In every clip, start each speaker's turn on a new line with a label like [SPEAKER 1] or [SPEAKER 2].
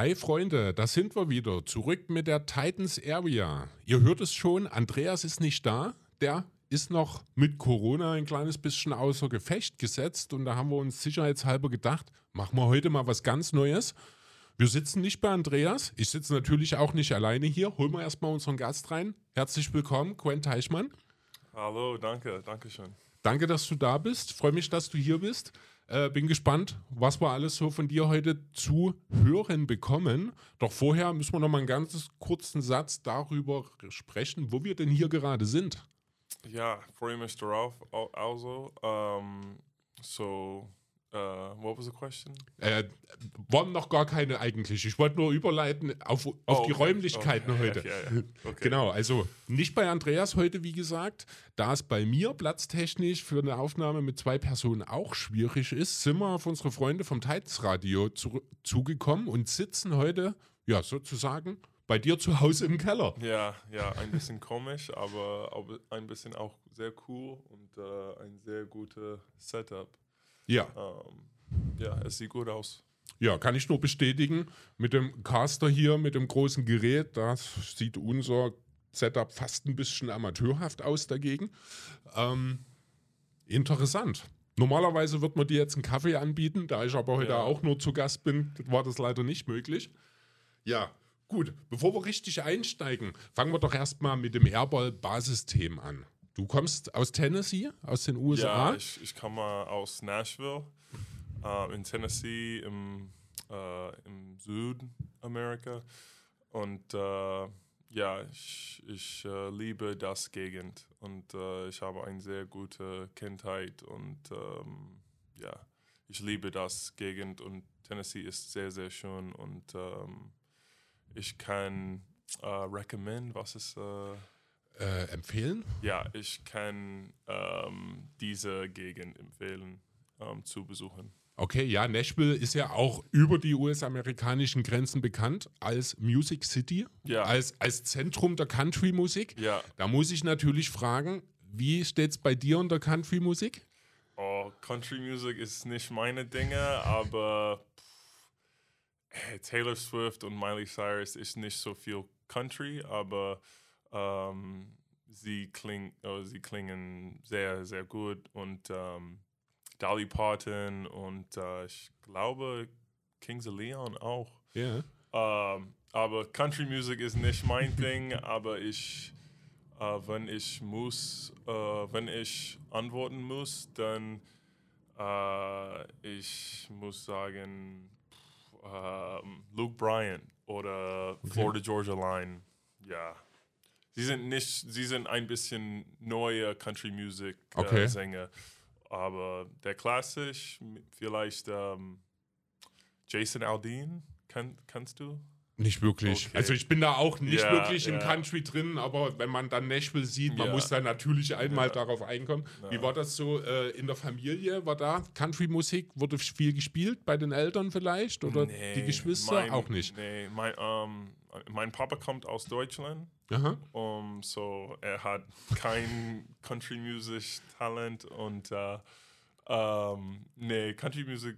[SPEAKER 1] Hi Freunde, da sind wir wieder, zurück mit der Titans Area. Ihr hört es schon, Andreas ist nicht da, der ist noch mit Corona ein kleines bisschen außer Gefecht gesetzt und da haben wir uns sicherheitshalber gedacht, machen wir heute mal was ganz Neues. Wir sitzen nicht bei Andreas, ich sitze natürlich auch nicht alleine hier, holen wir erstmal unseren Gast rein. Herzlich willkommen, Quen Teichmann.
[SPEAKER 2] Hallo, danke, danke schön.
[SPEAKER 1] Danke, dass du da bist, freue mich, dass du hier bist. Äh, bin gespannt, was wir alles so von dir heute zu hören bekommen. Doch vorher müssen wir noch mal einen ganz kurzen Satz darüber sprechen, wo wir denn hier gerade sind.
[SPEAKER 2] Ja, freue mich darauf. Also, um, so Uh, what was the question?
[SPEAKER 1] Äh, waren noch gar keine eigentlich. Ich wollte nur überleiten auf, auf oh, die Räumlichkeiten okay. heute. Okay. Genau, also nicht bei Andreas heute, wie gesagt. Da es bei mir platztechnisch für eine Aufnahme mit zwei Personen auch schwierig ist, sind wir auf unsere Freunde vom Titans Radio zu, zugekommen und sitzen heute, ja, sozusagen bei dir zu Hause im Keller.
[SPEAKER 2] Ja, ja, ein bisschen komisch, aber, aber ein bisschen auch sehr cool und uh, ein sehr gutes Setup.
[SPEAKER 1] Ja.
[SPEAKER 2] Ähm, ja, es sieht gut aus.
[SPEAKER 1] Ja, kann ich nur bestätigen. Mit dem Caster hier, mit dem großen Gerät, das sieht unser Setup fast ein bisschen amateurhaft aus dagegen. Ähm, interessant. Normalerweise wird man dir jetzt einen Kaffee anbieten, da ich aber heute ja. auch nur zu Gast bin, war das leider nicht möglich. Ja, gut. Bevor wir richtig einsteigen, fangen wir doch erstmal mit dem Airball-Basisthemen an. Du kommst aus Tennessee, aus den USA?
[SPEAKER 2] Ja, ich, ich komme aus Nashville, äh, in Tennessee, im, äh, im Südamerika. Und äh, ja, ich, ich äh, liebe das Gegend und äh, ich habe eine sehr gute Kindheit und ähm, ja, ich liebe das Gegend und Tennessee ist sehr, sehr schön und ähm, ich kann äh, recommend, was ist
[SPEAKER 1] äh, empfehlen?
[SPEAKER 2] Ja, ich kann ähm, diese Gegend empfehlen ähm, zu besuchen.
[SPEAKER 1] Okay, ja, Nashville ist ja auch über die US-amerikanischen Grenzen bekannt als Music City,
[SPEAKER 2] ja.
[SPEAKER 1] als, als Zentrum der Country-Musik.
[SPEAKER 2] Ja.
[SPEAKER 1] Da muss ich natürlich fragen, wie steht es bei dir unter Country-Musik?
[SPEAKER 2] Oh, Country-Musik ist nicht meine Dinge, aber pff, Taylor Swift und Miley Cyrus ist nicht so viel Country, aber ähm, sie, kling, oh, sie klingen sehr, sehr gut und ähm, Dolly Parton und äh, ich glaube Kings of Leon auch.
[SPEAKER 1] Ja.
[SPEAKER 2] Yeah. Ähm, aber Country Music ist nicht mein Ding, aber ich, äh, wenn ich muss, äh, wenn ich antworten muss, dann äh, ich muss sagen ähm, Luke Bryan oder okay. Florida Georgia Line. Ja. Sie sind nicht, sie sind ein bisschen neue Country Music äh, okay. Sänger. Aber der klassisch, vielleicht ähm, Jason Aldean, kann, kannst du?
[SPEAKER 1] Nicht wirklich. Okay. Also ich bin da auch nicht ja, wirklich im ja. Country drin, aber wenn man dann Nashville sieht, man ja. muss da natürlich einmal darauf einkommen. Wie war das so äh, in der Familie? War da Country-Musik? Wurde viel gespielt bei den Eltern vielleicht? Oder nee, die Geschwister?
[SPEAKER 2] Mein,
[SPEAKER 1] auch nicht.
[SPEAKER 2] Nee, mein, ähm, mein Papa kommt aus Deutschland. Um, so er hat kein Country Music Talent und uh, um, nee, Country Music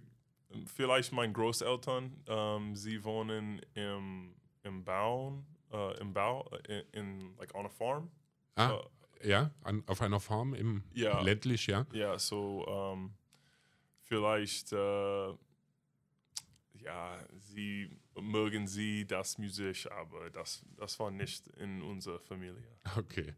[SPEAKER 2] vielleicht meine Großeltern, ähm, sie wohnen im, im Bau, äh, im Bau, in, in, like on a farm.
[SPEAKER 1] Ah, uh, ja, an, auf einer Farm im
[SPEAKER 2] ja,
[SPEAKER 1] ländlich, ja.
[SPEAKER 2] Ja, so ähm, vielleicht, äh, ja, sie mögen sie das Musik, aber das, das war nicht in unserer Familie.
[SPEAKER 1] Okay.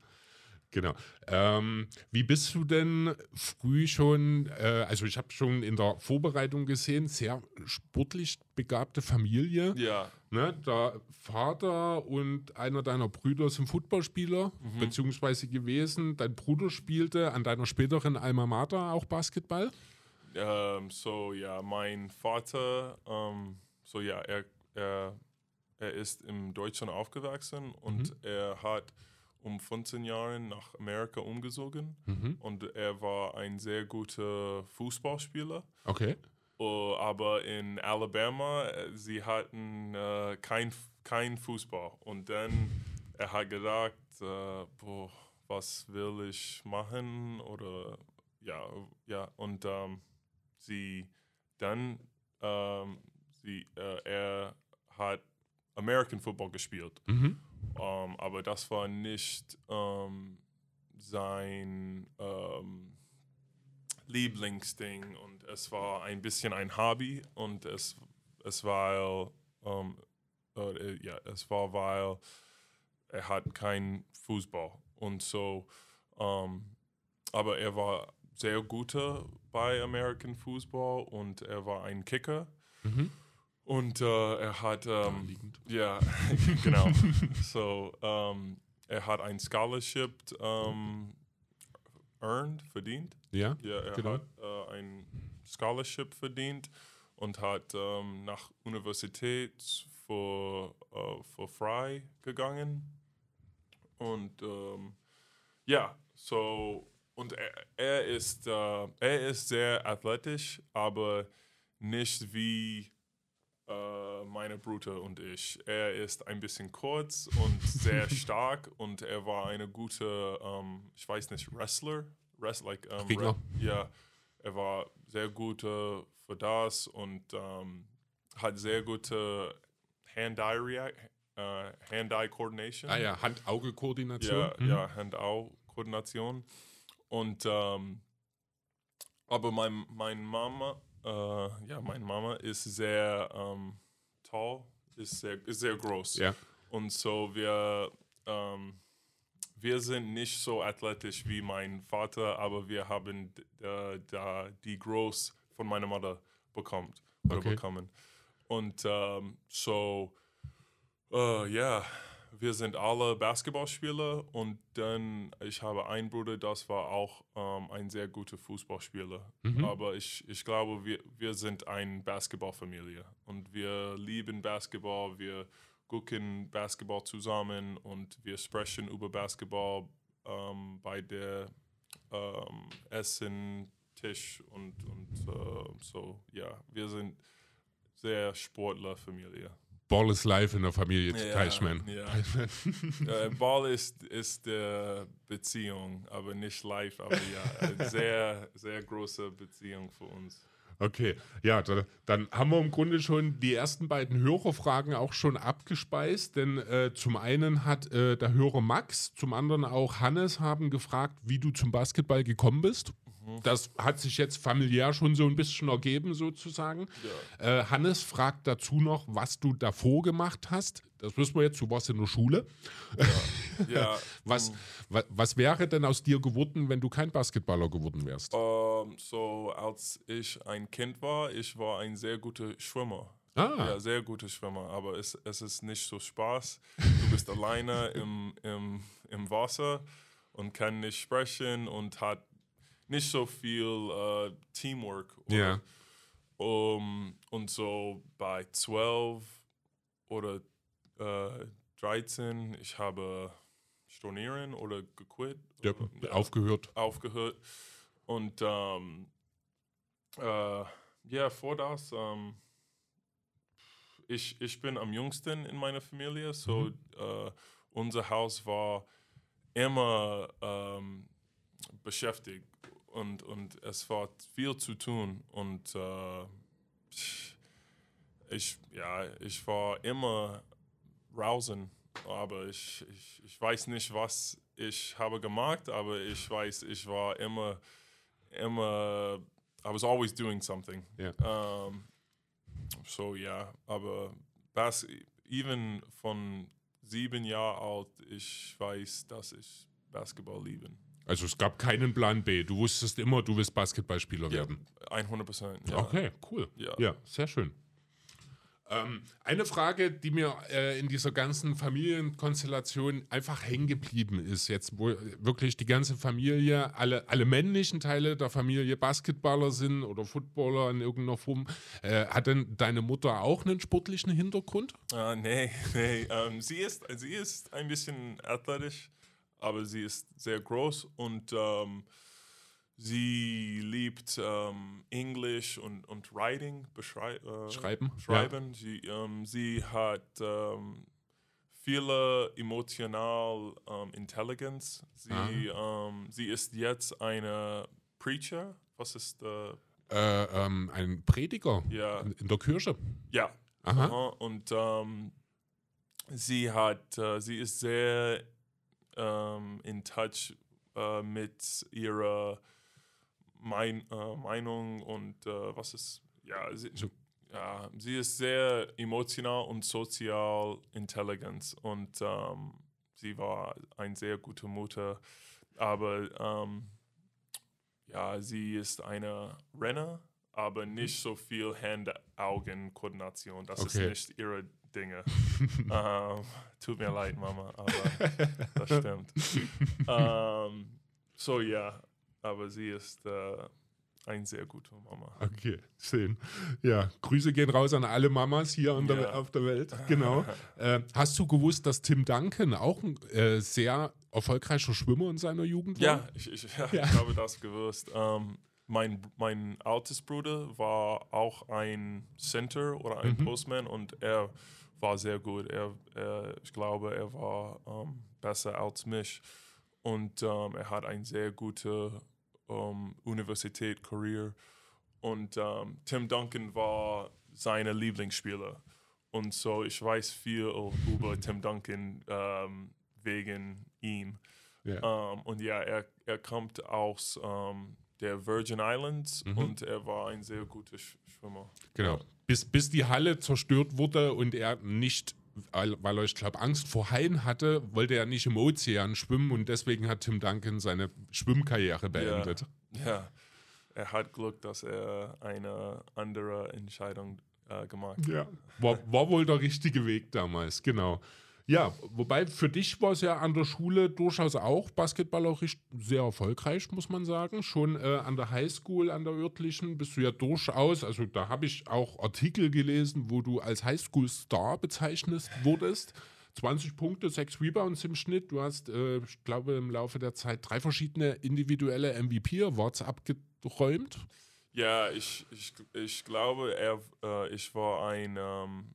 [SPEAKER 1] Genau. Ähm, wie bist du denn früh schon, äh, also ich habe schon in der Vorbereitung gesehen, sehr sportlich begabte Familie.
[SPEAKER 2] Ja.
[SPEAKER 1] Ne, der Vater und einer deiner Brüder sind Footballspieler, mhm. beziehungsweise gewesen. Dein Bruder spielte an deiner späteren Alma Mater auch Basketball.
[SPEAKER 2] Um, ähm, so, ja, mein Vater, um, ähm, so ja, er, er, er ist in Deutschland aufgewachsen und mhm. er hat um 15 Jahren nach Amerika umgezogen mhm. und er war ein sehr guter Fußballspieler.
[SPEAKER 1] Okay.
[SPEAKER 2] Uh, aber in Alabama, äh, sie hatten uh, kein, kein Fußball. Und dann er hat gedacht, uh, boah, was will ich machen? Oder ja, ja. Und um, ähm, sie dann, um, ähm, sie, er hat American Football gespielt.
[SPEAKER 1] Mhm.
[SPEAKER 2] Ähm, aber das war nicht ähm, sein ähm, Lieblingsding und es war ein bisschen ein Hobby und es, es war ähm, äh, ja, es war weil er hat kein Fußball und so aber er war sehr guter bei American Football und er war ein Kicker
[SPEAKER 1] Mhm.
[SPEAKER 2] und äh, er hat ähm, ja, genau. so, ähm, er hat ein Scholarship ähm, earned, verdient.
[SPEAKER 1] Ja,
[SPEAKER 2] Ja, er
[SPEAKER 1] Genau.
[SPEAKER 2] hat äh, ein Scholarship verdient und hat ähm, nach Universität für, äh, für frei gegangen. Und ähm, ja, so, und er, er, ist, äh, er ist sehr athletisch, aber nicht wie äh, meine Bruder und ich. Er ist ein bisschen kurz und sehr stark und er war eine gute, ähm, ich weiß nicht, Wrestler. Wrest, like, ähm. Re- ja, er war sehr gut äh, für das und ähm, hat sehr gute Hand-Eye React, äh, Hand-Eye Coordination.
[SPEAKER 1] Ah ja, Hand-Auge-Koordination.
[SPEAKER 2] Ja,
[SPEAKER 1] Mhm.
[SPEAKER 2] ja, Hand-Au-Koordination. Und ähm, aber mein, mein Mama, äh, ja, meine Mama ist sehr ähm, tall, ist sehr, ist sehr groß.
[SPEAKER 1] Ja.
[SPEAKER 2] Und so wir, ähm, wir sind nicht so athletisch wie mein Vater, aber wir haben äh, da die Groß von meiner Mutter bekommt oder
[SPEAKER 1] Okay.
[SPEAKER 2] bekommen. Und ähm, so, äh, ja, wir sind alle Basketballspieler und dann, ich habe einen Bruder, das war auch ähm, ein sehr guter Fußballspieler.
[SPEAKER 1] Mhm.
[SPEAKER 2] Aber ich, ich glaube, wir, wir sind eine Basketballfamilie und wir lieben Basketball, wir gucken Basketball zusammen und wir sprechen über Basketball ähm, bei der ähm, Essen-Tisch und, und äh, so. Ja, wir sind sehr Sportlerfamilie.
[SPEAKER 1] Ball is life in der Familie
[SPEAKER 2] Ja,
[SPEAKER 1] Teichmann.
[SPEAKER 2] ja. Äh, Ball ist, ist der Beziehung, aber nicht live, aber ja, eine sehr, sehr große Beziehung für uns.
[SPEAKER 1] Okay, ja, da, dann haben wir im Grunde schon die ersten beiden Hörerfragen auch schon abgespeist, denn äh, zum einen hat äh, der Hörer Max, zum anderen auch Hannes haben gefragt, wie du zum Basketball gekommen bist. Das hat sich jetzt familiär schon so ein bisschen ergeben, sozusagen. Äh, Hannes fragt dazu noch, was du davor gemacht hast. Das wissen wir jetzt, du warst in der Schule.
[SPEAKER 2] Ja,
[SPEAKER 1] Was, wa, was wäre denn aus dir geworden, wenn du kein Basketballer geworden wärst?
[SPEAKER 2] Ähm, so als ich ein Kind war, ich war ein sehr guter Schwimmer.
[SPEAKER 1] Ah,
[SPEAKER 2] Ja, sehr guter Schwimmer, aber es, es ist nicht so Spaß. Du bist alleine im, im, im Wasser und kann nicht sprechen und hat nicht so viel äh, Teamwork. Oder,
[SPEAKER 1] Ja.
[SPEAKER 2] Um, und so bei 12 oder äh, 13, ich habe stornieren oder gequit.
[SPEAKER 1] ja,
[SPEAKER 2] oder-
[SPEAKER 1] aufgehört.
[SPEAKER 2] aufgehört. Und ähm, äh, ja, vor das, ähm, ich, ich bin am jüngsten in meiner Familie, so äh, unser Haus war immer ähm, beschäftigt und, und es war viel zu tun und äh, ich, ja, ich war immer rausen, aber ich, ich, ich weiß nicht, was ich habe gemacht, aber ich weiß, ich war immer, immer, I was always doing something.
[SPEAKER 1] Ja.
[SPEAKER 2] Um, so ja, aber Bas even von sieben Jahren alt, ich weiß, dass ich Basketball liebe.
[SPEAKER 1] Also es gab keinen Plan B. Du wusstest immer, du willst Basketballspieler
[SPEAKER 2] Ja,
[SPEAKER 1] werden.
[SPEAKER 2] 100 Prozent. Ja.
[SPEAKER 1] Okay, cool.
[SPEAKER 2] Ja.
[SPEAKER 1] ja sehr schön. Ähm, eine Frage, die mir äh, in dieser ganzen Familienkonstellation einfach hängen geblieben ist, jetzt wo wirklich die ganze Familie, alle, alle männlichen Teile der Familie Basketballer sind oder Footballer in irgendeiner Form, äh, hat denn deine Mutter auch einen sportlichen Hintergrund?
[SPEAKER 2] Äh, nee, nee. Ähm, sie, ist, sie ist ein bisschen athletisch, aber sie ist sehr groß und ähm, sie liebt ähm, Englisch und, und Writing, beschrei äh,
[SPEAKER 1] Schreiben,
[SPEAKER 2] Schreiben. Sie, ähm, sie hat ähm, viele emotional ähm, Intelligenz. Sie, ähm, sie ist jetzt eine Preacher. Was ist äh,
[SPEAKER 1] Äh, ähm, ein Prediger
[SPEAKER 2] Ja.
[SPEAKER 1] in, der Kirche.
[SPEAKER 2] Ja,
[SPEAKER 1] Aha.
[SPEAKER 2] Aha, und sie hat, äh, sie ist sehr in touch äh, mit ihrer mein, äh, Meinung und äh, was ist, ja, sie, ja, sie ist sehr emotional und sozial intelligent und ähm, sie war eine sehr gute Mutter, aber ähm, ja, sie ist eine Renner, aber nicht so viel Hand-Augen-Koordination. Das
[SPEAKER 1] Okay.
[SPEAKER 2] ist nicht ihre Dinge. ähm, tut mir leid, Mama, aber das stimmt. ähm, so ja, aber sie ist äh, eine sehr gute Mama.
[SPEAKER 1] Okay, schön. Ja, Grüße gehen raus an alle Mamas hier an der,
[SPEAKER 2] Ja.
[SPEAKER 1] auf der Welt. Genau. äh, hast du gewusst, dass Tim Duncan auch ein äh, sehr erfolgreicher Schwimmer in seiner Jugend war?
[SPEAKER 2] Ja, ich, ich, ja,
[SPEAKER 1] Ja.
[SPEAKER 2] ich habe das gewusst. Ähm, mein, mein altes Bruder war auch ein Center oder ein
[SPEAKER 1] Mhm.
[SPEAKER 2] Postman und er war sehr gut. Er, er, ich glaube, er war ähm, besser als mich. Und ähm, er hat eine sehr gute ähm, Universität, Career. Und ähm, Tim Duncan war seine Lieblingsspieler. Und so, ich weiß viel über Tim Duncan ähm, wegen ihm. Ähm, und ja, er, er kommt aus der Virgin Islands
[SPEAKER 1] Mhm.
[SPEAKER 2] und er war ein sehr guter Sch Schwimmer.
[SPEAKER 1] Genau. Bis, bis die Halle zerstört wurde und er nicht, weil weil er, ich glaube, Angst vor Haien hatte, wollte er nicht im Ozean schwimmen und deswegen hat Tim Duncan seine Schwimmkarriere beendet.
[SPEAKER 2] Ja, er hat Glück, dass er eine andere Entscheidung äh, gemacht hat.
[SPEAKER 1] Ja. War, war wohl der richtige Weg damals, genau. Ja, wobei für dich war es ja an der Schule durchaus auch basketballerisch sehr erfolgreich, muss man sagen. Schon äh, an der Highschool, an der örtlichen, bist du ja durchaus, also da habe ich auch Artikel gelesen, wo du als Highschool-Star bezeichnet wurdest. 20 Punkte, 6 Rebounds im Schnitt. Du hast, äh, ich glaube, im Laufe der Zeit drei verschiedene individuelle MVP-Awards abgeräumt.
[SPEAKER 2] Ja, ich, ich, ich glaube, er, äh, ich war ein, ähm,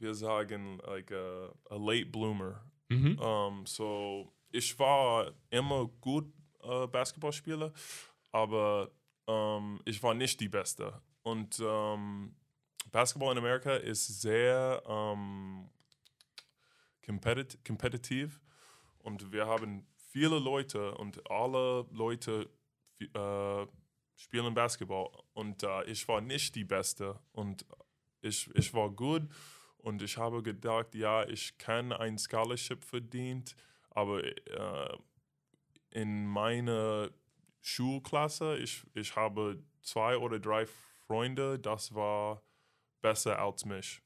[SPEAKER 2] wir sagen, like a, a late bloomer.
[SPEAKER 1] Mhm.
[SPEAKER 2] Um, so, ich war immer gut äh, Basketballspieler, aber ähm, ich war nicht die Beste. Und ähm, Basketball in Amerika ist sehr ähm, competitive, competitive und wir haben viele Leute und alle Leute äh, spielen Basketball und äh, ich war nicht die Beste und ich, ich war gut und ich habe gedacht, ja, ich kann ein Scholarship verdient, aber äh, in meiner Schulklasse, ich, ich habe zwei oder drei Freunde, das war besser als mich.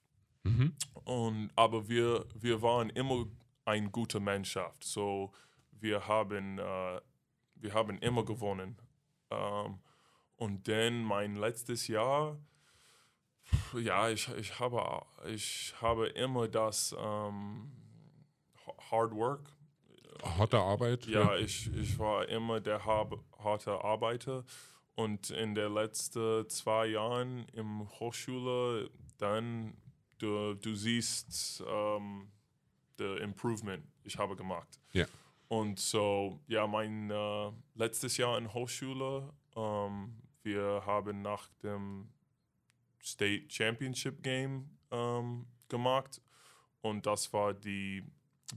[SPEAKER 1] Mhm.
[SPEAKER 2] Und, aber wir, wir waren immer eine gute Mannschaft. So, wir haben, äh, wir haben immer gewonnen. Ähm, und dann mein letztes Jahr, ja, ich, ich, habe, ich habe immer das ähm, Hard Work.
[SPEAKER 1] Harte Arbeit.
[SPEAKER 2] Ja, ich, ich war immer der harte Arbeiter. Und in den letzten zwei Jahren im Hochschule, dann du, du siehst ähm, the Improvement, ich habe gemacht.
[SPEAKER 1] Ja.
[SPEAKER 2] Und so, ja, mein äh, letztes Jahr in Hochschule, ähm, wir haben nach dem State Championship Game ähm, gemacht. Und das war die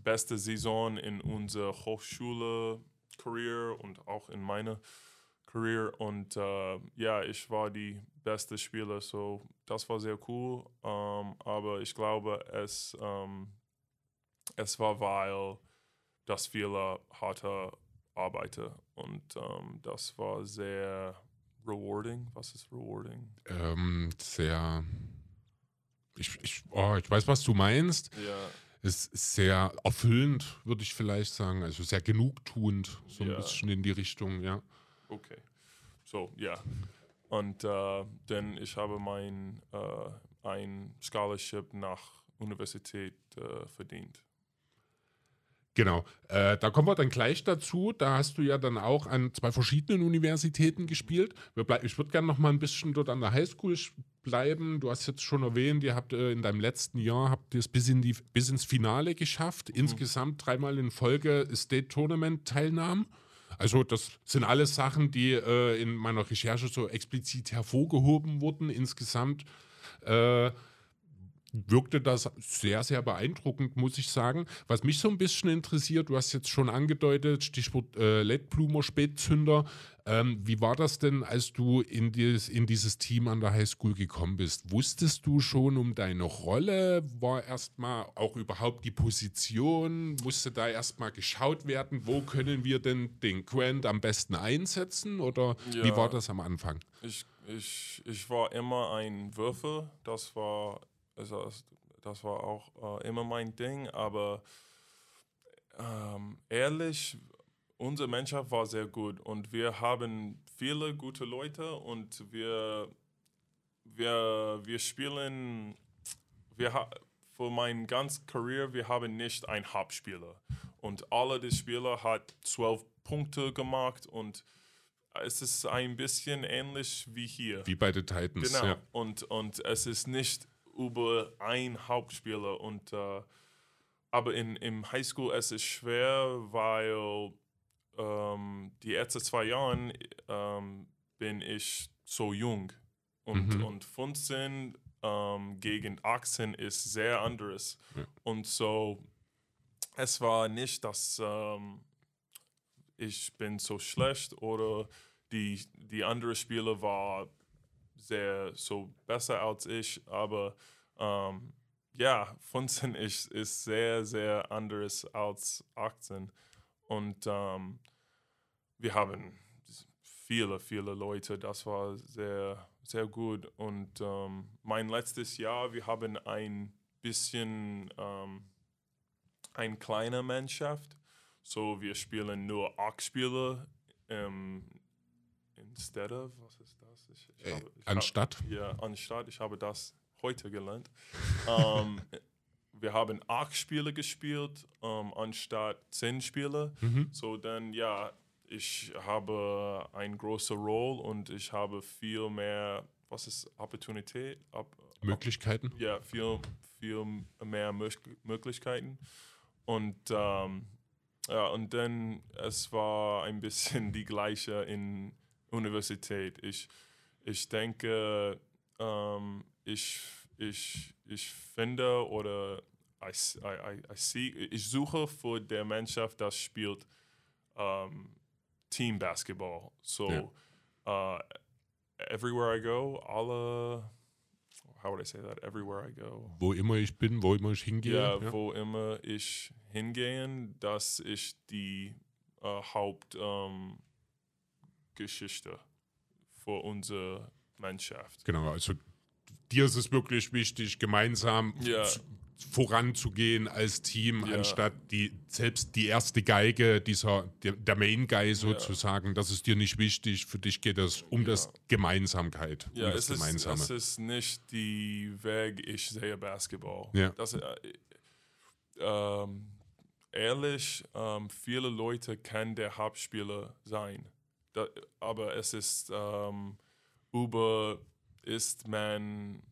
[SPEAKER 2] beste Saison in unserer Hochschule-Career und auch in meiner Career. Und äh, ja, ich war die beste Spieler, so das war sehr cool. Ähm, aber ich glaube, es, ähm, es war, weil das viele harte Arbeiter und ähm, das war sehr rewarding. Was ist rewarding?
[SPEAKER 1] Ähm, sehr. Ich, ich, oh, ich weiß, was du meinst.
[SPEAKER 2] Ja.
[SPEAKER 1] Es ist sehr erfüllend, würde ich vielleicht sagen. Also sehr genugtuend, so ein
[SPEAKER 2] Ja.
[SPEAKER 1] bisschen in die Richtung, ja.
[SPEAKER 2] Okay. So, ja. Und äh, dann ich habe mein äh, ein Scholarship nach Universität äh, verdient.
[SPEAKER 1] Genau. Äh, da kommen wir dann gleich dazu. Da hast du ja dann auch an zwei verschiedenen Universitäten gespielt. Ich würde gerne noch mal ein bisschen dort an der Highschool sch- bleiben. Du hast jetzt schon erwähnt, ihr habt äh, in deinem letzten Jahr habt ihr es bis, in die, bis ins Finale geschafft. Insgesamt dreimal in Folge State Tournament Teilnahmen. Also das sind alles Sachen, die äh, in meiner Recherche so explizit hervorgehoben wurden. Insgesamt äh, wirkte das sehr, sehr beeindruckend, muss ich sagen. Was mich so ein bisschen interessiert, du hast jetzt schon angedeutet, Stichwort äh, LED-Blumer, Spätzünder. Ähm, wie war das denn, als du in dieses, in dieses Team an der Highschool gekommen bist? Wusstest du schon um deine Rolle? War erstmal auch überhaupt die Position? Musste da erstmal geschaut werden, wo können wir denn den Grant am besten einsetzen? Oder ja, wie war das am Anfang?
[SPEAKER 2] Ich, ich, ich war immer ein Würfel. Das war, also das war auch äh, immer mein Ding. Aber ähm, ehrlich, unsere Mannschaft war sehr gut und wir haben viele gute Leute und wir, wir, wir spielen, wir für mein ganzes Karriere, wir haben nicht einen Hauptspieler. Und alle die Spieler hat zwölf Punkte gemacht und es ist ein bisschen ähnlich wie hier.
[SPEAKER 1] Wie bei den Titans.
[SPEAKER 2] Genau. Ja. Und, und es ist nicht über ein Hauptspieler. Und, äh, aber in, im Highschool es ist schwer, weil ähm, die ersten zwei Jahre ähm, bin ich so jung. Und, mhm. und 15 ähm, gegen 18 ist sehr anderes. Ja. Und so, es war nicht, dass ähm, ich bin so schlecht oder die, die anderen Spieler war sehr so besser als ich, aber ähm, ja, 15 ist, ist sehr, sehr anders als 18. Und ähm, wir haben viele, viele Leute. Das war sehr, sehr gut. Und ähm, mein letztes Jahr, wir haben ein bisschen ähm, eine kleine Mannschaft. So, wir spielen nur acht Spieler ähm, instead of, was ist das? Ich,
[SPEAKER 1] ich habe, ich anstatt?
[SPEAKER 2] Habe, ja, anstatt. Ich habe das heute gelernt. ähm, wir haben acht Spiele gespielt, um, ähm, anstatt zehn Spiele. Mhm. So dann, ja, ich habe eine große Rolle und ich habe viel mehr, was ist Opportunität? Op
[SPEAKER 1] Möglichkeiten?
[SPEAKER 2] Ja, viel, viel mehr Möglichkeiten. Und, ähm, ja, und dann, es war ein bisschen die gleiche in Universität. Ich, ich denke, ähm, ich, ich, ich finde oder I, I, I see, ich suche für der Mannschaft, das spielt ähm, team basketball. So yeah. uh, everywhere I go, alle, how would I say that? Everywhere I go.
[SPEAKER 1] Wo immer ich bin, wo immer ich hingehe.
[SPEAKER 2] Ja, ja. wo immer ich hingehe, das ist die uh, Hauptgeschichte um, für unsere Mannschaft.
[SPEAKER 1] Genau, also dir ist es wirklich wichtig, gemeinsam ja voranzugehen als Team, ja. anstatt die, selbst die erste Geige, dieser, der, der Main Guy sozusagen, ja. das ist dir nicht wichtig. Für dich geht es um ja. das Gemeinsamkeit.
[SPEAKER 2] Ja,
[SPEAKER 1] um
[SPEAKER 2] das es, Gemeinsame. Ist, es ist nicht die Weg, ich sehe Basketball.
[SPEAKER 1] Ja.
[SPEAKER 2] Das, äh, ähm, ehrlich, ähm, viele Leute können der Hauptspieler sein. Da, aber es ist ähm, über, ist man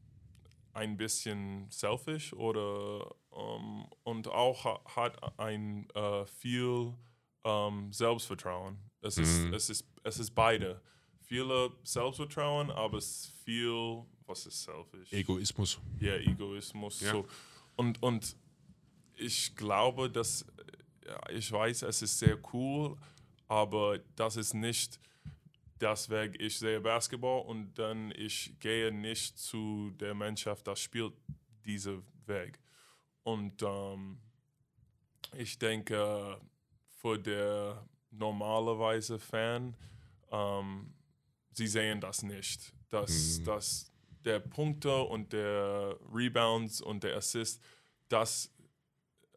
[SPEAKER 2] ein bisschen selfish oder ähm, und auch hat ein uh, viel ähm, Selbstvertrauen. Es, mhm. ist, es, ist, es ist beide. Viele Selbstvertrauen, aber es ist viel, was ist selfish?
[SPEAKER 1] Egoismus.
[SPEAKER 2] Ja, Egoismus. Ja. So. Und, und ich glaube, dass, ich weiß, es ist sehr cool, aber das ist nicht das Weg, ich sehe Basketball und dann ich gehe nicht zu der Mannschaft, das spielt diese Weg. Und ähm, ich denke, für der normalerweise Fan, ähm, sie sehen das nicht, dass, mhm. dass der Punkte und der Rebounds und der Assist, das,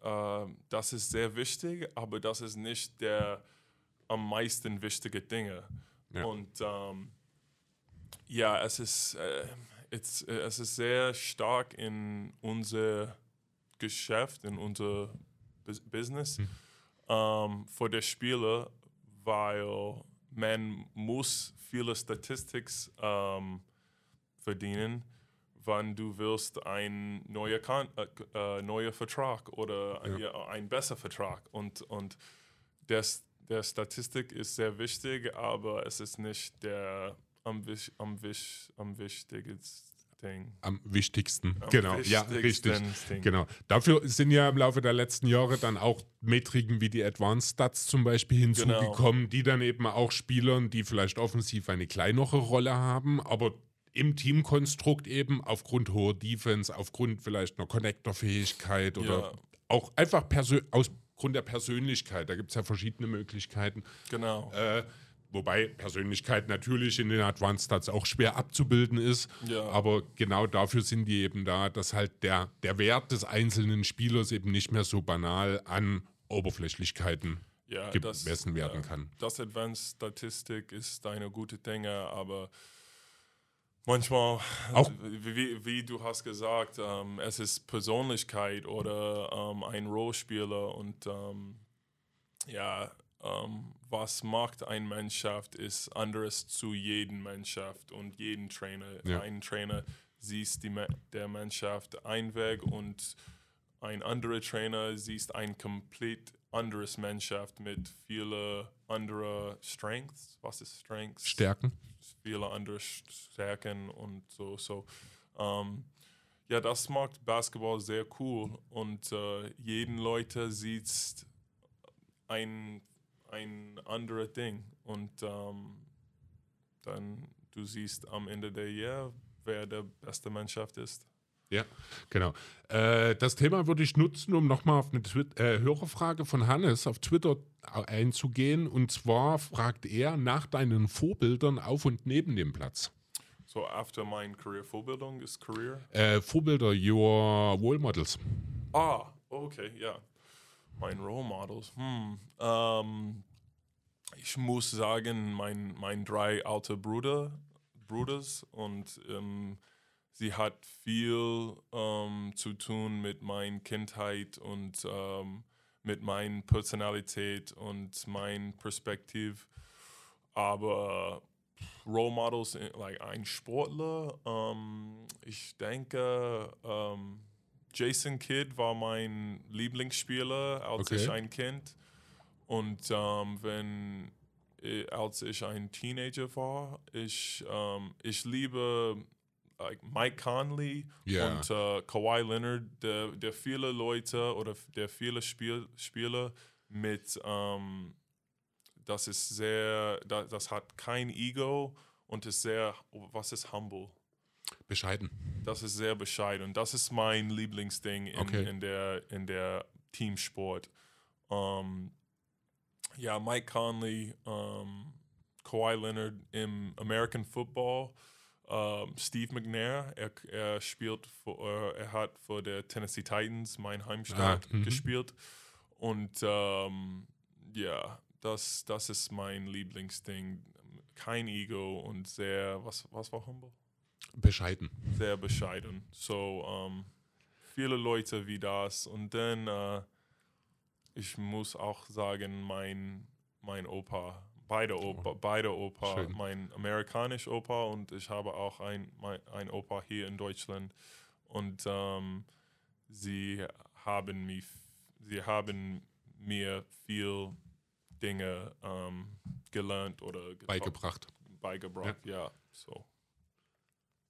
[SPEAKER 2] äh, das ist sehr wichtig, aber das ist nicht der am meisten wichtige Dinge. Ja. Und ähm, ja, es ist, äh, it's, äh, es ist sehr stark in unser Geschäft, in unser Business hm. ähm, für die Spieler, weil man muss viele Statistiken ähm, verdienen, wenn du willst ein neuer äh, äh, neuer Vertrag oder ja. Ja, ein besser Vertrag und und das der Statistik ist sehr wichtig, aber es ist nicht der am, am, am wichtigsten. Ding.
[SPEAKER 1] Am wichtigsten.
[SPEAKER 2] Am
[SPEAKER 1] genau, ja, richtig.
[SPEAKER 2] wichtigsten Ding.
[SPEAKER 1] Genau. Dafür sind ja im Laufe der letzten Jahre dann auch Metriken wie die Advanced Stats zum Beispiel hinzugekommen, die dann eben auch Spielern, die vielleicht offensiv eine kleinere Rolle haben, aber im Teamkonstrukt eben aufgrund hoher Defense, aufgrund vielleicht einer Connector-Fähigkeit oder
[SPEAKER 2] Ja.
[SPEAKER 1] auch einfach aus Grund der Persönlichkeit. Da gibt es ja verschiedene Möglichkeiten.
[SPEAKER 2] Genau.
[SPEAKER 1] Äh, wobei Persönlichkeit natürlich in den Advanced Stats auch schwer abzubilden ist.
[SPEAKER 2] Ja.
[SPEAKER 1] Aber genau dafür sind die eben da, dass halt der, der Wert des einzelnen Spielers eben nicht mehr so banal an Oberflächlichkechen
[SPEAKER 2] ja,
[SPEAKER 1] gemessen werden kann.
[SPEAKER 2] Das Advanced Statistik ist eine gute Dinge, aber manchmal,
[SPEAKER 1] Auch-
[SPEAKER 2] wie, wie, du hast gesagt, ähm, es ist Persönlichkeit oder ähm, ein Rollspieler und ähm, ja, ähm, was macht eine Mannschaft ist anderes zu jedem Mannschaft und jeden Trainer.
[SPEAKER 1] Ja.
[SPEAKER 2] Ein Trainer sieht die, der Mannschaft ein Weg und ein anderer Trainer sieht ein komplett anderes Mannschaft mit vielen anderen Strengths. Was ist Strengths?
[SPEAKER 1] Stärken.
[SPEAKER 2] Viele andere Stärken und so. so ähm, ja, das macht Basketball sehr cool und äh, jeden Leute sieht ein, ein anderes Ding und ähm, dann du siehst am Ende der Jahr, wer der beste Mannschaft ist.
[SPEAKER 1] Ja, genau. Äh, das Thema würde ich nutzen, um nochmal auf eine Twit äh, Hörerfrage von Hannes auf Twitter einzugehen. Und zwar fragt er nach deinen Vorbildern auf und neben dem Platz.
[SPEAKER 2] So after mein Career Vorbildung ist Career.
[SPEAKER 1] Äh, Vorbilder, your Role Models.
[SPEAKER 2] Ah, okay, ja. Mein Role Models. Hm. Ähm, ich muss sagen, mein, mein drei alte Brüder, Bruders und ähm, sie hat viel ähm, zu tun mit meiner Kindheit und ähm, mit meiner Personalität und mein Perspektiv. Aber Role Models, äh, like ein Sportler, ähm, ich denke, ähm, Jason Kidd war mein Lieblingsspieler, als
[SPEAKER 1] Okay.
[SPEAKER 2] ich ein Kind. Und ähm, wenn, äh, als ich ein Teenager war, ich, ähm, ich liebe like Mike Conley
[SPEAKER 1] Ja.
[SPEAKER 2] und äh, Kawhi Leonard, der, der viele Leute oder der viele Spiel, Spieler mit, ähm, das ist sehr, das, das hat kein Ego und ist sehr, was ist humble?
[SPEAKER 1] Bescheiden.
[SPEAKER 2] Das ist sehr bescheiden. Das ist mein Lieblingsding in,
[SPEAKER 1] Okay.
[SPEAKER 2] in, der, in der Teamsport. Ähm, ja, Mike Conley, ähm, Kawhi Leonard im American Football, ähm, Steve McNair, er, er spielt, für, äh, er hat für der Tennessee Titans, mein Heimstadt,
[SPEAKER 1] Ah, mhm.
[SPEAKER 2] gespielt. Und ähm, ja, das, das ist mein Lieblingsding. Kein Ego und sehr, was, was war humble?
[SPEAKER 1] Bescheiden.
[SPEAKER 2] sehr bescheiden. So, ähm, viele Leute wie das. Und dann, äh, ich muss auch sagen, mein, mein Opa, beide Opa, beide Opa,
[SPEAKER 1] Schön.
[SPEAKER 2] mein amerikanisch Opa und ich habe auch ein, mein, ein Opa hier in Deutschland. Und ähm, sie haben mich, sie haben mir viel Dinge ähm, gelernt oder
[SPEAKER 1] Beigebracht.
[SPEAKER 2] beigebracht. Ja, so.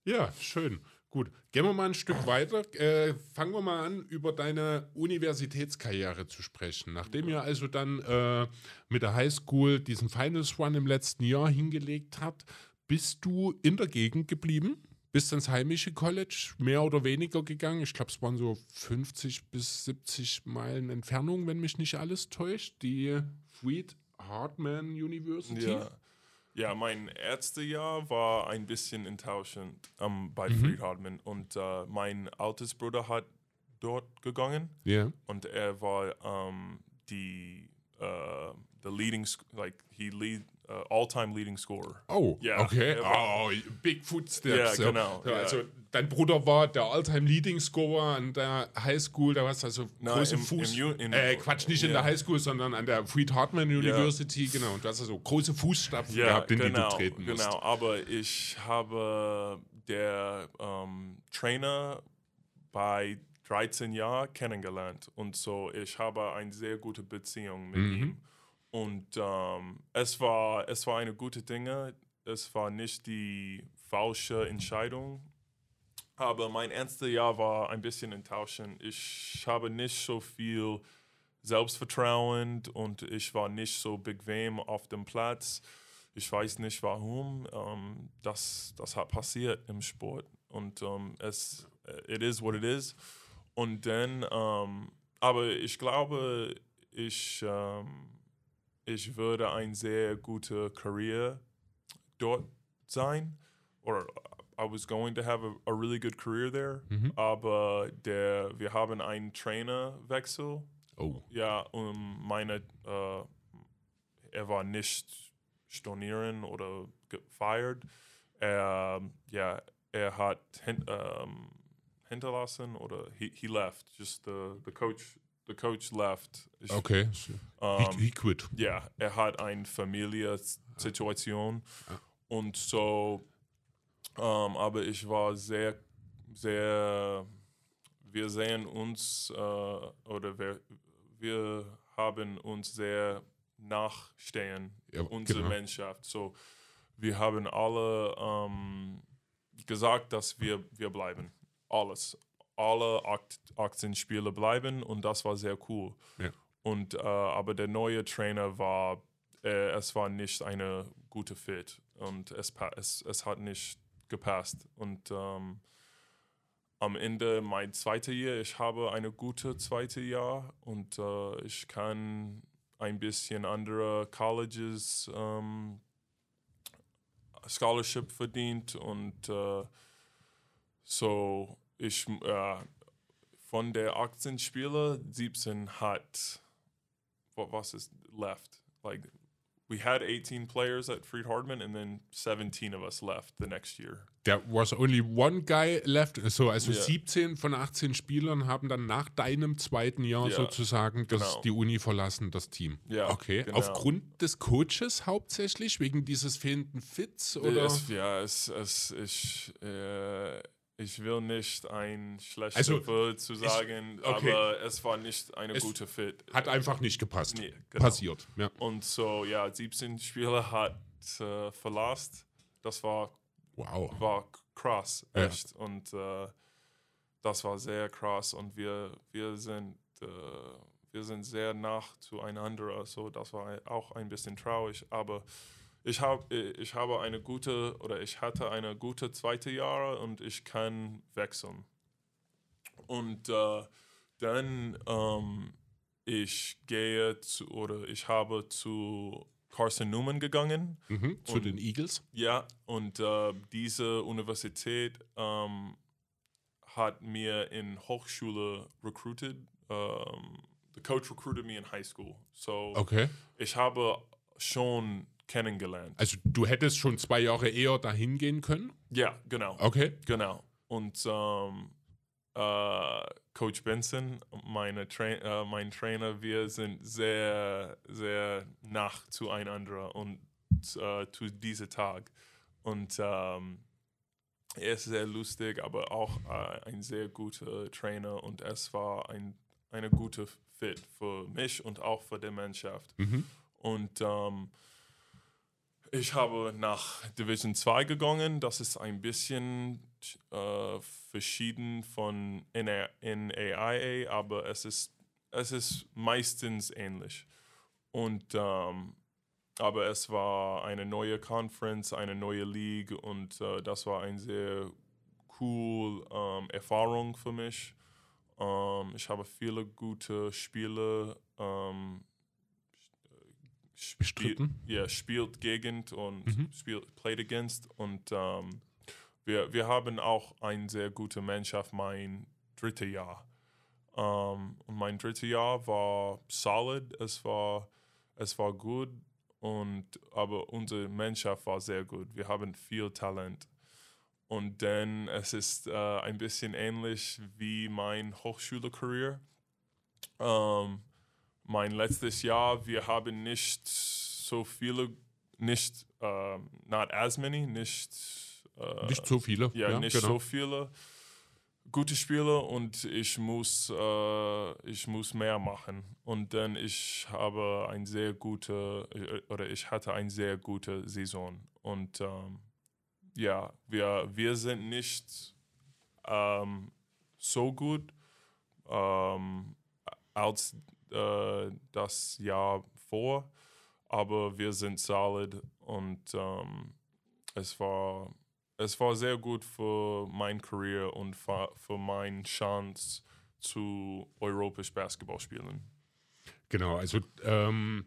[SPEAKER 1] Ja, schön. Gut. Gehen wir mal ein Stück weiter. Äh, fangen wir mal an, über deine Universitätskarriere zu sprechen. Nachdem ihr also dann äh, mit der Highschool diesen Finals Run im letzten Jahr hingelegt habt, bist du in der Gegend geblieben? Bist ins heimische College mehr oder weniger gegangen? Ich glaube, es waren so 50 bis 70 Meilen Entfernung, wenn mich nicht alles täuscht. Die Freed Hartman University.
[SPEAKER 2] Ja. Ja, mein erstes Jahr war ein bisschen enttäuschend ähm, bei
[SPEAKER 1] Mhm.
[SPEAKER 2] Fried Hartmann und äh, mein altes Bruder hat dort gegangen
[SPEAKER 1] Ja.
[SPEAKER 2] und er war ähm, die uh, the leading like he lead uh, all-time leading scorer.
[SPEAKER 1] Oh,
[SPEAKER 2] Ja,
[SPEAKER 1] okay. Oh, big footsteps.
[SPEAKER 2] Ja, genau,
[SPEAKER 1] So,
[SPEAKER 2] ja.
[SPEAKER 1] Also dein Bruder war der Alltime Leading Scorer an der Highschool. Da warst du also
[SPEAKER 2] Nein,
[SPEAKER 1] große
[SPEAKER 2] im-
[SPEAKER 1] Fuß.
[SPEAKER 2] im in-
[SPEAKER 1] äh, Quatsch, nicht in
[SPEAKER 2] ja.
[SPEAKER 1] der Highschool, sondern an der Freed Hartman University. Genau. Und du hast also große Fußstapfen gehabt, in die du treten musst.
[SPEAKER 2] Genau, aber ich habe der ähm, Trainer bei 13 Jahren kennengelernt und so ich habe eine sehr gute Beziehung mit
[SPEAKER 1] Mhm.
[SPEAKER 2] ihm und ähm, es war es war eine gute Dinge. Es war nicht die falsche Entscheidung Aber mein erstes Jahr war ein bisschen enttäuschend. Ich habe nicht so viel Selbstvertrauen und ich war nicht so bequem auf dem Platz. Ich weiß nicht warum. Ähm, das, das hat passiert im Sport. Und ähm, es it is what it is. Und dann, ähm, aber ich glaube, ich, ähm, ich würde ein sehr guter Career dort sein. Oder I was going to have a, a really good career there.
[SPEAKER 1] Mhm.
[SPEAKER 2] Aber der, wir haben einen Trainerwechsel.
[SPEAKER 1] Oh.
[SPEAKER 2] Ja, um meine, äh, er war nicht stornieren oder gefeiert. Er, ja, er hat hin, ähm, hinterlassen oder he, he left. Just the, the coach, the coach left. Ich,
[SPEAKER 1] Okay.
[SPEAKER 2] ähm,
[SPEAKER 1] he, he quit.
[SPEAKER 2] ja, er hat eine Familiensituation
[SPEAKER 1] Ah.
[SPEAKER 2] und so, ähm, aber ich war sehr, sehr, wir sehen uns äh, oder wir, wir haben uns sehr nachstehen,
[SPEAKER 1] Ja,
[SPEAKER 2] unsere
[SPEAKER 1] genau.
[SPEAKER 2] Mannschaft. So, wir haben alle ähm, gesagt, dass wir, wir bleiben. Alles. Alle acht- 18 Spiele bleiben und das war sehr cool.
[SPEAKER 1] Ja.
[SPEAKER 2] Und, äh, aber der neue Trainer war, äh, es war nicht eine gute Fit und es, es, es hat nicht gepasst. Und ähm, am Ende mein zweites Jahr, ich habe eine gute zweite Jahr und äh, ich kann ein bisschen andere Colleges ähm, Scholarship verdient und äh, so ich äh, von der 18 Spieler 17 hat what was is left like we had 18 players at Freed Hardman and then 17 of us left the next year
[SPEAKER 1] There was only one guy left. So, also
[SPEAKER 2] Ja.
[SPEAKER 1] 17 von 18 Spielern haben dann nach deinem zweiten Jahr
[SPEAKER 2] Ja,
[SPEAKER 1] sozusagen das,
[SPEAKER 2] genau.
[SPEAKER 1] die Uni verlassen, das Team.
[SPEAKER 2] Ja,
[SPEAKER 1] Okay.
[SPEAKER 2] genau.
[SPEAKER 1] Aufgrund des Coaches hauptsächlich, wegen dieses fehlenden Fits oder?
[SPEAKER 2] es, ja es, es ich äh, ich will nicht ein schlechter
[SPEAKER 1] Also,
[SPEAKER 2] Wort zu sagen,
[SPEAKER 1] okay.
[SPEAKER 2] aber es war nicht eine
[SPEAKER 1] Es
[SPEAKER 2] gute Fit.
[SPEAKER 1] Hat einfach nicht gepasst.
[SPEAKER 2] Nee, genau.
[SPEAKER 1] Passiert. Ja.
[SPEAKER 2] Und so, ja, 17 Spieler hat äh, verlassen. Das war,
[SPEAKER 1] Wow.
[SPEAKER 2] war krass,
[SPEAKER 1] Ja.
[SPEAKER 2] echt. Und äh, das war sehr krass. Und wir, wir, sind, äh, wir sind sehr nah zueinander. Also das war auch ein bisschen traurig. Aber ich, hab, ich habe eine gute, oder ich hatte eine gute zweite Jahre und ich kann wechseln. Und äh, dann ähm, ich gehe zu, oder ich habe zu Carson Newman gegangen.
[SPEAKER 1] Mhm. Zu
[SPEAKER 2] Und-
[SPEAKER 1] den Eagles.
[SPEAKER 2] Ja, und äh, diese Universität ähm, hat mir in Hochschule recruited. Ähm, the coach recruited me in high school. So
[SPEAKER 1] Okay.
[SPEAKER 2] ich habe schon kennengelernt.
[SPEAKER 1] Also du hättest schon zwei Jahre eher dahin gehen können.
[SPEAKER 2] Ja, genau.
[SPEAKER 1] Okay.
[SPEAKER 2] Genau. Und ähm, äh, Coach Benson, meine Tra äh, mein Trainer, wir sind sehr, sehr nach zueinander und äh, zu diesem Tag. Und ähm, er ist sehr lustig, aber auch äh, ein sehr guter Trainer und es war ein eine gute Fit für mich und auch für die Mannschaft.
[SPEAKER 1] Mhm.
[SPEAKER 2] Und ähm, ich habe nach Division 2 gegangen. Das ist ein bisschen äh, verschieden von NA NAIA, aber es ist, es ist meistens ähnlich. Und ähm, aber es war eine neue Conference, eine neue League und äh, das war eine sehr cool ähm, Erfahrung für mich. Ähm, ich habe viele gute Spiele ähm, spiel-
[SPEAKER 1] Bestritten?
[SPEAKER 2] ja, spielt gegen und
[SPEAKER 1] Mhm.
[SPEAKER 2] spielt played against und ähm, wir, wir haben auch eine sehr gute Mannschaft mein drittes Jahr. Ähm, und mein drittes Jahr war solid, es war, es war gut und aber unsere Mannschaft war sehr gut. Wir haben viel Talent. Und dann es ist äh, ein bisschen ähnlich wie mein Hochschulcareer. Ähm, mein letztes Jahr, wir haben nicht so viele, nicht, ähm, not as many, nicht, äh,
[SPEAKER 1] Nicht so viele.
[SPEAKER 2] ja, nicht
[SPEAKER 1] genau.
[SPEAKER 2] so viele gute Spiele und ich muss, äh, ich muss mehr machen. Und dann ich habe ein sehr gute, äh, oder ich hatte eine sehr gute Saison. Und ähm, ja, wir, wir sind nicht ähm, so gut ähm, als äh, das Jahr vor, aber wir sind solid und ähm, es war es war sehr gut für mein Career und für, meine Chance zu europäisch Basketball spielen.
[SPEAKER 1] Genau, also ähm,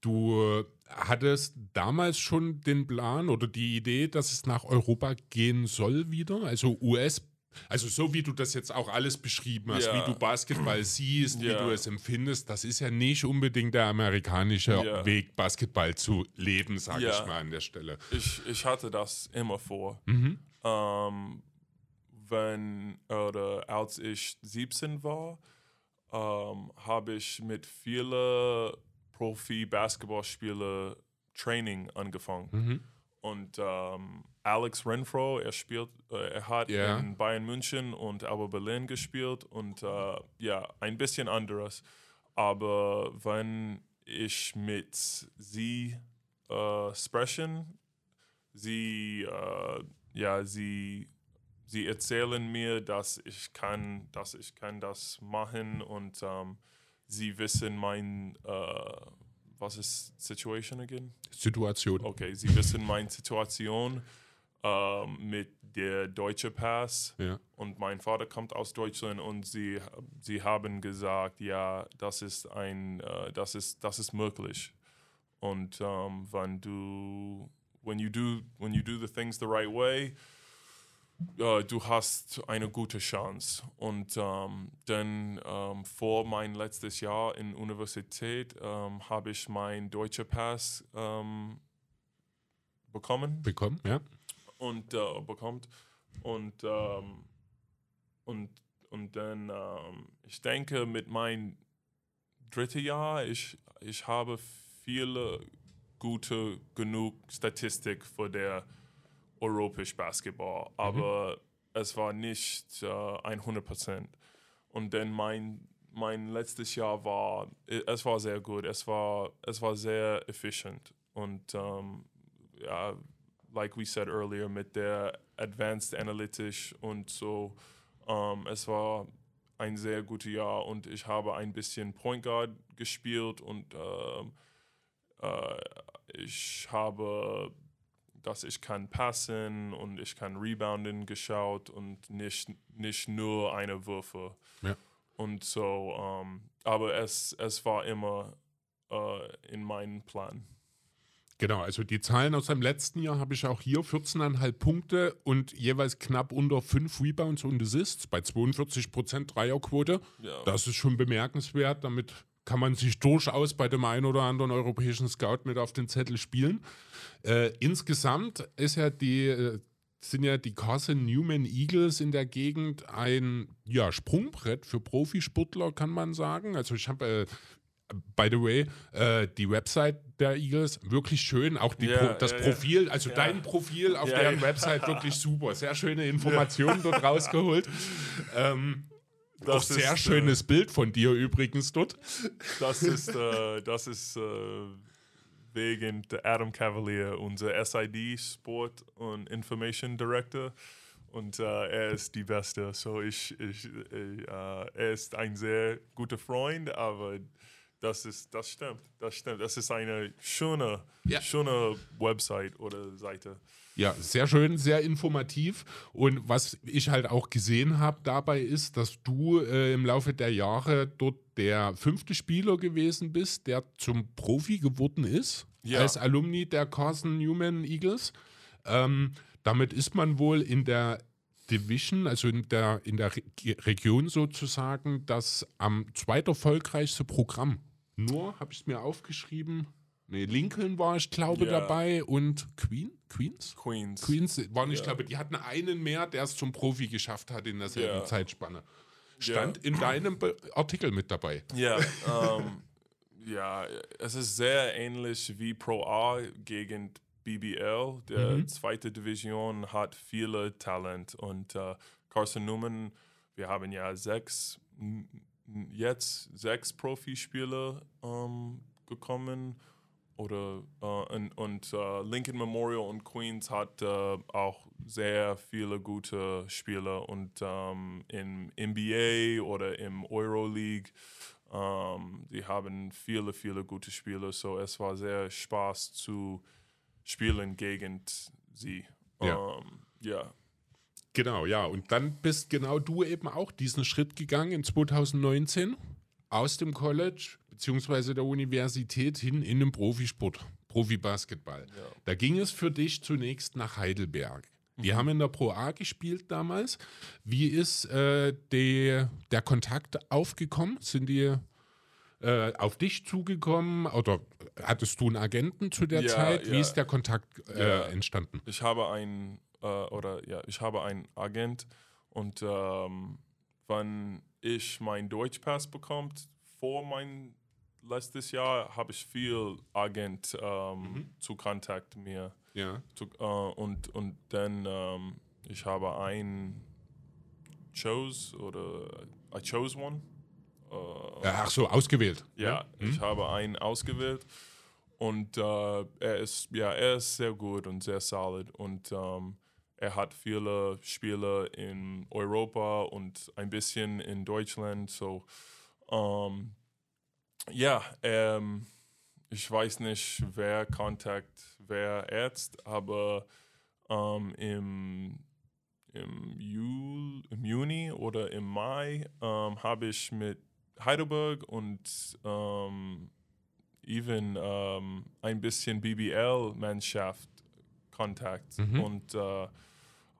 [SPEAKER 1] du hattest damals schon den Plan oder die Idee, dass es nach Europa gehen soll wieder, also US also so wie du das jetzt auch alles beschrieben hast,
[SPEAKER 2] Ja.
[SPEAKER 1] wie du Basketball siehst, wie
[SPEAKER 2] Ja.
[SPEAKER 1] du es empfindest, das ist ja nicht unbedingt der amerikanische
[SPEAKER 2] Ja.
[SPEAKER 1] Weg, Basketball zu leben, sage ich mal an der Stelle.
[SPEAKER 2] Ich, ich hatte das immer vor.
[SPEAKER 1] Mhm.
[SPEAKER 2] Ähm, wenn oder als ich 17 war, ähm, habe ich mit vielen Profi-Basketballspielern Training angefangen.
[SPEAKER 1] Mhm.
[SPEAKER 2] Und ähm, Alex Renfro, er spielt, äh, er hat
[SPEAKER 1] Ja.
[SPEAKER 2] in Bayern München und Alba Berlin gespielt und äh, ja, ein bisschen anderes. Aber wenn ich mit sie äh, sprechen, sie, äh, ja, sie, sie erzählen mir, dass ich kann, dass ich kann das machen und ähm, sie wissen mein, äh, was ist Situation again?
[SPEAKER 1] Situation.
[SPEAKER 2] Okay, Sie wissen meine Situation ähm, mit der deutsche Pass
[SPEAKER 1] Ja.
[SPEAKER 2] und mein Vater kommt aus Deutschland und sie, sie haben gesagt, ja, das ist ein, äh, das ist, das ist möglich. Und ähm, wenn du, when you do, when you do the things the right way, äh, du hast eine gute Chance. Und ähm, dann ähm, vor mein letztes Jahr in Universität ähm, habe ich meinen deutschen Pass ähm, bekommen
[SPEAKER 1] Bekommen, ja.
[SPEAKER 2] Und äh, bekommt. Und ähm, und und dann ähm, ich denke mit meinem dritten Jahr ich ich habe viele gute genug Statistik für der europäisch Basketball aber es war nicht äh, 100 Prozent. Und dann mein mein letztes Jahr war es war sehr gut es war es war sehr effizient und ähm, ja like we said earlier, mit der Advanced Analytics und so. Ähm, es war ein sehr gutes Jahr und ich habe ein bisschen Point Guard gespielt und ähm, äh, ich habe, dass ich kann passen und ich kann rebounden geschaut und nicht, nicht nur eine Würfe.
[SPEAKER 1] Ja.
[SPEAKER 2] Und so, ähm, aber es, es war immer äh, in meinem Plan.
[SPEAKER 1] Genau, also die Zahlen aus dem letzten Jahr habe ich auch hier. 14,5 Punkte und jeweils knapp unter 5 Rebounds und Assists bei 42% Dreierquote.
[SPEAKER 2] Ja.
[SPEAKER 1] Das ist schon bemerkenswert. Damit kann man sich durchaus bei dem einen oder anderen europäischen Scout mit auf den Zettel spielen. Äh, insgesamt ist ja die, äh, sind ja die Carson Newman Eagles in der Gegend ein ja, Sprungbrett für Profisportler, kann man sagen. Also ich habe äh, By the way, äh, die Website der Eagles wirklich schön, auch
[SPEAKER 2] Ja,
[SPEAKER 1] Pro das
[SPEAKER 2] ja.
[SPEAKER 1] Profil, also
[SPEAKER 2] Ja.
[SPEAKER 1] dein Profil auf deren. Website wirklich super, sehr schöne Informationen dort rausgeholt. Ähm, auch
[SPEAKER 2] Das
[SPEAKER 1] sehr
[SPEAKER 2] ist, äh,
[SPEAKER 1] schönes Bild von dir übrigens dort.
[SPEAKER 2] Das ist, äh, das ist äh, wegen der Adam Cavalier, unser SID Sport und Information Director. Und äh, er ist die Beste. So ich, ich, äh, er ist ein sehr guter Freund, aber das ist, das stimmt, das stimmt. Das ist eine schöne,
[SPEAKER 1] Ja.
[SPEAKER 2] schöne Website oder Seite.
[SPEAKER 1] Ja, sehr schön, sehr informativ. Und was ich halt auch gesehen habe dabei ist, dass du äh, im Laufe der Jahre dort der fünfte Spieler gewesen bist, der zum Profi geworden ist,
[SPEAKER 2] Ja.
[SPEAKER 1] als Alumni der Carson Newman Eagles. Ähm, damit ist man wohl in der Division, also in der, in der Re Region sozusagen, das am zweiterfolgreichste Programm. Nur, habe ich es mir aufgeschrieben, nee, Lincoln war ich glaube
[SPEAKER 2] Ja.
[SPEAKER 1] dabei und Queen, Queens?
[SPEAKER 2] Queens.
[SPEAKER 1] Queens war nicht,
[SPEAKER 2] Ja.
[SPEAKER 1] glaube die hatten einen mehr, der es zum Profi geschafft hat in derselben
[SPEAKER 2] Ja.
[SPEAKER 1] Zeitspanne. Stand in deinem Be Artikel mit dabei.
[SPEAKER 2] Ja, ähm, ja, es ist sehr ähnlich wie Pro A gegen BBL. Der
[SPEAKER 1] Mhm.
[SPEAKER 2] zweite Division hat viele Talent und äh, Carson Newman, wir haben ja sechs, jetzt sechs Profispieler ähm, gekommen. Oder äh, und, und äh, Lincoln Memorial und Queens hat äh, auch sehr viele gute Spieler und ähm, im NBA oder im Euroleague ähm, die haben viele viele gute Spieler so es war sehr Spaß zu spielen gegen sie.
[SPEAKER 1] Ja.
[SPEAKER 2] Ähm, ja
[SPEAKER 1] Genau, ja. Und dann bist genau du eben auch diesen Schritt gegangen in 2019 aus dem College beziehungsweise der Universität hin in den Profisport, Profibasketball. Da ging es für dich zunächst nach Heidelberg. Die haben in der Pro A gespielt damals. Wie ist äh, die, der Kontakt aufgekommen? Sind die äh, auf dich zugekommen oder hattest du einen Agenten zu der
[SPEAKER 2] Ja,
[SPEAKER 1] Zeit? Wie
[SPEAKER 2] ja.
[SPEAKER 1] ist der Kontakt äh,
[SPEAKER 2] Ja.
[SPEAKER 1] entstanden?
[SPEAKER 2] ich habe ein äh, oder ja, ich habe einen Agent und ähm, wenn ich meinen Deutschpass bekommt vor mein letztes Jahr habe ich viel Agent ähm, zu Kontakt mir
[SPEAKER 1] Ja.
[SPEAKER 2] zu, äh, und und dann ähm, ich habe ein chose oder I chose one äh,
[SPEAKER 1] Ach so, ausgewählt.
[SPEAKER 2] ja,
[SPEAKER 1] Mhm.
[SPEAKER 2] ich habe einen ausgewählt und äh, er ist ja er ist sehr gut und sehr solid und ähm, er hat viele Spiele in Europa und ein bisschen in Deutschland. So ähm, ja, ähm, ich weiß nicht, wer Kontakt, wer Arzt, aber ähm, im im, Jul, im Juni oder im Mai ähm, habe ich mit Heidelberg und ähm, even ähm, ein bisschen BBL-Mannschaft Kontakt.
[SPEAKER 1] Mhm.
[SPEAKER 2] Und, äh,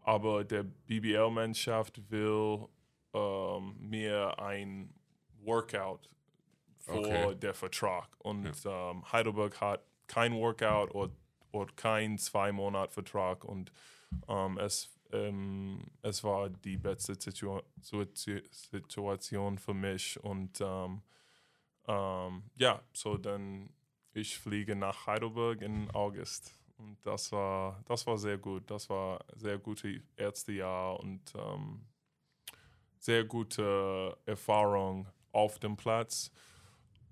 [SPEAKER 2] aber der BBL-Mannschaft will ähm, mir ein Workout vor
[SPEAKER 1] Okay.
[SPEAKER 2] der Vertrag. Und ähm, Heidelberg hat kein Workout oder, oder kein zwei Monat Vertrag. Und ähm, es, ähm, es war die beste Situa Situ- Situation für mich. Und ähm, ähm, ja, so dann ich fliege nach Heidelberg in August. Und das war, das war sehr gut. Das war sehr gute erste Jahr und ähm, sehr gute Erfahrung auf dem Platz.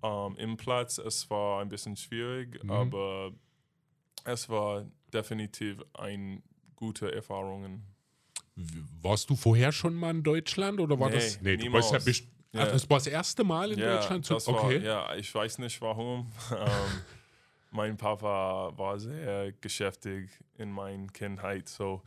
[SPEAKER 2] Ähm, Im Platz, es war ein bisschen schwierig,
[SPEAKER 1] Mhm.
[SPEAKER 2] aber es war definitiv eine gute Erfahrung.
[SPEAKER 1] Warst du vorher schon mal in Deutschland oder war
[SPEAKER 2] Nee,
[SPEAKER 1] das? Nee, du warst ja
[SPEAKER 2] Ja.
[SPEAKER 1] Das war das erste Mal in Deutschland. zu-
[SPEAKER 2] das war,
[SPEAKER 1] okay.
[SPEAKER 2] ja, ich weiß nicht warum. mein Papa war sehr geschäftig in meiner Kindheit, so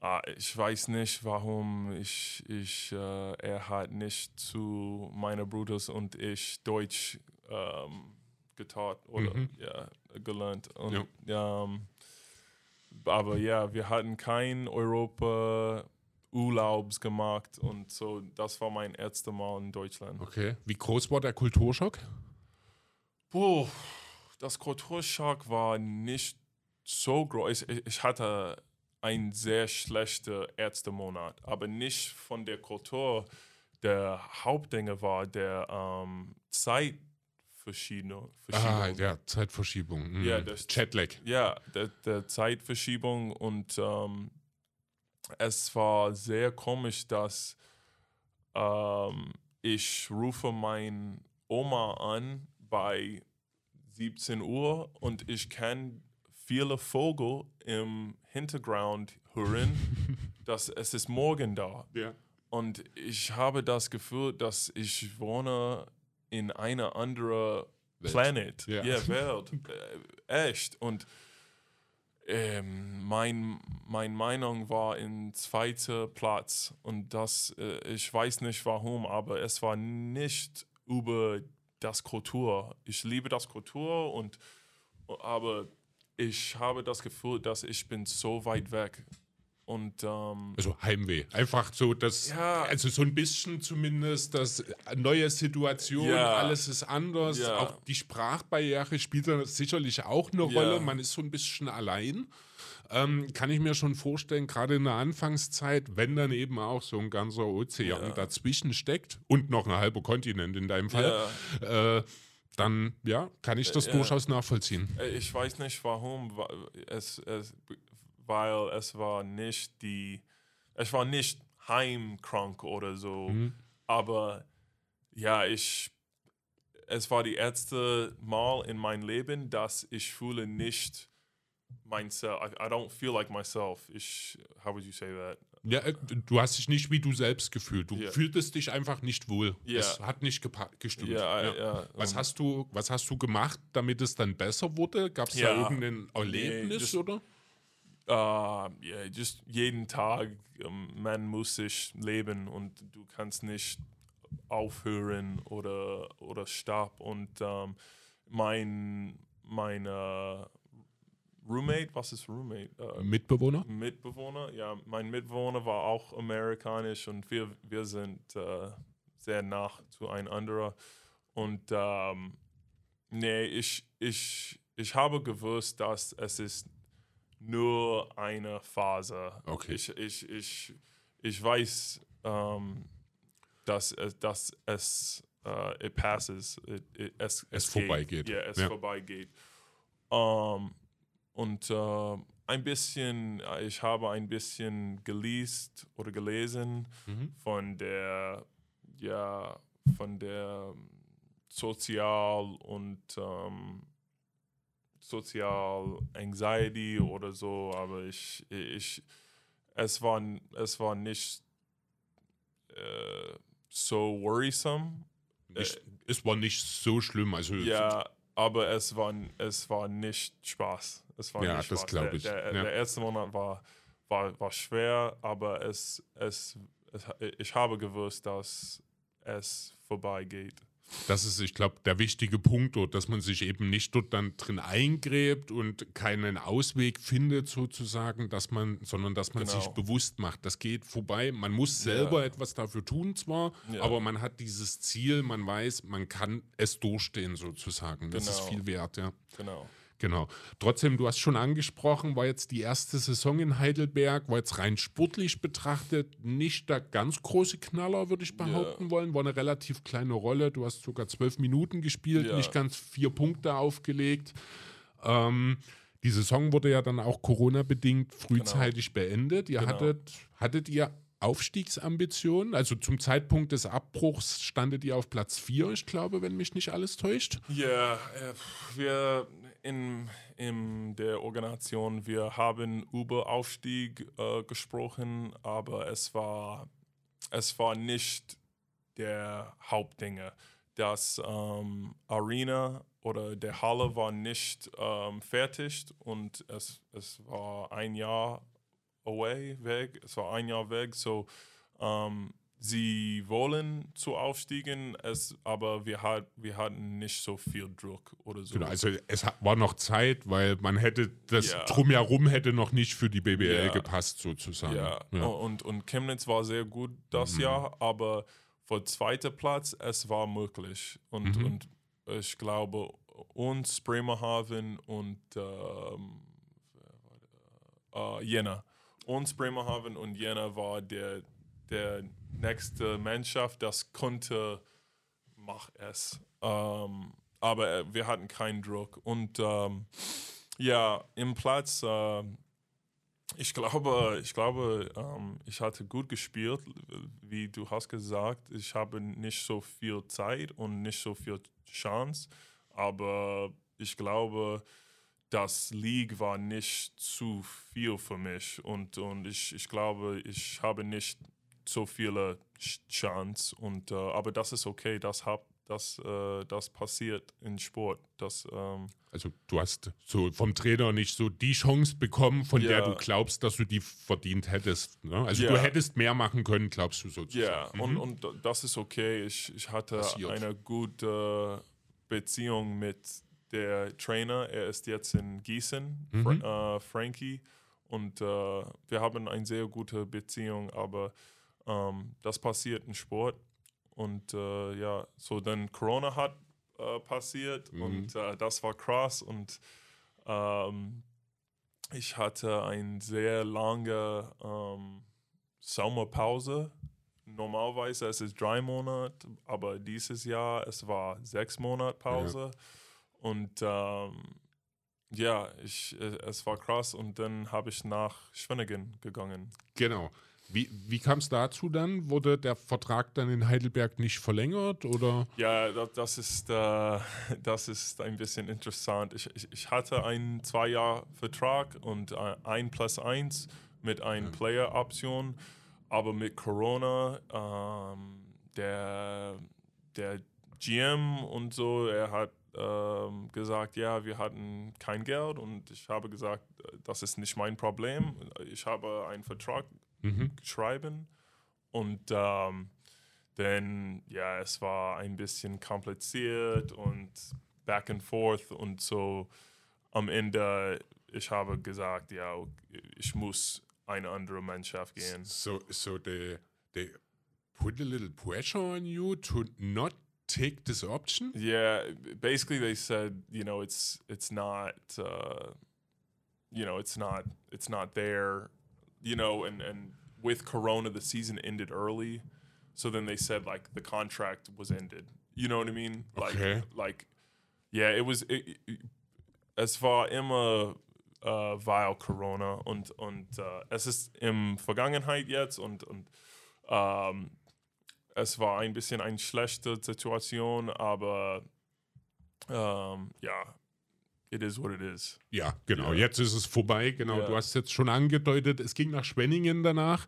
[SPEAKER 2] ah, ich weiß nicht warum ich, ich äh, er hat nicht zu meinen Brüdern und ich Deutsch ähm, getan oder
[SPEAKER 1] Mhm.
[SPEAKER 2] ja, gelernt und ähm, aber ja, wir hatten kein Europa Urlaubs gemacht und so, das war mein erstes Mal in Deutschland.
[SPEAKER 1] okay. Wie groß war der Kulturschock?
[SPEAKER 2] Puh, das Kulturschock war nicht so groß. Ich, ich hatte einen sehr schlechten Ärztemonat, aber nicht von der Kultur. Der Hauptdinge war der ähm, Zeitverschiebung.
[SPEAKER 1] Ah, ja, Zeitverschiebung. Mhm.
[SPEAKER 2] Ja, das-
[SPEAKER 1] Jetlag.
[SPEAKER 2] Ja, der, der Zeitverschiebung und ähm, es war sehr komisch, dass ähm, ich rufe meine Oma an bei 17 Uhr und ich kann viele Vögel im Hintergrund hören, dass es ist morgen da.
[SPEAKER 1] Ja.
[SPEAKER 2] Und ich habe das Gefühl, dass ich wohne in einer anderen
[SPEAKER 1] Welt.
[SPEAKER 2] Planet,
[SPEAKER 1] Ja.
[SPEAKER 2] ja, Welt, äh, echt. Und ähm, mein, meine Meinung war in zweiter Platz und das, äh, ich weiß nicht warum, aber es war nicht über das Kultur. Ich liebe das Kultur und aber ich habe das Gefühl, dass ich bin so weit weg und ähm,
[SPEAKER 1] Also Heimweh. Einfach so, dass,
[SPEAKER 2] Ja.
[SPEAKER 1] also so ein bisschen zumindest, das neue Situation,
[SPEAKER 2] Ja.
[SPEAKER 1] alles ist anders.
[SPEAKER 2] Ja.
[SPEAKER 1] Auch die Sprachbarriere spielt da sicherlich auch eine. Rolle. Man ist so ein bisschen allein. Ähm, kann ich mir schon vorstellen, gerade in der Anfangszeit, wenn dann eben auch so ein ganzer Ozean
[SPEAKER 2] Ja.
[SPEAKER 1] dazwischen steckt und noch ein halber Kontinent in deinem Fall, äh, dann ja, kann ich das
[SPEAKER 2] Ja.
[SPEAKER 1] durchaus nachvollziehen.
[SPEAKER 2] Äh, Ich weiß nicht warum, wa- es, es, weil es war nicht die, es war nicht heimkrank oder so,
[SPEAKER 1] Mhm.
[SPEAKER 2] aber ja, ich, es war die erste Mal in meinem Leben, dass ich fühle nicht myself. I, I don't feel like myself. Ich, how would you say that?
[SPEAKER 1] Ja, äh, du hast dich nicht wie du selbst gefühlt. Du
[SPEAKER 2] Ja.
[SPEAKER 1] fühltest dich einfach nicht wohl.
[SPEAKER 2] Ja.
[SPEAKER 1] Es hat nicht gestimmt.
[SPEAKER 2] Ja, ja.
[SPEAKER 1] Was
[SPEAKER 2] und-
[SPEAKER 1] hast du, was hast du gemacht, damit es dann besser wurde? Gab es
[SPEAKER 2] Ja.
[SPEAKER 1] da irgendein Erlebnis
[SPEAKER 2] just-
[SPEAKER 1] oder?
[SPEAKER 2] Uh, yeah, just jeden Tag, ähm, man muss sich leben und du kannst nicht aufhören oder, oder stopp. Und ähm, mein, mein äh, Roommate, was ist Roommate? Äh,
[SPEAKER 1] Mitbewohner?
[SPEAKER 2] Mitbewohner, ja, mein Mitbewohner war auch amerikanisch und wir, wir sind äh, sehr nah zueinander. Und ähm, nee, ich, ich, ich habe gewusst, dass es ist nur eine Phase.
[SPEAKER 1] Okay.
[SPEAKER 2] Ich, ich, ich, ich weiß, ähm, dass, es- dass es äh, it passes, it, it, es,
[SPEAKER 1] Es
[SPEAKER 2] geht.
[SPEAKER 1] vorbeigeht.
[SPEAKER 2] Ja, es
[SPEAKER 1] Ja.
[SPEAKER 2] vorbeigeht. Ähm, und äh, ein bisschen, äh, ich habe ein bisschen geliest oder gelesen
[SPEAKER 1] Mhm.
[SPEAKER 2] von der, ja, von der ähm, Sozial- und ähm, Sozial Anxiety oder so, aber ich, ich, es war, es war nicht äh, so worrisome.
[SPEAKER 1] Nicht, es war nicht so schlimm. Also
[SPEAKER 2] Ja, aber es war, es war nicht Spaß. Es war
[SPEAKER 1] Ja,
[SPEAKER 2] nicht
[SPEAKER 1] das
[SPEAKER 2] Spaß.
[SPEAKER 1] glaub
[SPEAKER 2] Der-
[SPEAKER 1] ich.
[SPEAKER 2] Der,
[SPEAKER 1] Ja.
[SPEAKER 2] der erste Monat war, war, war schwer, aber es, es, es, ich habe gewusst, dass es vorbeigeht.
[SPEAKER 1] Das ist, ich glaube, der wichtige Punkt dort, dass man sich eben nicht dort dann drin eingräbt und keinen Ausweg findet sozusagen, dass man, sondern dass man
[SPEAKER 2] Genau.
[SPEAKER 1] sich bewusst macht, das geht vorbei. Man muss
[SPEAKER 2] Ja.
[SPEAKER 1] selber etwas dafür tun zwar,
[SPEAKER 2] Ja.
[SPEAKER 1] aber man hat dieses Ziel, man weiß, man kann es durchstehen sozusagen. Das ist
[SPEAKER 2] Genau.
[SPEAKER 1] viel wert, ja.
[SPEAKER 2] Genau.
[SPEAKER 1] Genau. Trotzdem, du hast schon angesprochen, war jetzt die erste Saison in Heidelberg, war jetzt rein sportlich betrachtet nicht der ganz große Knaller, würde ich behaupten wollen. War eine relativ kleine Rolle. Du hast sogar zwölf Minuten gespielt,
[SPEAKER 2] Ja.
[SPEAKER 1] nicht ganz vier Punkte aufgelegt. Ähm, die Saison wurde ja dann auch Corona-bedingt frühzeitig beendet. Ihr
[SPEAKER 2] Genau.
[SPEAKER 1] hattet, hattet ihr Aufstiegsambitionen? Also zum Zeitpunkt des Abbruchs standet ihr auf Platz 4, ich glaube, wenn mich nicht alles täuscht.
[SPEAKER 2] Ja, äh, wir in, in der Organisation, wir haben über Aufstieg äh, gesprochen, aber es war, es war nicht der Hauptdinge. Das ähm, Arena oder der Halle war nicht ähm, fertig und es, es war ein Jahr away, weg. Es war ein Jahr weg, so ähm, sie wollen zu aufstiegen, es, aber wir, hat, wir hatten nicht so viel Druck oder so.
[SPEAKER 1] Genau, also es war noch Zeit, weil man hätte das
[SPEAKER 2] Ja.
[SPEAKER 1] drumherum hätte noch nicht für die BBL
[SPEAKER 2] Ja.
[SPEAKER 1] gepasst sozusagen.
[SPEAKER 2] Ja, Und, und Chemnitz war sehr gut das
[SPEAKER 1] Mhm.
[SPEAKER 2] Jahr, aber für zweiter Platz, es war möglich. Und,
[SPEAKER 1] Mhm.
[SPEAKER 2] und ich glaube, uns, Bremerhaven und ähm, äh, Jena. Uns, Bremerhaven und Jena war der, der nächste Mannschaft, das konnte, mach es. Ähm, aber äh, wir hatten keinen Druck. Und ähm, ja, im Platz, ähm, ich glaube, ich glaube, ähm, ich hatte gut gespielt, wie du hast gesagt. Ich habe nicht so viel Zeit und nicht so viel Chance, aber ich glaube, das League war nicht zu viel für mich und, und ich, ich glaube, ich habe nicht so viele Ch- Chance und äh, aber das ist okay, das hab, das, äh, das passiert in Sport. Das, ähm,
[SPEAKER 1] Also du hast so vom Trainer nicht so die Chance bekommen, von der
[SPEAKER 2] Ja.
[SPEAKER 1] du glaubst, dass du die verdient hättest. Ne? Also
[SPEAKER 2] Ja.
[SPEAKER 1] du hättest mehr machen können, glaubst du sozusagen.
[SPEAKER 2] Ja, und, und d- das ist okay. Ich, ich hatte
[SPEAKER 1] Passiert.
[SPEAKER 2] eine gute Beziehung mit der Trainer. Er ist jetzt in Gießen,
[SPEAKER 1] Mhm.
[SPEAKER 2] Fra äh, Frankie. Und äh, wir haben eine sehr gute Beziehung, aber ähm, das passiert im Sport. Und äh, ja, so dann Corona hat äh, passiert
[SPEAKER 1] Mhm.
[SPEAKER 2] und äh, das war krass. Und ähm, ich hatte eine sehr lange ähm, Sommerpause. Normalerweise es ist drei Monate, aber dieses Jahr es war sechs Monate Pause. Und ähm, ja, ich, äh, es war krass. Und dann habe ich nach Schwenningen gegangen.
[SPEAKER 1] Genau. Wie, wie kam es dazu dann? Wurde der Vertrag dann in Heidelberg nicht verlängert oder?
[SPEAKER 2] Ja, das, das ist, äh, das ist ein bisschen interessant. Ich, ich, ich hatte einen zwei Jahr Vertrag und äh, ein plus eins mit einer Player-Option, aber mit Corona, ähm, der, der GM und so, er hat ähm, gesagt, ja, wir hatten kein Geld und ich habe gesagt, äh, das ist nicht mein Problem. Ich habe einen Vertrag
[SPEAKER 1] Mhm.
[SPEAKER 2] schreiben und ähm, dann, ja, es war ein bisschen kompliziert und back and forth und so am Ende, ich habe gesagt, ja, ich muss eine andere Mannschaft gehen.
[SPEAKER 1] So, so they, they put a little pressure on you to not take this option?
[SPEAKER 2] Yeah, basically they said, you know, it's it's not, uh, you know, it's not it's not there, you know, and and with Corona the season ended early, so then they said like the contract was ended. You know what I mean? Like
[SPEAKER 1] Okay.
[SPEAKER 2] like, yeah, it was. It, it, es war immer äh, uh, weil Corona und und äh, es ist im Vergangenheit jetzt und und ähm, es war ein bisschen eine schlechte Situation, aber ähm, ja, it is what it is.
[SPEAKER 1] Ja, genau.
[SPEAKER 2] Ja.
[SPEAKER 1] Jetzt ist es vorbei. Genau,
[SPEAKER 2] Ja.
[SPEAKER 1] du hast jetzt schon angedeutet, es ging nach Schwenningen danach.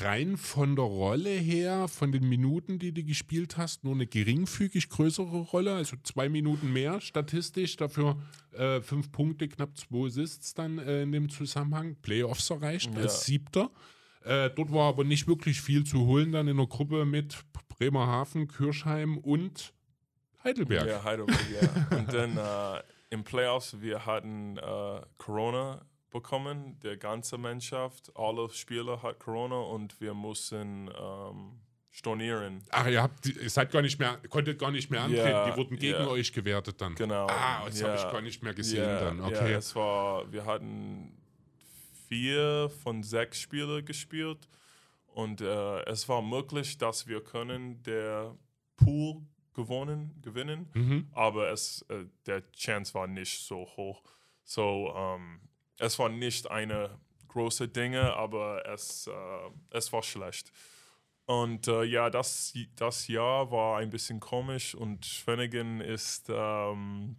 [SPEAKER 1] Rein von der Rolle her, von den Minuten, die du gespielt hast, nur eine geringfügig größere Rolle, also zwei Minuten mehr statistisch, dafür äh, fünf Punkte, knapp zwei Assists dann äh, in dem Zusammenhang. Playoffs erreicht
[SPEAKER 2] Ja.
[SPEAKER 1] als Siebter. Äh, dort war aber nicht wirklich viel zu holen, dann in der Gruppe mit Bremerhaven, Kirchheim und Heidelberg.
[SPEAKER 2] Ja, Heidelberg, ja. Und dann äh, im Playoffs, wir hatten äh, Corona bekommen, der ganze Mannschaft, alle Spieler hat Corona und wir mussten ähm, stornieren.
[SPEAKER 1] Ach, ihr habt, ihr seid gar nicht mehr, konntet gar nicht mehr antreten.
[SPEAKER 2] Ja,
[SPEAKER 1] die wurden gegen
[SPEAKER 2] ja.
[SPEAKER 1] euch gewertet dann.
[SPEAKER 2] Genau.
[SPEAKER 1] Ah, das habe
[SPEAKER 2] Ja.
[SPEAKER 1] ich gar nicht mehr gesehen
[SPEAKER 2] Ja,
[SPEAKER 1] dann.
[SPEAKER 2] Ja,
[SPEAKER 1] Okay.
[SPEAKER 2] es war, wir hatten vier von sechs Spiele gespielt und äh, es war möglich, dass wir können der Pool gewonnen, gewinnen,
[SPEAKER 1] Mhm.
[SPEAKER 2] aber es, äh, der Chance war nicht so hoch. So, ähm, es war nicht eine große Dinge, aber es, äh, es war schlecht. Und äh, ja, das, das Jahr war ein bisschen komisch und Schwenningen ist ähm,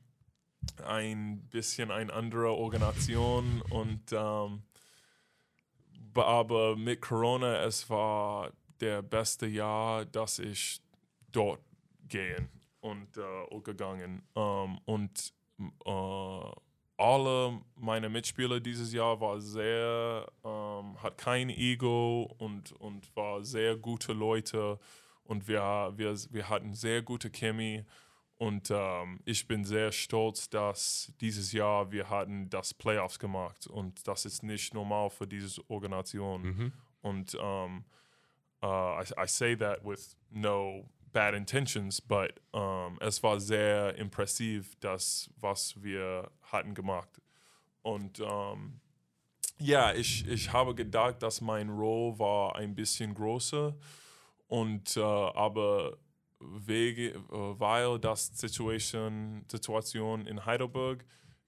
[SPEAKER 2] ein bisschen eine andere Organisation und ähm, aber mit Corona es war der beste Jahr, dass ich dort gehen und äh, gegangen ähm, und äh, alle meine Mitspieler dieses Jahr war sehr ähm, hat kein Ego und und war sehr gute Leute und wir wir wir hatten sehr gute Chemie und ähm, ich bin sehr stolz, dass dieses Jahr wir hatten das Playoffs gemacht und das ist nicht normal für diese Organisation.
[SPEAKER 1] Mhm.
[SPEAKER 2] Und um, uh, I, I say that with no bad intentions, but um, es war sehr impressiv, das, was wir hatten gemacht. Und um, ja, ich, ich habe gedacht, dass mein Roll war ein bisschen größer. Und uh, aber wege, uh, weil das Situation, Situation in Heidelberg,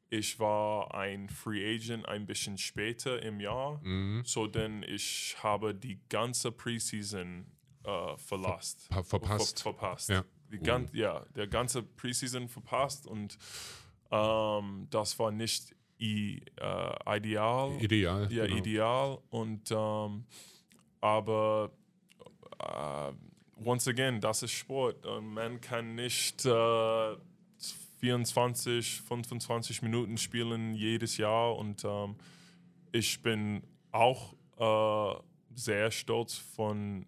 [SPEAKER 2] ich war ein Free Agent ein bisschen später im Jahr.
[SPEAKER 1] Mhm.
[SPEAKER 2] So denn ich habe die ganze Preseason äh, verlasst.
[SPEAKER 1] Ver verpasst.
[SPEAKER 2] Ver verpasst.
[SPEAKER 1] Ja.
[SPEAKER 2] Gan ja, der ganze Preseason verpasst und ähm, das war nicht i äh, ideal.
[SPEAKER 1] Ideal.
[SPEAKER 2] Ja,
[SPEAKER 1] genau.
[SPEAKER 2] ideal. Und ähm, aber äh, once again, das ist Sport. Und man kann nicht äh, 24, 25 Minuten spielen jedes Jahr. Und ähm, ich bin auch äh, sehr stolz von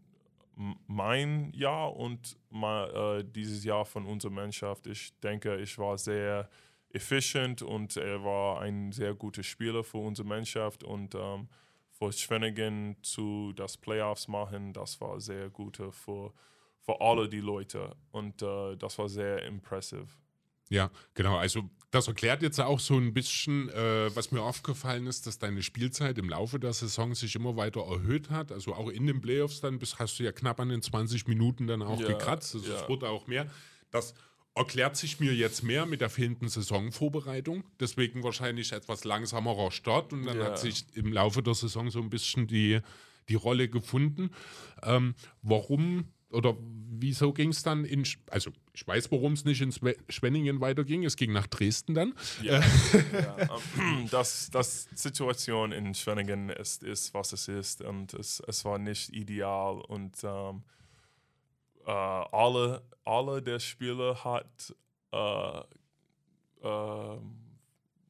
[SPEAKER 2] mein Jahr und ma, äh, dieses Jahr von unserer Mannschaft. Ich denke, ich war sehr effizient und er war ein sehr guter Spieler für unsere Mannschaft und ähm, für Schwenningen zu das Playoffs machen, das war sehr gut für, für alle die Leute und äh, das war sehr impressive.
[SPEAKER 1] Ja, genau. Also das erklärt jetzt auch so ein bisschen, äh, was mir aufgefallen ist, dass deine Spielzeit im Laufe der Saison sich immer weiter erhöht hat. Also auch in den Playoffs dann bis hast du ja knapp an den 20 Minuten dann auch
[SPEAKER 2] Ja,
[SPEAKER 1] gekratzt. Also es
[SPEAKER 2] ja.
[SPEAKER 1] wurde auch mehr. Das erklärt sich mir jetzt mehr mit der fehlenden Saisonvorbereitung. Deswegen wahrscheinlich etwas langsamerer Start und dann
[SPEAKER 2] Ja.
[SPEAKER 1] hat sich im Laufe der Saison so ein bisschen die, die Rolle gefunden. Ähm, warum oder wieso ging es dann in, also ich weiß, warum es nicht in Schwenningen weiterging, es ging nach Dresden dann.
[SPEAKER 2] Ja, ja ähm, das, das Situation in Schwenningen ist, ist, was es ist und es, es war nicht ideal und ähm, äh, alle, alle der Spieler hat äh, äh,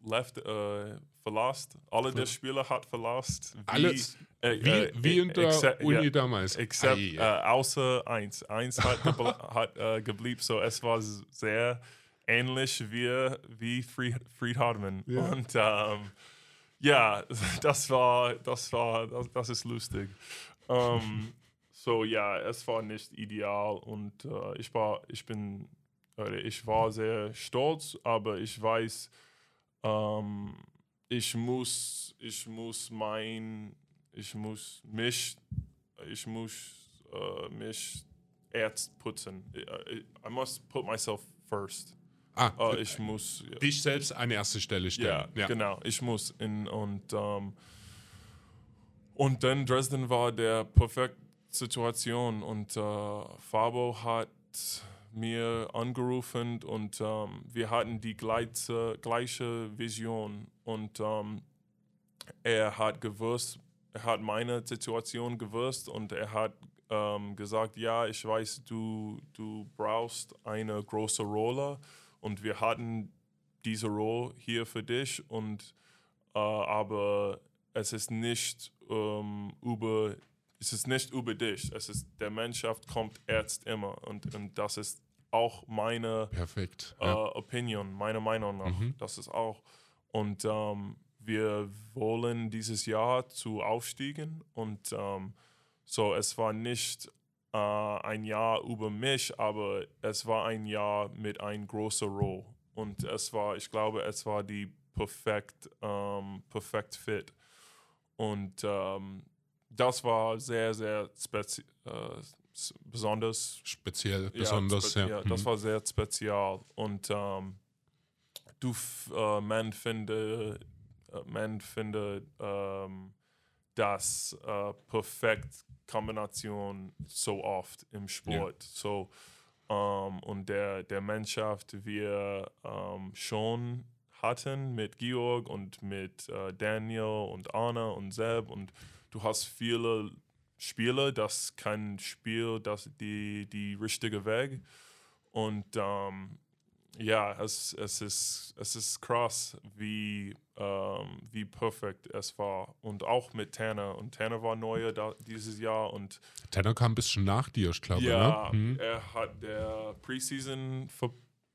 [SPEAKER 2] left, äh, verlost. Alle der Spieler hat verlost.
[SPEAKER 1] Wie, Alles äh, wie, äh, wie in der except, Uni yeah, damals.
[SPEAKER 2] Except, außer eins. Eins hat, hat geblieben. So, es war sehr ähnlich wie, wie Fried, Fried Hardeman. Yeah. Und ähm, ja, das war, das war, das, das ist lustig. Um, ähm, so ja, es war nicht ideal und äh, ich war, ich bin, ich war sehr stolz, aber ich weiß, ähm, ich muss, ich muss mein, ich muss mich, ich muss uh, mich erst putzen. I, I, must put myself first.
[SPEAKER 1] Ah, uh, ich muss dich selbst an erste Stelle stellen.
[SPEAKER 2] Ja, ja. genau. Ich muss in, und um, und dann Dresden war der perfekte Situation und uh, Fabo hat mir angerufen und ähm, wir hatten die gleiche, gleiche Vision und ähm, er hat gewusst, er hat meine Situation gewusst und er hat ähm, gesagt, ja, ich weiß, du, du brauchst eine große Rolle und wir hatten diese Rolle hier für dich und äh, aber es ist nicht ähm, über es ist nicht über dich. Es ist, der Mannschaft kommt erst immer. Und, und das ist auch meine
[SPEAKER 1] Perfekt,
[SPEAKER 2] äh, ja. Opinion, meine Meinung nach. Mhm. Das ist auch. Und ähm, wir wollen dieses Jahr zu aufstiegen. Und ähm, so, es war nicht äh, ein Jahr über mich, aber es war ein Jahr mit einem großen Roll. Und es war, ich glaube, es war die perfekt, ähm, perfekt fit. Und ähm, das war sehr, sehr spezi äh, besonders.
[SPEAKER 1] Speziell, besonders,
[SPEAKER 2] ja. Spe ja. Das mhm. war sehr spezial. Und ähm, du, äh, man findet, äh, man findet ähm, das äh, perfekt Kombination so oft im Sport. Ja. So, ähm, und der, der Mannschaft wir ähm, schon hatten mit Georg und mit äh, Daniel und Anna und Seb und du hast viele Spieler, das kann Spiel, das die, die richtige Weg. Und ähm, ja, es, es, ist, es ist krass, wie, ähm, wie perfekt es war. Und auch mit Tanner. Und Tanner war neu da, dieses Jahr. Und
[SPEAKER 1] Tanner kam ein bisschen nach dir, ich glaube.
[SPEAKER 2] Ja, ne? mhm. er hat der Preseason ver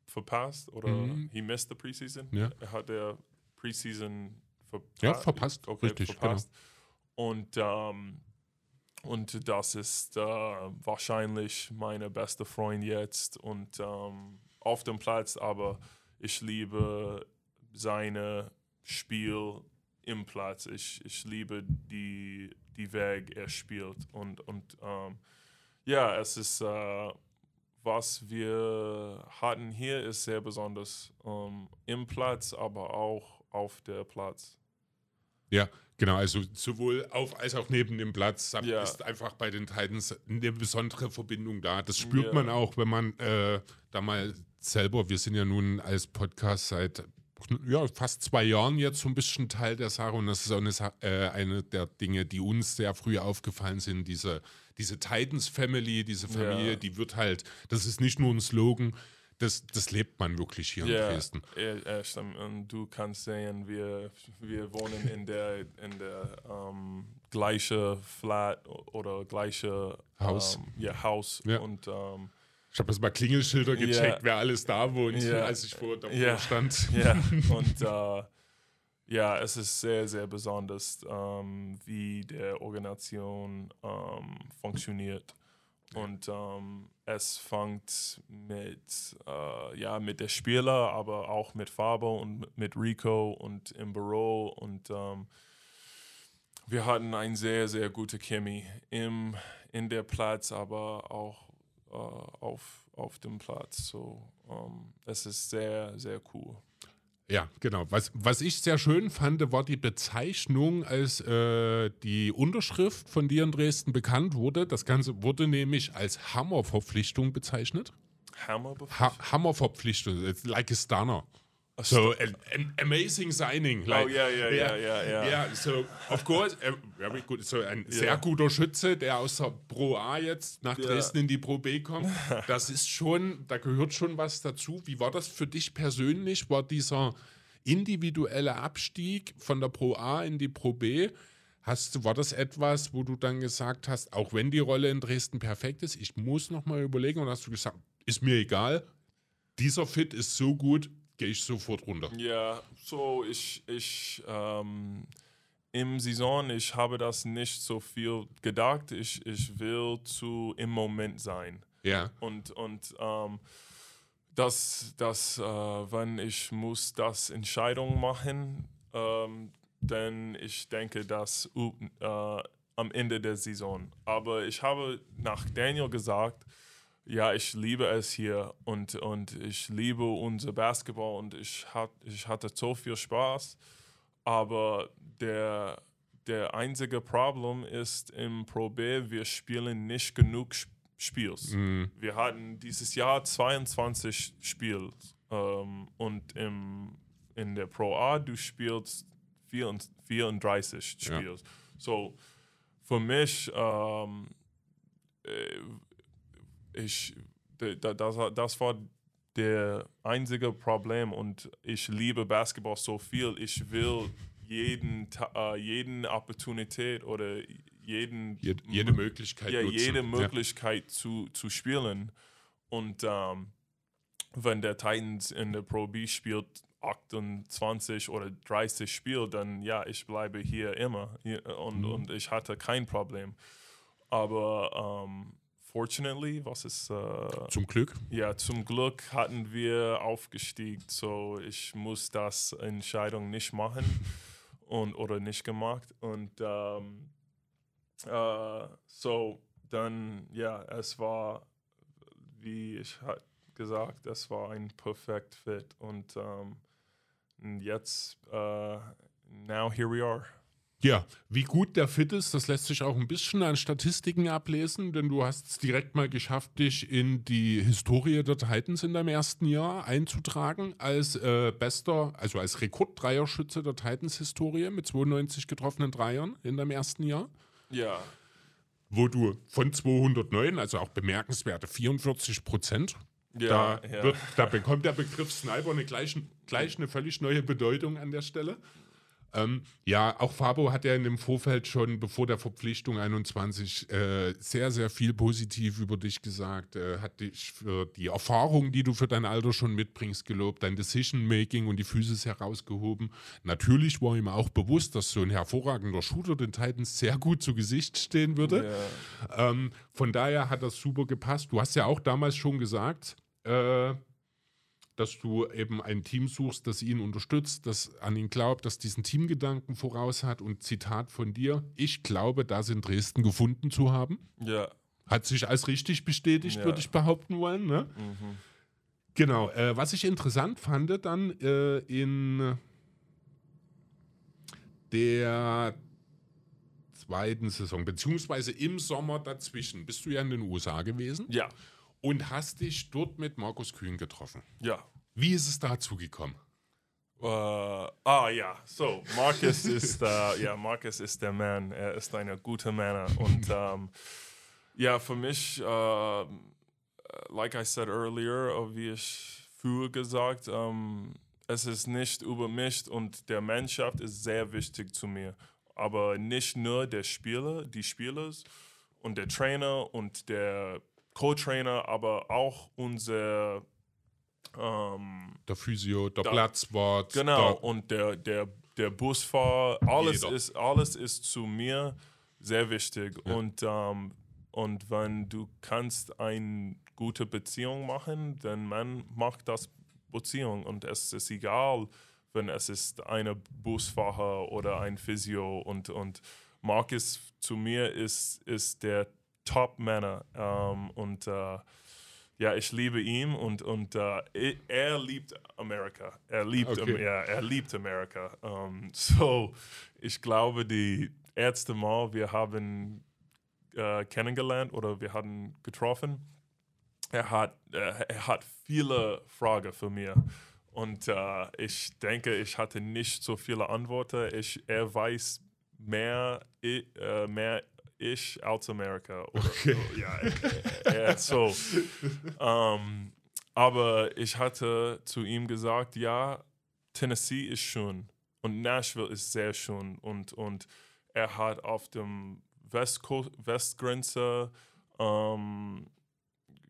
[SPEAKER 2] verpasst oder mhm. he missed the Preseason. Ja. Er hat der Preseason
[SPEAKER 1] verpasst. Ja, verpasst. Okay, Richtig, verpasst.
[SPEAKER 2] Genau. Und ähm, und das ist äh, wahrscheinlich meine beste Freund jetzt und ähm, auf dem Platz, aber ich liebe seine Spiel im Platz. Ich, ich liebe die, die Weg, er spielt. Und, und ähm, ja, es ist, äh, was wir hatten hier, ist sehr besonders ähm, im Platz, aber auch auf der Platz.
[SPEAKER 1] Ja, genau. Also sowohl auf als auch neben dem Platz ja. ist einfach bei den Titans eine besondere Verbindung da. Das spürt ja. man auch, wenn man äh, da mal selber, wir sind ja nun als Podcast seit ja, fast zwei Jahren jetzt so ein bisschen Teil der Sache und das ist auch eine, äh, eine der Dinge, die uns sehr früh aufgefallen sind, diese, diese Titans Family, diese Familie, ja. die wird halt, das ist nicht nur ein Slogan, das, das lebt man wirklich hier yeah, in Dresden.
[SPEAKER 2] Ja, stimmt. Und du kannst sehen, wir, wir wohnen in der, in der ähm, gleiche Flat oder gleiche
[SPEAKER 1] Haus.
[SPEAKER 2] Um, ja, Haus.
[SPEAKER 1] Ja.
[SPEAKER 2] Und um,
[SPEAKER 1] ich habe jetzt mal Klingelschilder gecheckt, wer alles da wohnt, als ich vor davor stand.
[SPEAKER 2] Ja, und uh, ja, es ist sehr, sehr besonders, wie der Organisation funktioniert. Und ähm, es fängt mit, äh, ja, mit der Spieler, aber auch mit Fabo und mit Rico und im Büro. Und ähm, wir hatten ein sehr, sehr gute Chemie im, in der Platz, aber auch äh, auf, auf dem Platz. So, ähm, es ist sehr, sehr cool.
[SPEAKER 1] Ja, genau. Was, was ich sehr schön fand, war die Bezeichnung, als äh, die Unterschrift von dir in Dresden bekannt wurde. Das Ganze wurde nämlich als Hammerverpflichtung bezeichnet.
[SPEAKER 2] Hammer
[SPEAKER 1] ha Hammerverpflichtung, it's like a stunner. So an, an, amazing signing.
[SPEAKER 2] Like, oh ja, ja, ja, ja,
[SPEAKER 1] ja. Ja, so of course, uh, very good. So ein yeah. sehr guter Schütze, der aus der Pro A jetzt nach Dresden yeah. in die Pro B kommt. Das ist schon, da gehört schon was dazu. Wie war das für dich persönlich? War dieser individuelle Abstieg von der Pro A in die Pro B? Hast, war das etwas, wo du dann gesagt hast, auch wenn die Rolle in Dresden perfekt ist, ich muss nochmal überlegen und hast du gesagt, ist mir egal, dieser Fit ist so gut, gehe ich sofort runter.
[SPEAKER 2] Ja, so ich, ich ähm, im Saison, ich habe das nicht so viel gedacht. Ich, ich will zu im Moment sein.
[SPEAKER 1] Ja.
[SPEAKER 2] Und, und ähm, das, das äh, wenn ich muss das Entscheidung machen, ähm, denn ich denke, dass äh, am Ende der Saison. Aber ich habe nach Daniel gesagt, ja, ich liebe es hier und, und ich liebe unser Basketball und ich, hat, ich hatte so viel Spaß. Aber der, der einzige Problem ist im Pro B, wir spielen nicht genug Spiels. Mhm. Wir hatten dieses Jahr 22 Spiele ähm, und im, in der Pro A du spielst 34 Spiele. Ja. So, für mich ähm, äh, ich, das, das war der einzige Problem und ich liebe Basketball so viel. Ich will jeden, uh, jeden Opportunität oder jeden,
[SPEAKER 1] jede, jede Möglichkeit
[SPEAKER 2] ja, jede Möglichkeit ja. zu, zu spielen. Und ähm, wenn der Titans in der Pro B spielt 28 oder 30 spielt, dann ja, ich bleibe hier immer und, mhm. und ich hatte kein Problem. Aber ähm, fortunately, was ist. Äh,
[SPEAKER 1] zum Glück?
[SPEAKER 2] Ja, zum Glück hatten wir aufgestiegen, so ich muss das Entscheidung nicht machen und oder nicht gemacht. Und ähm, äh, so dann, ja, es war, wie ich gesagt, es war ein perfekt Fit. Und ähm, jetzt, uh, now here we are.
[SPEAKER 1] Ja, wie gut der fit ist, das lässt sich auch ein bisschen an Statistiken ablesen, denn du hast es direkt mal geschafft, dich in die Historie der Titans in deinem ersten Jahr einzutragen als äh, bester, also als Rekorddreierschütze der Titans-Historie mit 92 getroffenen Dreiern in deinem ersten Jahr.
[SPEAKER 2] Ja.
[SPEAKER 1] Wo du von 209, also auch bemerkenswerte 44 Prozent, ja, da, ja. da, bekommt der Begriff Sniper eine gleich, gleich eine völlig neue Bedeutung an der Stelle. Ähm, ja, auch Fabo hat ja in dem Vorfeld schon, bevor der Verpflichtung 21, äh, sehr, sehr viel positiv über dich gesagt. Äh, hat dich für die Erfahrung, die du für dein Alter schon mitbringst, gelobt, dein Decision-Making und die Physis herausgehoben. Natürlich war ihm auch bewusst, dass so ein hervorragender Shooter den Titans sehr gut zu Gesicht stehen würde. Yeah. Ähm, von daher hat das super gepasst. Du hast ja auch damals schon gesagt, äh, dass du eben ein Team suchst, das ihn unterstützt, das an ihn glaubt, das diesen Teamgedanken voraus hat. Und Zitat von dir: Ich glaube, das in Dresden gefunden zu haben.
[SPEAKER 2] Ja.
[SPEAKER 1] Hat sich als richtig bestätigt, ja. würde ich behaupten wollen. Ne? Mhm. Genau. Äh, was ich interessant fand, dann äh, in der zweiten Saison, beziehungsweise im Sommer dazwischen, bist du ja in den USA gewesen.
[SPEAKER 2] Ja
[SPEAKER 1] und hast dich dort mit Markus Kühn getroffen.
[SPEAKER 2] Ja.
[SPEAKER 1] Wie ist es dazu gekommen?
[SPEAKER 2] Uh, ah ja, so Marcus ist uh, ja Marcus ist der Mann. Er ist ein guter Mann und um, ähm, ja für mich, uh, like I said earlier, wie ich früher gesagt, um, es ist nicht über mich und der Mannschaft ist sehr wichtig zu mir, aber nicht nur der Spieler, die Spieler und der Trainer und der Co-Trainer, aber auch unser ähm,
[SPEAKER 1] der Physio, der, der Platzwart.
[SPEAKER 2] Genau, der, und der, der, der Busfahrer, alles ist, alles ist zu mir sehr wichtig. Ja. Und, ähm, und wenn du kannst eine gute Beziehung machen, dann man macht das Beziehung. Und es ist egal, wenn es ist eine Busfahrer oder ein Physio. Und, und Marcus zu mir ist, ist der Top-Männer. Ähm, und äh, ja, ich liebe ihn und, und uh, er liebt Amerika. Er liebt, okay. ja, er liebt Amerika. Um, so, ich glaube, die erste Mal, wir haben uh, kennengelernt oder wir haben getroffen, er hat, uh, er hat viele Fragen für mich. Und uh, ich denke, ich hatte nicht so viele Antworten. Ich, er weiß mehr, uh, ich als Amerika. Oder, okay. ja, äh, so. Um, aber ich hatte zu ihm gesagt, ja, Tennessee ist schön und Nashville ist sehr schön. Und, und er hat auf dem Westco Westgrenze um,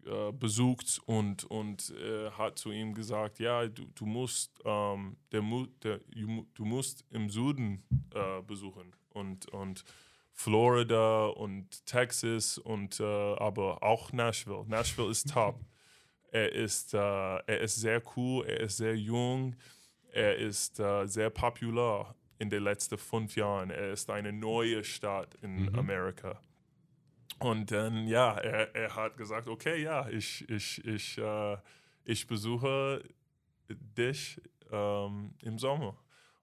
[SPEAKER 2] äh, besucht und, und äh, hat zu ihm gesagt, ja, du, du musst ähm, der, der, du musst im Süden äh, besuchen und, und Florida und Texas und äh, aber auch Nashville. Nashville ist top. Er ist, äh, er ist sehr cool, er ist sehr jung, er ist äh, sehr populär in den letzten fünf Jahren. Er ist eine neue Stadt in mhm. Amerika. Und dann, ja, er, er hat gesagt, okay, ja, ich, ich, ich, äh, ich besuche dich ähm, im Sommer.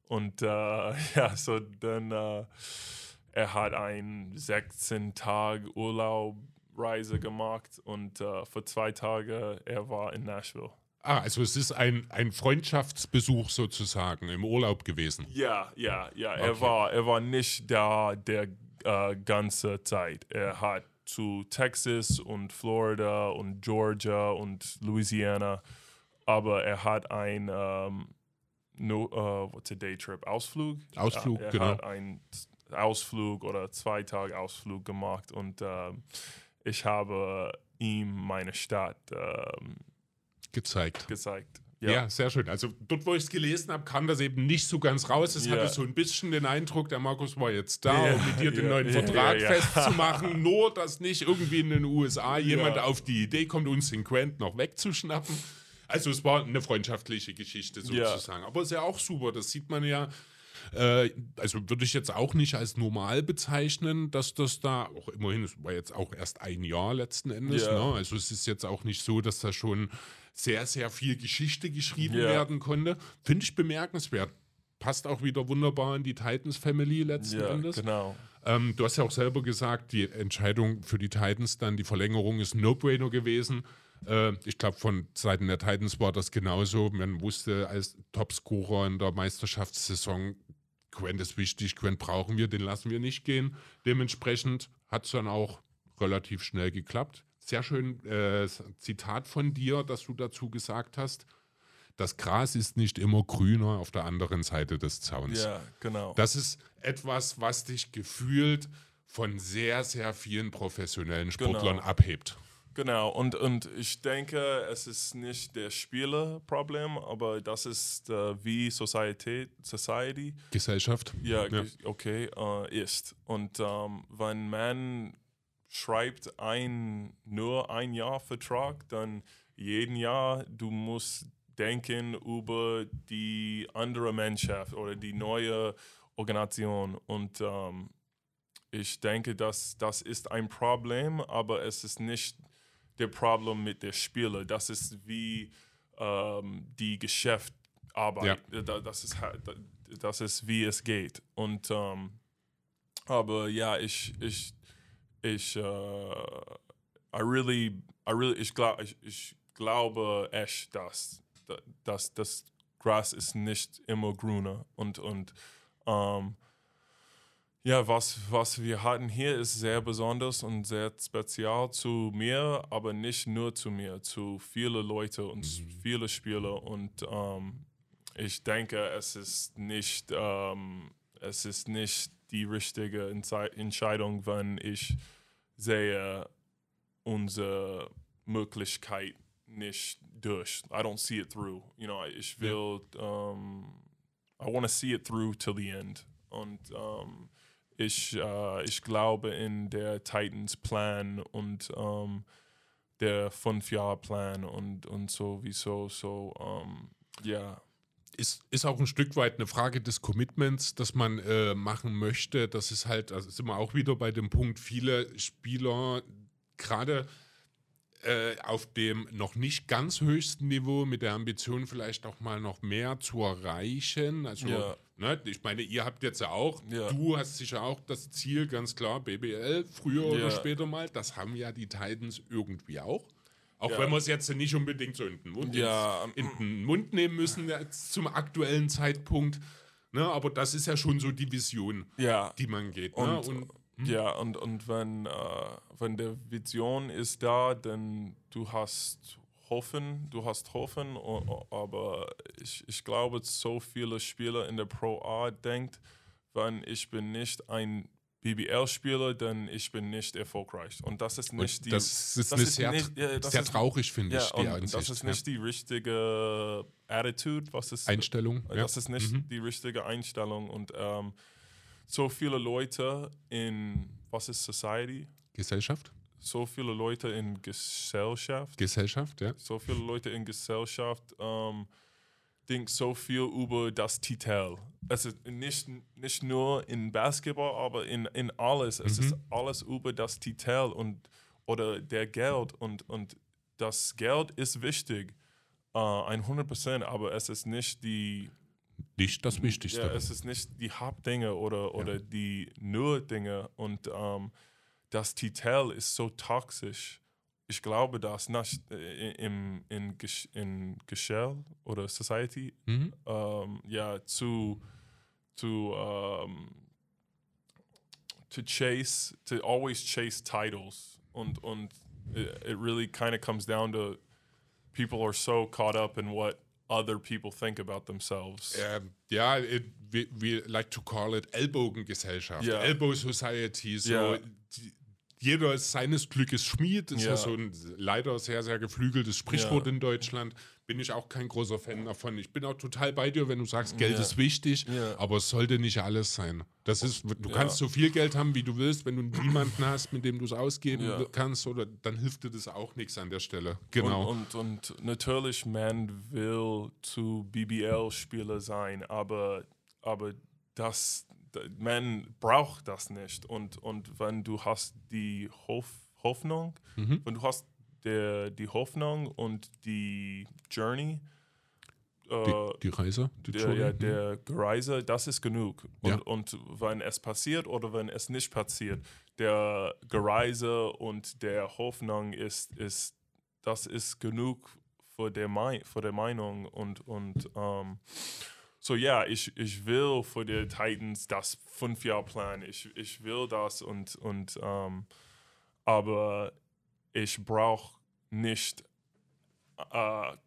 [SPEAKER 2] Und äh, ja, so dann äh, er hat ein 16 Tag Urlaubreise gemacht und äh, für zwei Tage er war in Nashville.
[SPEAKER 1] Ah, also es ist ein, ein Freundschaftsbesuch sozusagen im Urlaub gewesen.
[SPEAKER 2] Ja, ja, ja. Okay. Er war er war nicht da der äh, ganze Zeit. Er hat zu Texas und Florida und Georgia und Louisiana, aber er hat ein ähm, no, uh, what's a day trip Ausflug.
[SPEAKER 1] Ausflug,
[SPEAKER 2] ja, er
[SPEAKER 1] genau.
[SPEAKER 2] Hat ein Ausflug oder zwei Tage Ausflug gemacht und äh, ich habe ihm meine Stadt äh,
[SPEAKER 1] gezeigt.
[SPEAKER 2] gezeigt.
[SPEAKER 1] Ja. ja. sehr schön. Also dort, wo ich es gelesen habe, kam das eben nicht so ganz raus. Es ja. hatte so ein bisschen den Eindruck, der Markus war jetzt da, ja. um mit dir den neuen Vertrag festzumachen. Nur, dass nicht irgendwie in den USA jemand auf die Idee kommt, uns den Grant noch wegzuschnappen. Also es war eine freundschaftliche Geschichte sozusagen. Aber es ist ja auch super. Das sieht man ja äh, also würde ich jetzt auch nicht als normal bezeichnen, dass das da, auch immerhin, es war jetzt auch erst ein Jahr letzten Endes, yeah. ne? also es ist jetzt auch nicht so, dass da schon sehr, sehr viel Geschichte geschrieben yeah. werden konnte. Finde ich bemerkenswert. Passt auch wieder wunderbar in die Titans Family letzten
[SPEAKER 2] ja,
[SPEAKER 1] Endes.
[SPEAKER 2] Genau.
[SPEAKER 1] Ähm, du hast ja auch selber gesagt, die Entscheidung für die Titans dann, die Verlängerung ist No-Brainer gewesen. Äh, ich glaube, von Seiten der Titans war das genauso. Man wusste als Topscorer in der Meisterschaftssaison, Quent ist wichtig, Quent brauchen wir, den lassen wir nicht gehen. Dementsprechend hat es dann auch relativ schnell geklappt. Sehr schön äh, Zitat von dir, das du dazu gesagt hast. Das Gras ist nicht immer grüner auf der anderen Seite des Zauns.
[SPEAKER 2] Ja, genau.
[SPEAKER 1] Das ist etwas, was dich gefühlt von sehr, sehr vielen professionellen Sportlern genau. abhebt.
[SPEAKER 2] Genau, und, und ich denke, es ist nicht der Spielerproblem, aber das ist äh, wie Society, Society.
[SPEAKER 1] Gesellschaft.
[SPEAKER 2] Ja, ja. okay, äh, ist. Und ähm, wenn man schreibt ein, nur ein Jahr Vertrag, dann jeden Jahr, du musst denken über die andere Mannschaft oder die neue Organisation. Und ähm, ich denke, dass das ist ein Problem, aber es ist nicht der Problem mit der Spieler. Das ist wie ähm, die Geschäftarbeit. Ja. Das, ist, das ist wie es geht. Und ähm, aber ja, ich ich ich uh, I really I really ich, glaub, ich, ich glaube echt, dass, dass das Gras ist nicht immer grüner und und ähm, ja, was, was wir hatten hier ist sehr besonders und sehr spezial zu mir, aber nicht nur zu mir, zu vielen Leuten und mhm. viele Spieler. Und ähm, ich denke, es ist nicht, ähm, es ist nicht die richtige Entscheidung, wenn ich sehe unsere Möglichkeit nicht durch. I don't see it through. You know, ich will, yeah. um, I want to see it through till the end. Und um, ich, äh, ich glaube in der Titans-Plan und ähm, der Fünf-Jahr-Plan und, und sowieso. So, ähm, ja.
[SPEAKER 1] Ist, ist auch ein Stück weit eine Frage des Commitments, das man äh, machen möchte. Das ist halt, also sind wir auch wieder bei dem Punkt, viele Spieler, gerade äh, auf dem noch nicht ganz höchsten Niveau mit der Ambition vielleicht auch mal noch mehr zu erreichen. Also,
[SPEAKER 2] Ja.
[SPEAKER 1] ne, ich meine, ihr habt jetzt ja auch,
[SPEAKER 2] Ja.
[SPEAKER 1] du hast sicher auch das Ziel, ganz klar, BBL, früher oder
[SPEAKER 2] Ja.
[SPEAKER 1] später mal. Das haben ja die Titans irgendwie auch. Auch
[SPEAKER 2] Ja.
[SPEAKER 1] wenn wir es jetzt nicht unbedingt so in den Mund,
[SPEAKER 2] Ja,
[SPEAKER 1] ins, in den Mund nehmen müssen zum aktuellen Zeitpunkt. Ne, aber das ist ja schon so die Vision,
[SPEAKER 2] Ja.
[SPEAKER 1] die man geht.
[SPEAKER 2] Und,
[SPEAKER 1] ne? und
[SPEAKER 2] ja, und, und wenn, äh, wenn der Vision ist da, dann du hast Hoffen, du hast Hoffen, aber ich, ich glaube, so viele Spieler in der Pro A denkt, wenn ich bin nicht ein BBL-Spieler, dann ich bin nicht erfolgreich. Und das ist nicht die...
[SPEAKER 1] das ist
[SPEAKER 2] das ist
[SPEAKER 1] sehr,
[SPEAKER 2] nicht- ja, das
[SPEAKER 1] sehr
[SPEAKER 2] ist-
[SPEAKER 1] traurig, finde
[SPEAKER 2] ja,
[SPEAKER 1] ich, die
[SPEAKER 2] und
[SPEAKER 1] Ansicht.
[SPEAKER 2] das ist
[SPEAKER 1] ja.
[SPEAKER 2] nicht die richtige Attitude, was ist
[SPEAKER 1] Einstellung. Ja.
[SPEAKER 2] das ist nicht die richtige Einstellung. Und ähm, so viele Leute in, was ist Society?
[SPEAKER 1] Gesellschaft?
[SPEAKER 2] So viele Leute in Gesellschaft,
[SPEAKER 1] Gesellschaft, ja.
[SPEAKER 2] so viele Leute in Gesellschaft ähm, denken so viel über das Titel. Ist nicht, nicht nur in Basketball, aber in, in alles. Es ist alles über das Titel und oder der Geld und, und das Geld ist wichtig, äh, 100%, aber es ist nicht die
[SPEAKER 1] Nicht das Wichtigste.
[SPEAKER 2] ja, es ist nicht die Hauptdinge oder, oder die nur Dinge. Und ähm, das Titel ist so toxisch. Ich glaube, dass nach, äh, im, in, Gesch- in Geschell oder Society
[SPEAKER 1] mhm.
[SPEAKER 2] ähm, ja, zu, zu ähm, to chase, to always chase titles. Und, und it, it really kind of comes down to people are so caught up in what other people think about themselves.
[SPEAKER 1] Ähm, ja, it, we, we like to call it Ellbogengesellschaft.
[SPEAKER 2] Ja.
[SPEAKER 1] Elbow Society. So, die, jeder ist seines Glückes Schmied. Ist ja.
[SPEAKER 2] Ja.
[SPEAKER 1] so ein leider sehr, sehr geflügeltes Sprichwort
[SPEAKER 2] Ja.
[SPEAKER 1] in Deutschland. Bin ich auch kein großer Fan davon. Ich bin auch total bei dir, wenn du sagst, Geld
[SPEAKER 2] Ja.
[SPEAKER 1] ist wichtig,
[SPEAKER 2] Ja.
[SPEAKER 1] aber es sollte nicht alles sein. Das ist, du
[SPEAKER 2] Ja.
[SPEAKER 1] kannst so viel Geld haben, wie du willst, wenn du niemanden hast, mit dem du es ausgeben
[SPEAKER 2] Ja.
[SPEAKER 1] kannst, oder dann hilft dir das auch nichts an der Stelle. Genau.
[SPEAKER 2] Und, und, und natürlich, man will zu BBL-Spieler sein, aber, aber das, man braucht das nicht. Und, und wenn du hast die Hof, Hoffnung,
[SPEAKER 1] Mhm.
[SPEAKER 2] wenn du hast der, die Hoffnung und die Journey, äh,
[SPEAKER 1] die, die Reise, die
[SPEAKER 2] der, ja,
[SPEAKER 1] mhm.
[SPEAKER 2] der Reise, das ist genug. Und,
[SPEAKER 1] Ja.
[SPEAKER 2] und wenn es passiert oder wenn es nicht passiert, der Gereise und der Hoffnung ist, ist das ist genug für der, Mei für der Meinung. Und, und ähm, so ja, ich, ich will für die Titans das Fünf-Jahr-Plan. Ich, ich will das und, und ähm, aber ich brauche nicht äh,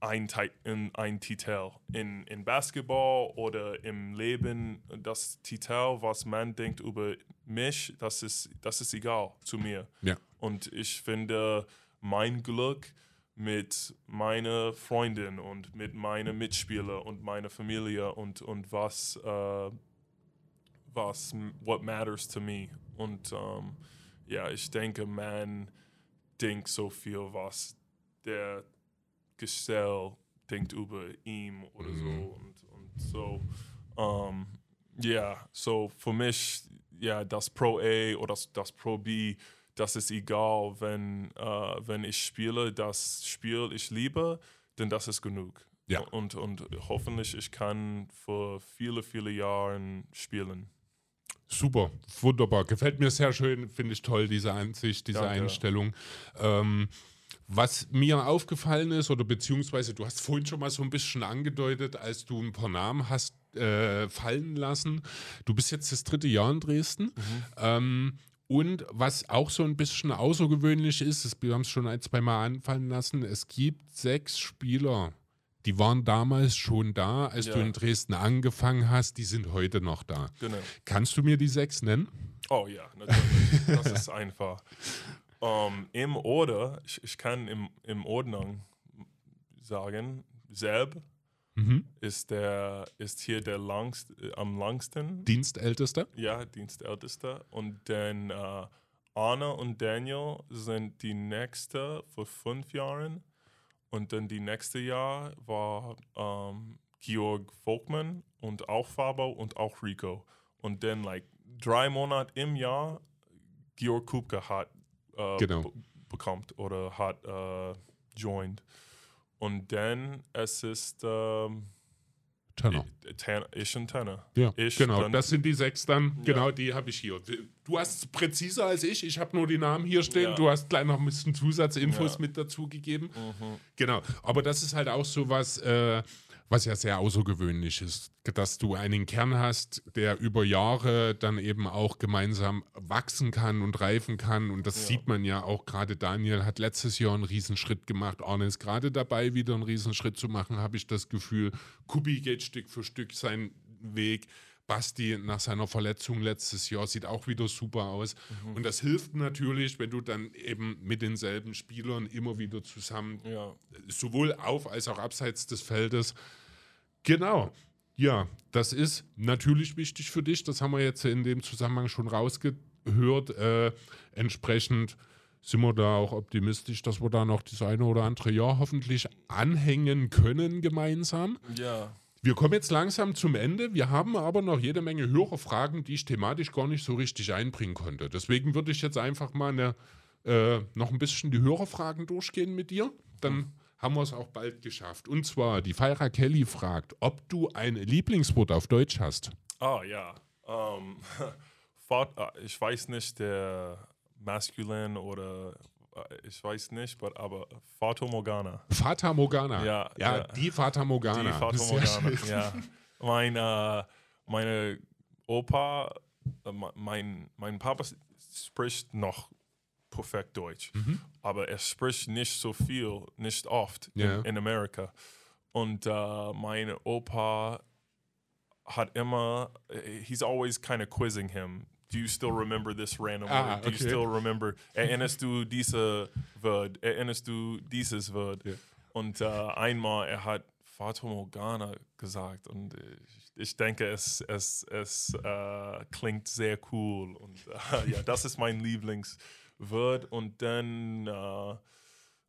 [SPEAKER 2] ein, in, ein Titel in, in Basketball oder im Leben. Das Titel, was man denkt über mich, das ist, das ist egal zu mir.
[SPEAKER 1] Ja.
[SPEAKER 2] Und ich finde mein Glück mit meiner Freundin und mit meinen Mitspielern und meiner Familie und, und was, äh, was, what matters to me. Und ähm, ja, ich denke, man denkt so viel, was der Gestell denkt über ihm oder so. Und, und so, ähm, ja, so für mich, ja, das Pro A oder das, das Pro B, das ist egal, wenn, äh, wenn ich spiele, das Spiel ich liebe, denn das ist genug.
[SPEAKER 1] Ja.
[SPEAKER 2] Und, und hoffentlich ich kann für viele, viele Jahre spielen.
[SPEAKER 1] Super, wunderbar. Gefällt mir sehr schön, finde ich toll, diese Ansicht, diese
[SPEAKER 2] Danke.
[SPEAKER 1] Einstellung. Ähm, was mir aufgefallen ist, oder beziehungsweise du hast vorhin schon mal so ein bisschen angedeutet, als du ein paar Namen hast äh, fallen lassen. Du bist jetzt das dritte Jahr in Dresden. Ähm, und was auch so ein bisschen außergewöhnlich ist, das, wir haben es schon ein, zwei Mal anfallen lassen, es gibt sechs Spieler, die waren damals schon da, als
[SPEAKER 2] Ja.
[SPEAKER 1] du in Dresden angefangen hast, die sind heute noch da.
[SPEAKER 2] Genau.
[SPEAKER 1] Kannst du mir die sechs nennen?
[SPEAKER 2] Oh ja, natürlich. das ist einfach. Ähm, Im Order, ich, ich kann im, im Ordnung sagen, Seb
[SPEAKER 1] Mhm.
[SPEAKER 2] ist, der, ist hier der langst, äh, am langsten,
[SPEAKER 1] Dienstältester?
[SPEAKER 2] ja, Dienstältester. Und dann äh, Anna und Daniel sind die nächste vor fünf Jahren. Und dann die nächste Jahr war ähm, Georg Volkmann und auch Fabo und auch Rico. Und dann like drei Monate im Jahr Georg Kupka hat äh,
[SPEAKER 1] Genau.
[SPEAKER 2] bekommt oder hat äh, joined. Und dann es ist ähm, Ten, ich und Tenor.
[SPEAKER 1] Ja,
[SPEAKER 2] ich,
[SPEAKER 1] genau.
[SPEAKER 2] dann-
[SPEAKER 1] das sind die sechs dann. Genau, die habe ich hier. Du hast es präziser als ich. Ich habe nur die Namen hier stehen.
[SPEAKER 2] Ja.
[SPEAKER 1] Du hast gleich noch ein bisschen Zusatzinfos
[SPEAKER 2] Ja.
[SPEAKER 1] mit dazu gegeben.
[SPEAKER 2] Mhm.
[SPEAKER 1] Genau. Aber das ist halt auch so was, äh, was ja sehr außergewöhnlich ist, dass du einen Kern hast, der über Jahre dann eben auch gemeinsam wachsen kann und reifen kann. Und das
[SPEAKER 2] Ja.
[SPEAKER 1] sieht man ja auch gerade. Daniel hat letztes Jahr einen Riesenschritt gemacht. Arne ist gerade dabei, wieder einen Riesenschritt zu machen, habe ich das Gefühl. Kubi geht Stück für Stück seinen Weg. Basti nach seiner Verletzung letztes Jahr sieht auch wieder super aus. Und das hilft natürlich, wenn du dann eben mit denselben Spielern immer wieder zusammen
[SPEAKER 2] Ja.
[SPEAKER 1] sowohl auf als auch abseits des Feldes. Genau. Ja, das ist natürlich wichtig für dich. Das haben wir jetzt in dem Zusammenhang schon rausgehört. Äh, entsprechend sind wir da auch optimistisch, dass wir da noch das eine oder andere Jahr hoffentlich anhängen können gemeinsam.
[SPEAKER 2] Ja.
[SPEAKER 1] Wir kommen jetzt langsam zum Ende. Wir haben aber noch jede Menge Hörerfragen, die ich thematisch gar nicht so richtig einbringen konnte. Deswegen würde ich jetzt einfach mal eine, äh, noch ein bisschen die Hörerfragen durchgehen mit dir. Dann haben wir es auch bald geschafft. Und zwar, die Feira Kelly fragt, ob du ein Lieblingswort auf Deutsch hast.
[SPEAKER 2] Ah, ja. Ähm, Fat, äh, ich weiß nicht, der maskulin oder äh, ich weiß nicht, but, aber Fata Morgana.
[SPEAKER 1] Fata Morgana.
[SPEAKER 2] Ja,
[SPEAKER 1] ja,
[SPEAKER 2] ja.
[SPEAKER 1] die Fata Morgana.
[SPEAKER 2] Die Fata Morgana, ja. Mein, äh, meine Opa, äh, me- mein, mein Papa spricht noch perfekt Deutsch,
[SPEAKER 1] Mhm.
[SPEAKER 2] aber er spricht nicht so viel, nicht oft
[SPEAKER 1] Ja.
[SPEAKER 2] in, in Amerika. Und äh, mein Opa hat immer, äh, he's always kind of quizzing him. Do you still remember this random
[SPEAKER 1] Ah,
[SPEAKER 2] word? Do you
[SPEAKER 1] okay.
[SPEAKER 2] still remember? Erinnerst du diese Wort? Erinnerst du dieses Wort?
[SPEAKER 1] Ja.
[SPEAKER 2] Und äh, einmal, er hat Fata Morgana gesagt und ich, ich denke, es, es, es äh, klingt sehr cool. Und ja, das ist mein Lieblingswort. Und dann äh,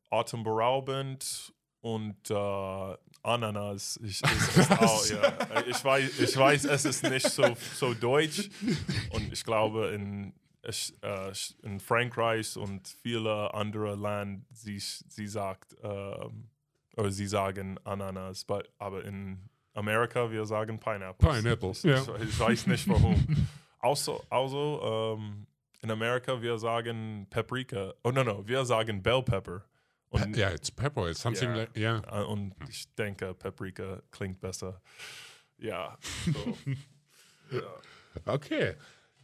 [SPEAKER 2] atemberaubend und äh, Ananas. Ich, ist auch, ja. ich, weiß, ich weiß, es ist nicht so, so deutsch. Und ich glaube, in, ich, äh, in Frankreich und viele andere Länder, sie, sie sagt, ähm, oder sie sagen Ananas, but, aber in Amerika, wir sagen Pineapple.
[SPEAKER 1] Pineapple,
[SPEAKER 2] Ich,
[SPEAKER 1] ja.
[SPEAKER 2] ich, ich weiß nicht warum. also, also ähm, in Amerika, wir sagen Paprika. Oh, no, no, wir sagen Bell Pepper. Und,
[SPEAKER 1] Ja, it's pepper. It's something
[SPEAKER 2] Ja.
[SPEAKER 1] like, ja.
[SPEAKER 2] äh, und ich denke, Paprika klingt besser. Ja, so. ja.
[SPEAKER 1] Okay.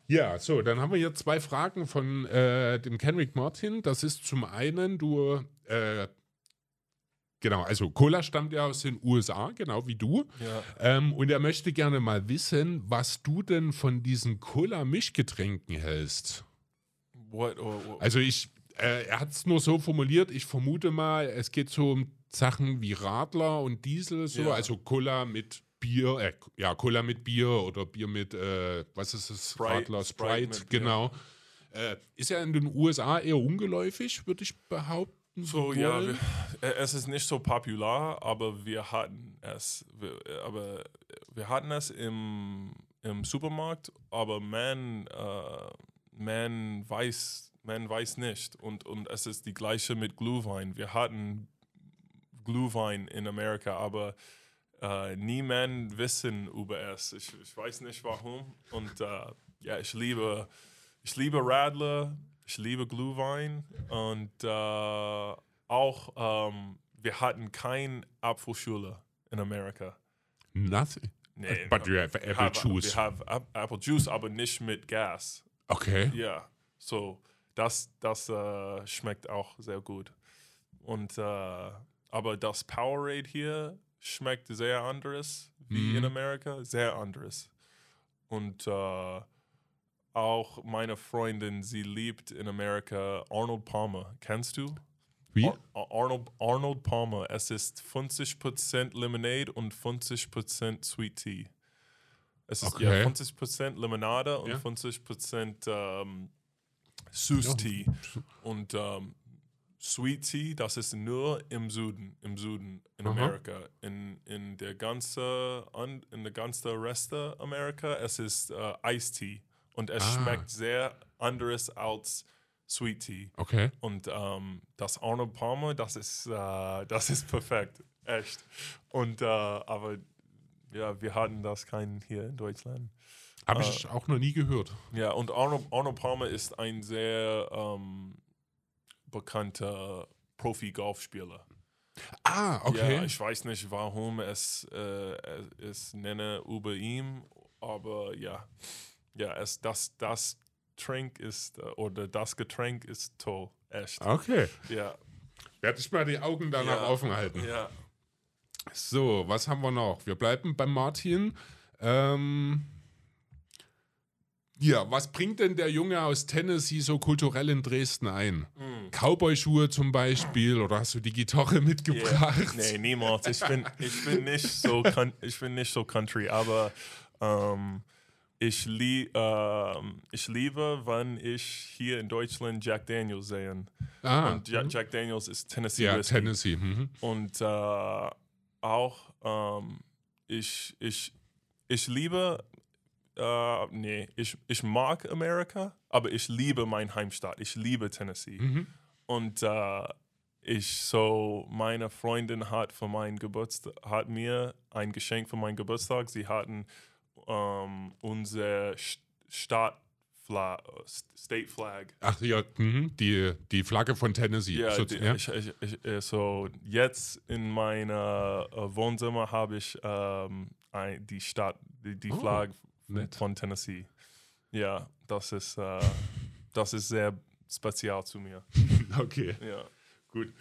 [SPEAKER 1] Ja, so, dann haben wir hier zwei Fragen von äh, dem Kenrick Martin. Das ist zum einen, du, äh, genau, also Cola stammt ja aus den USA, genau wie du.
[SPEAKER 2] ja.
[SPEAKER 1] Ähm, und er möchte gerne mal wissen, was du denn von diesen Cola-Mischgetränken hältst.
[SPEAKER 2] What, what, what,
[SPEAKER 1] Also ich, äh, er hat es nur so formuliert, ich vermute mal, es geht so um Sachen wie Radler und Diesel, so,
[SPEAKER 2] Ja.
[SPEAKER 1] also Cola mit Bier, äh, ja, Cola mit Bier oder Bier mit, äh, was ist es,
[SPEAKER 2] Sprite,
[SPEAKER 1] Radler,
[SPEAKER 2] Sprite
[SPEAKER 1] Sprite,
[SPEAKER 2] mit
[SPEAKER 1] genau. Äh, ist ja in den USA eher ungeläufig, würde ich behaupten.
[SPEAKER 2] So, ja,
[SPEAKER 1] wollen.
[SPEAKER 2] wir, äh, es ist nicht so popular, aber wir hatten es. Wir, aber wir hatten es im, im Supermarkt, aber man, äh, man, weiß, man weiß nicht. Und, und es ist die gleiche mit Glühwein. Wir hatten Glühwein in Amerika, aber äh, niemand wissen über es. Ich, ich weiß nicht warum. Und äh, ja, ich liebe, ich liebe Radler, ich liebe Glühwein und äh, auch ähm, wir hatten kein Apfelschule in Amerika.
[SPEAKER 1] Nothing.
[SPEAKER 2] Nee,
[SPEAKER 1] But you have apple juice.
[SPEAKER 2] Wir haben Ap- Apple Juice, aber nicht mit Gas.
[SPEAKER 1] Okay.
[SPEAKER 2] Ja, so das, das äh, schmeckt auch sehr gut. Und äh, aber das Powerade hier schmeckt sehr anderes wie
[SPEAKER 1] Mhm.
[SPEAKER 2] in Amerika, sehr anderes. Und äh, auch meine Freundin, sie liebt in Amerika Arnold Palmer. Kennst du?
[SPEAKER 1] Wie?
[SPEAKER 2] Ar Ar- Arnold, Arnold Palmer. Es ist 50% Lemonade und 50% Sweet Tea. Es ist
[SPEAKER 1] Okay.
[SPEAKER 2] ja 50% Limonade und
[SPEAKER 1] Ja.
[SPEAKER 2] 50% ähm, Süß
[SPEAKER 1] Ja.
[SPEAKER 2] Tea. Und ähm, Sweet Tea, das ist nur im Süden, im Süden in
[SPEAKER 1] Aha.
[SPEAKER 2] Amerika. In, in der ganze, an, in der ganze Reste Amerika, es ist äh, Iced Tea. Und es
[SPEAKER 1] Ah.
[SPEAKER 2] schmeckt sehr anderes als Sweet Tea.
[SPEAKER 1] Okay.
[SPEAKER 2] Und ähm, das Arnold Palmer, das ist, äh, das ist perfekt. Echt. Und äh, aber ja, wir hatten das keinen hier in Deutschland.
[SPEAKER 1] Habe ich auch noch nie gehört.
[SPEAKER 2] Ja, und Arnold, Arnold Palmer ist ein sehr ähm, bekannter Profi-Golfspieler.
[SPEAKER 1] Ah, okay.
[SPEAKER 2] Ja, ich weiß nicht, warum es, äh, es nenne über ihm, aber ja, ja, es, das, das Trink ist, äh, oder das Getränk ist toll, echt.
[SPEAKER 1] okay.
[SPEAKER 2] Ja,
[SPEAKER 1] Werde ich mal die Augen danach
[SPEAKER 2] Ja.
[SPEAKER 1] offen halten.
[SPEAKER 2] ja.
[SPEAKER 1] So, was haben wir noch? Wir bleiben beim Martin. Ähm, ja, was bringt denn der Junge aus Tennessee so kulturell in Dresden ein?
[SPEAKER 2] Hm.
[SPEAKER 1] Cowboy-Schuhe zum Beispiel oder hast du die Gitarre mitgebracht?
[SPEAKER 2] Nee, niemals. Ich bin, ich bin nicht so, ich bin nicht so Country, aber ähm, ich, lie ähm, ich liebe, wenn ich hier in Deutschland Jack Daniels sehe.
[SPEAKER 1] Ah,
[SPEAKER 2] Und ja, Jack Daniels ist Tennessee
[SPEAKER 1] ja,
[SPEAKER 2] Whiskey.
[SPEAKER 1] Tennessee. Mhm.
[SPEAKER 2] Und äh, auch, ähm, ich, ich, ich liebe, äh, nee, ich, ich mag Amerika, aber ich liebe mein Heimstadt. Ich liebe Tennessee.
[SPEAKER 1] Mhm.
[SPEAKER 2] Und äh, ich so, meine Freundin hat für meinen Geburtstag, hat mir ein Geschenk für meinen Geburtstag. Sie hatten ähm, unsere St- Stadtflag, State Flag.
[SPEAKER 1] Ach ja, mhm. die, die Flagge von Tennessee.
[SPEAKER 2] Ja,
[SPEAKER 1] so,
[SPEAKER 2] die,
[SPEAKER 1] ja.
[SPEAKER 2] Ich, ich, ich, äh, so jetzt in meiner äh, Wohnzimmer habe ich ähm, ein, die Stadt, die, die
[SPEAKER 1] Oh,
[SPEAKER 2] Flagge von Tennessee. Ja, das ist, äh, das ist sehr spezial zu mir.
[SPEAKER 1] Okay,
[SPEAKER 2] Ja.
[SPEAKER 1] gut.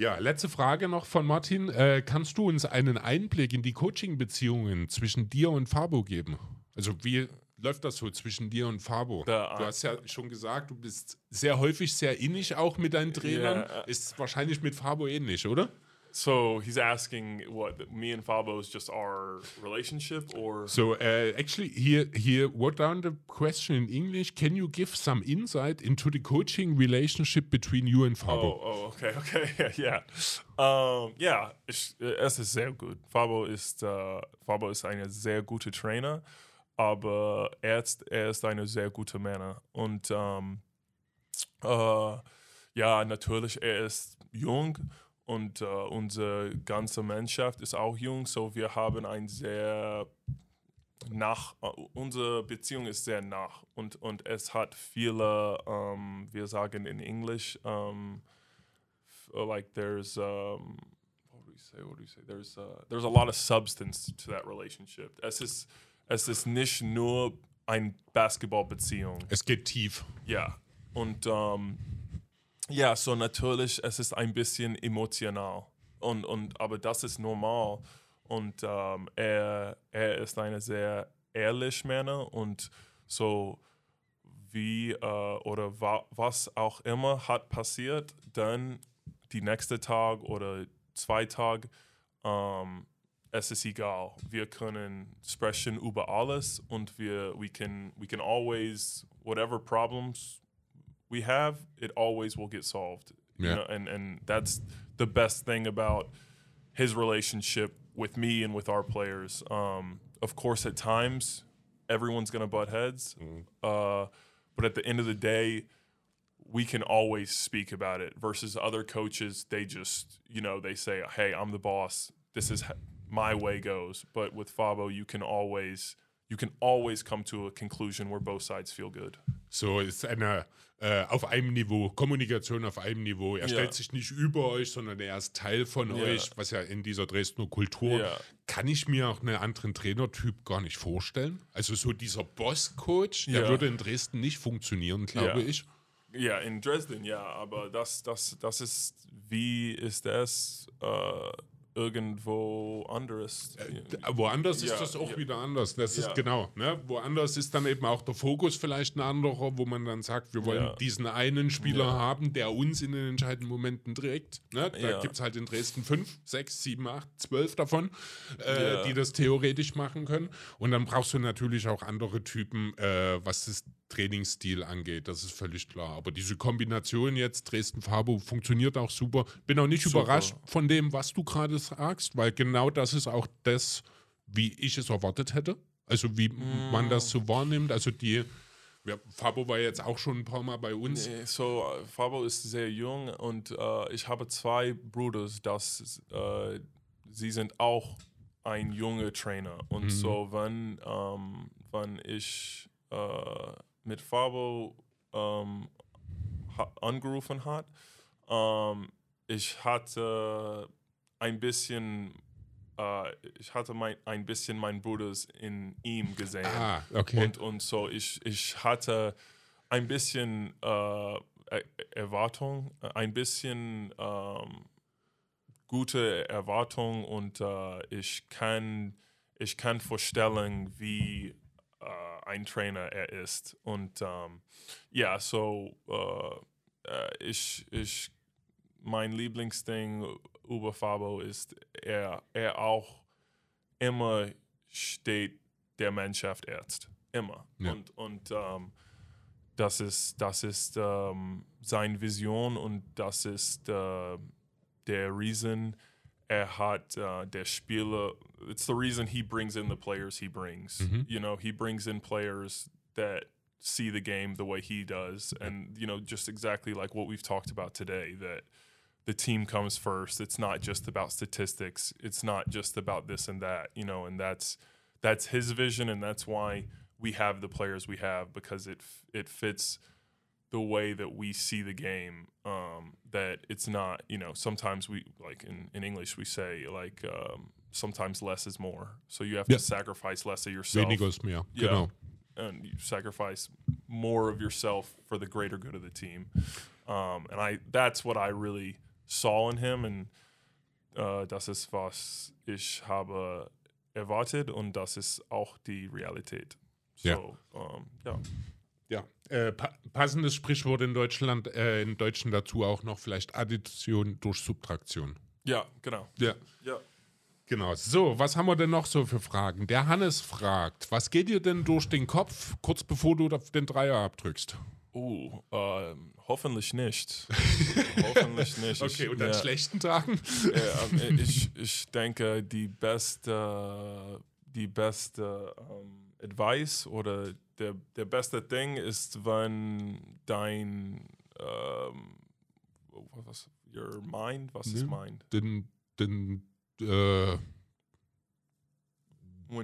[SPEAKER 1] Ja, letzte Frage noch von Martin. Äh, kannst du uns einen Einblick in die Coaching-Beziehungen zwischen dir und Fabo geben? Also wie läuft das so zwischen dir und Fabo?
[SPEAKER 2] Da-
[SPEAKER 1] du hast ja schon gesagt, du bist sehr häufig sehr innig auch mit deinen Trainern.
[SPEAKER 2] Ja, äh,
[SPEAKER 1] Ist wahrscheinlich mit Fabo ähnlich, oder?
[SPEAKER 2] So he's asking what me and Fabos just our relationship, or
[SPEAKER 1] So uh, actually, here he wrote down the question in English. Can you give some insight into the coaching relationship between you and
[SPEAKER 2] oh,
[SPEAKER 1] Fabo?
[SPEAKER 2] oh, okay, okay, yeah, um, yeah. Ich, es ist sehr gut. Fabo ist äh, Fabo ist ein sehr guter Trainer, aber er ist, er ist eine sehr gute Männer und ähm, äh, ja, natürlich er ist jung und äh, unsere ganze Mannschaft ist auch jung, so wir haben ein sehr nach, äh, unsere Beziehung ist sehr nach und, und es hat viele, ähm, wir sagen in Englisch, ähm, f- uh, like there's, um, what do we say, what do we say, there's, uh, there's a lot of substance to that relationship. Es ist, es ist nicht nur eine Basketballbeziehung.
[SPEAKER 1] Es geht tief.
[SPEAKER 2] Ja, und ähm, ja, so natürlich, es ist ein bisschen emotional. Und, und, aber das ist normal. Und ähm, er, er ist eine sehr ehrliche Männer und so wie äh, oder wa was auch immer hat passiert, dann die nächste Tag oder zwei Tage, ähm, es ist egal. Wir können sprechen über alles und wir we can we can always whatever problems we have, it always will get solved. You
[SPEAKER 1] Yeah.
[SPEAKER 2] know, and and that's the best thing about his relationship with me and with our players. Um, of course, at times, everyone's gonna butt heads, uh, but at the end of the day, we can always speak about it. Versus other coaches, they just you know they say, "Hey, I'm the boss. This is h- my way goes." But with Fabo, you can always you can always come to a conclusion where both sides feel good.
[SPEAKER 1] So ist eine äh, auf einem Niveau, Kommunikation auf einem Niveau. Er
[SPEAKER 2] Ja.
[SPEAKER 1] stellt sich nicht über euch, sondern er ist Teil von
[SPEAKER 2] Ja.
[SPEAKER 1] euch, was ja in dieser Dresdner Kultur.
[SPEAKER 2] Ja.
[SPEAKER 1] Kann ich mir auch einen anderen Trainertyp gar nicht vorstellen. Also so dieser Boss-Coach, der würde in Dresden nicht funktionieren, glaube ich.
[SPEAKER 2] Ja, in Dresden, ja, aber das, das, das ist, wie ist das äh, irgendwo anderes?
[SPEAKER 1] Äh, Woanders
[SPEAKER 2] Ja,
[SPEAKER 1] ist das auch
[SPEAKER 2] ja.
[SPEAKER 1] wieder anders. Das ist
[SPEAKER 2] Ja.
[SPEAKER 1] genau. Ne? Woanders ist dann eben auch der Fokus vielleicht ein anderer, wo man dann sagt, wir wollen diesen einen Spieler haben, der uns in den entscheidenden Momenten trägt. Ne? Da
[SPEAKER 2] Ja.
[SPEAKER 1] gibt es halt in Dresden fünf, sechs, sieben, acht, zwölf davon, äh, die das theoretisch machen können. Und dann brauchst du natürlich auch andere Typen, äh, was das Trainingsstil angeht. Das ist völlig klar. Aber diese Kombination jetzt Dresden-Fabo funktioniert auch super. Bin auch nicht
[SPEAKER 2] Super.
[SPEAKER 1] überrascht von dem, was du gerade sagst, weil genau das ist auch das, wie ich es erwartet hätte. Also wie man das so wahrnimmt. Also die Ja, Fabo war jetzt auch schon ein paar Mal bei uns.
[SPEAKER 2] Nee, so, Fabo ist sehr jung und äh, ich habe zwei Brüder, das, äh, sie sind auch ein junger Trainer. Und
[SPEAKER 1] Mhm.
[SPEAKER 2] so, wenn, ähm, wenn ich äh, mit Fabo ähm, ha angerufen hat, ähm, ich hatte ein bisschen, äh, ich hatte mein, ein bisschen mein Bruders in ihm gesehen.
[SPEAKER 1] Ah, okay.
[SPEAKER 2] Und, und so, ich, ich hatte ein bisschen äh, Er- Erwartung, ein bisschen ähm, gute Erwartung und äh, ich, kann, ich kann vorstellen, wie äh, ein Trainer er ist. Und ähm, ja, so äh, äh, ich, ich, mein Lieblingsding über Fabo ist, er, er auch immer steht der Mannschaft erst. Immer.
[SPEAKER 1] Ja.
[SPEAKER 2] Und, und ähm, das ist, das ist ähm, seine Vision und das ist äh, der Reason er hat uh, der Spieler. It's the reason he brings in the players he brings.
[SPEAKER 1] Mhm.
[SPEAKER 2] You know, he brings in players that see the game the way he does, and you know, just exactly like what we've talked about today. That the team comes first. It's not just about statistics. It's not just about this and that. You know, and that's that's his vision, and that's why we have the players we have because it it fits the way that we see the game. Um, that it's not, you know, sometimes we like in, in English we say like um, sometimes less is more. So you have
[SPEAKER 1] Yeah.
[SPEAKER 2] to sacrifice less of yourself
[SPEAKER 1] Weniger ist mehr.
[SPEAKER 2] Yeah.
[SPEAKER 1] Genau.
[SPEAKER 2] and you sacrifice more of yourself for the greater good of the team. Um, and I that's what I really saw in him and uh, das ist was ich habe erwartet und das ist auch die Realität. So,
[SPEAKER 1] Ja.
[SPEAKER 2] um, ja.
[SPEAKER 1] Ja. Äh, pa passendes Sprichwort in Deutschland, äh, in Deutschen dazu auch noch vielleicht Addition durch Subtraktion.
[SPEAKER 2] Ja, genau.
[SPEAKER 1] Ja.
[SPEAKER 2] Ja.
[SPEAKER 1] Genau. So, was haben wir denn noch so für Fragen? Der Hannes fragt, was geht dir denn durch den Kopf, kurz bevor du auf den Dreier abdrückst?
[SPEAKER 2] Uh, ähm, hoffentlich nicht. hoffentlich nicht.
[SPEAKER 1] Okay,
[SPEAKER 2] Ich-
[SPEAKER 1] und an
[SPEAKER 2] ja.
[SPEAKER 1] schlechten Tagen?
[SPEAKER 2] Ja, ähm, ich, ich denke, die beste, die beste ähm, Advice oder der, der beste Ding ist, wenn dein ähm, was, your mind, was ist
[SPEAKER 1] Ja.
[SPEAKER 2] mind?
[SPEAKER 1] Den, den äh,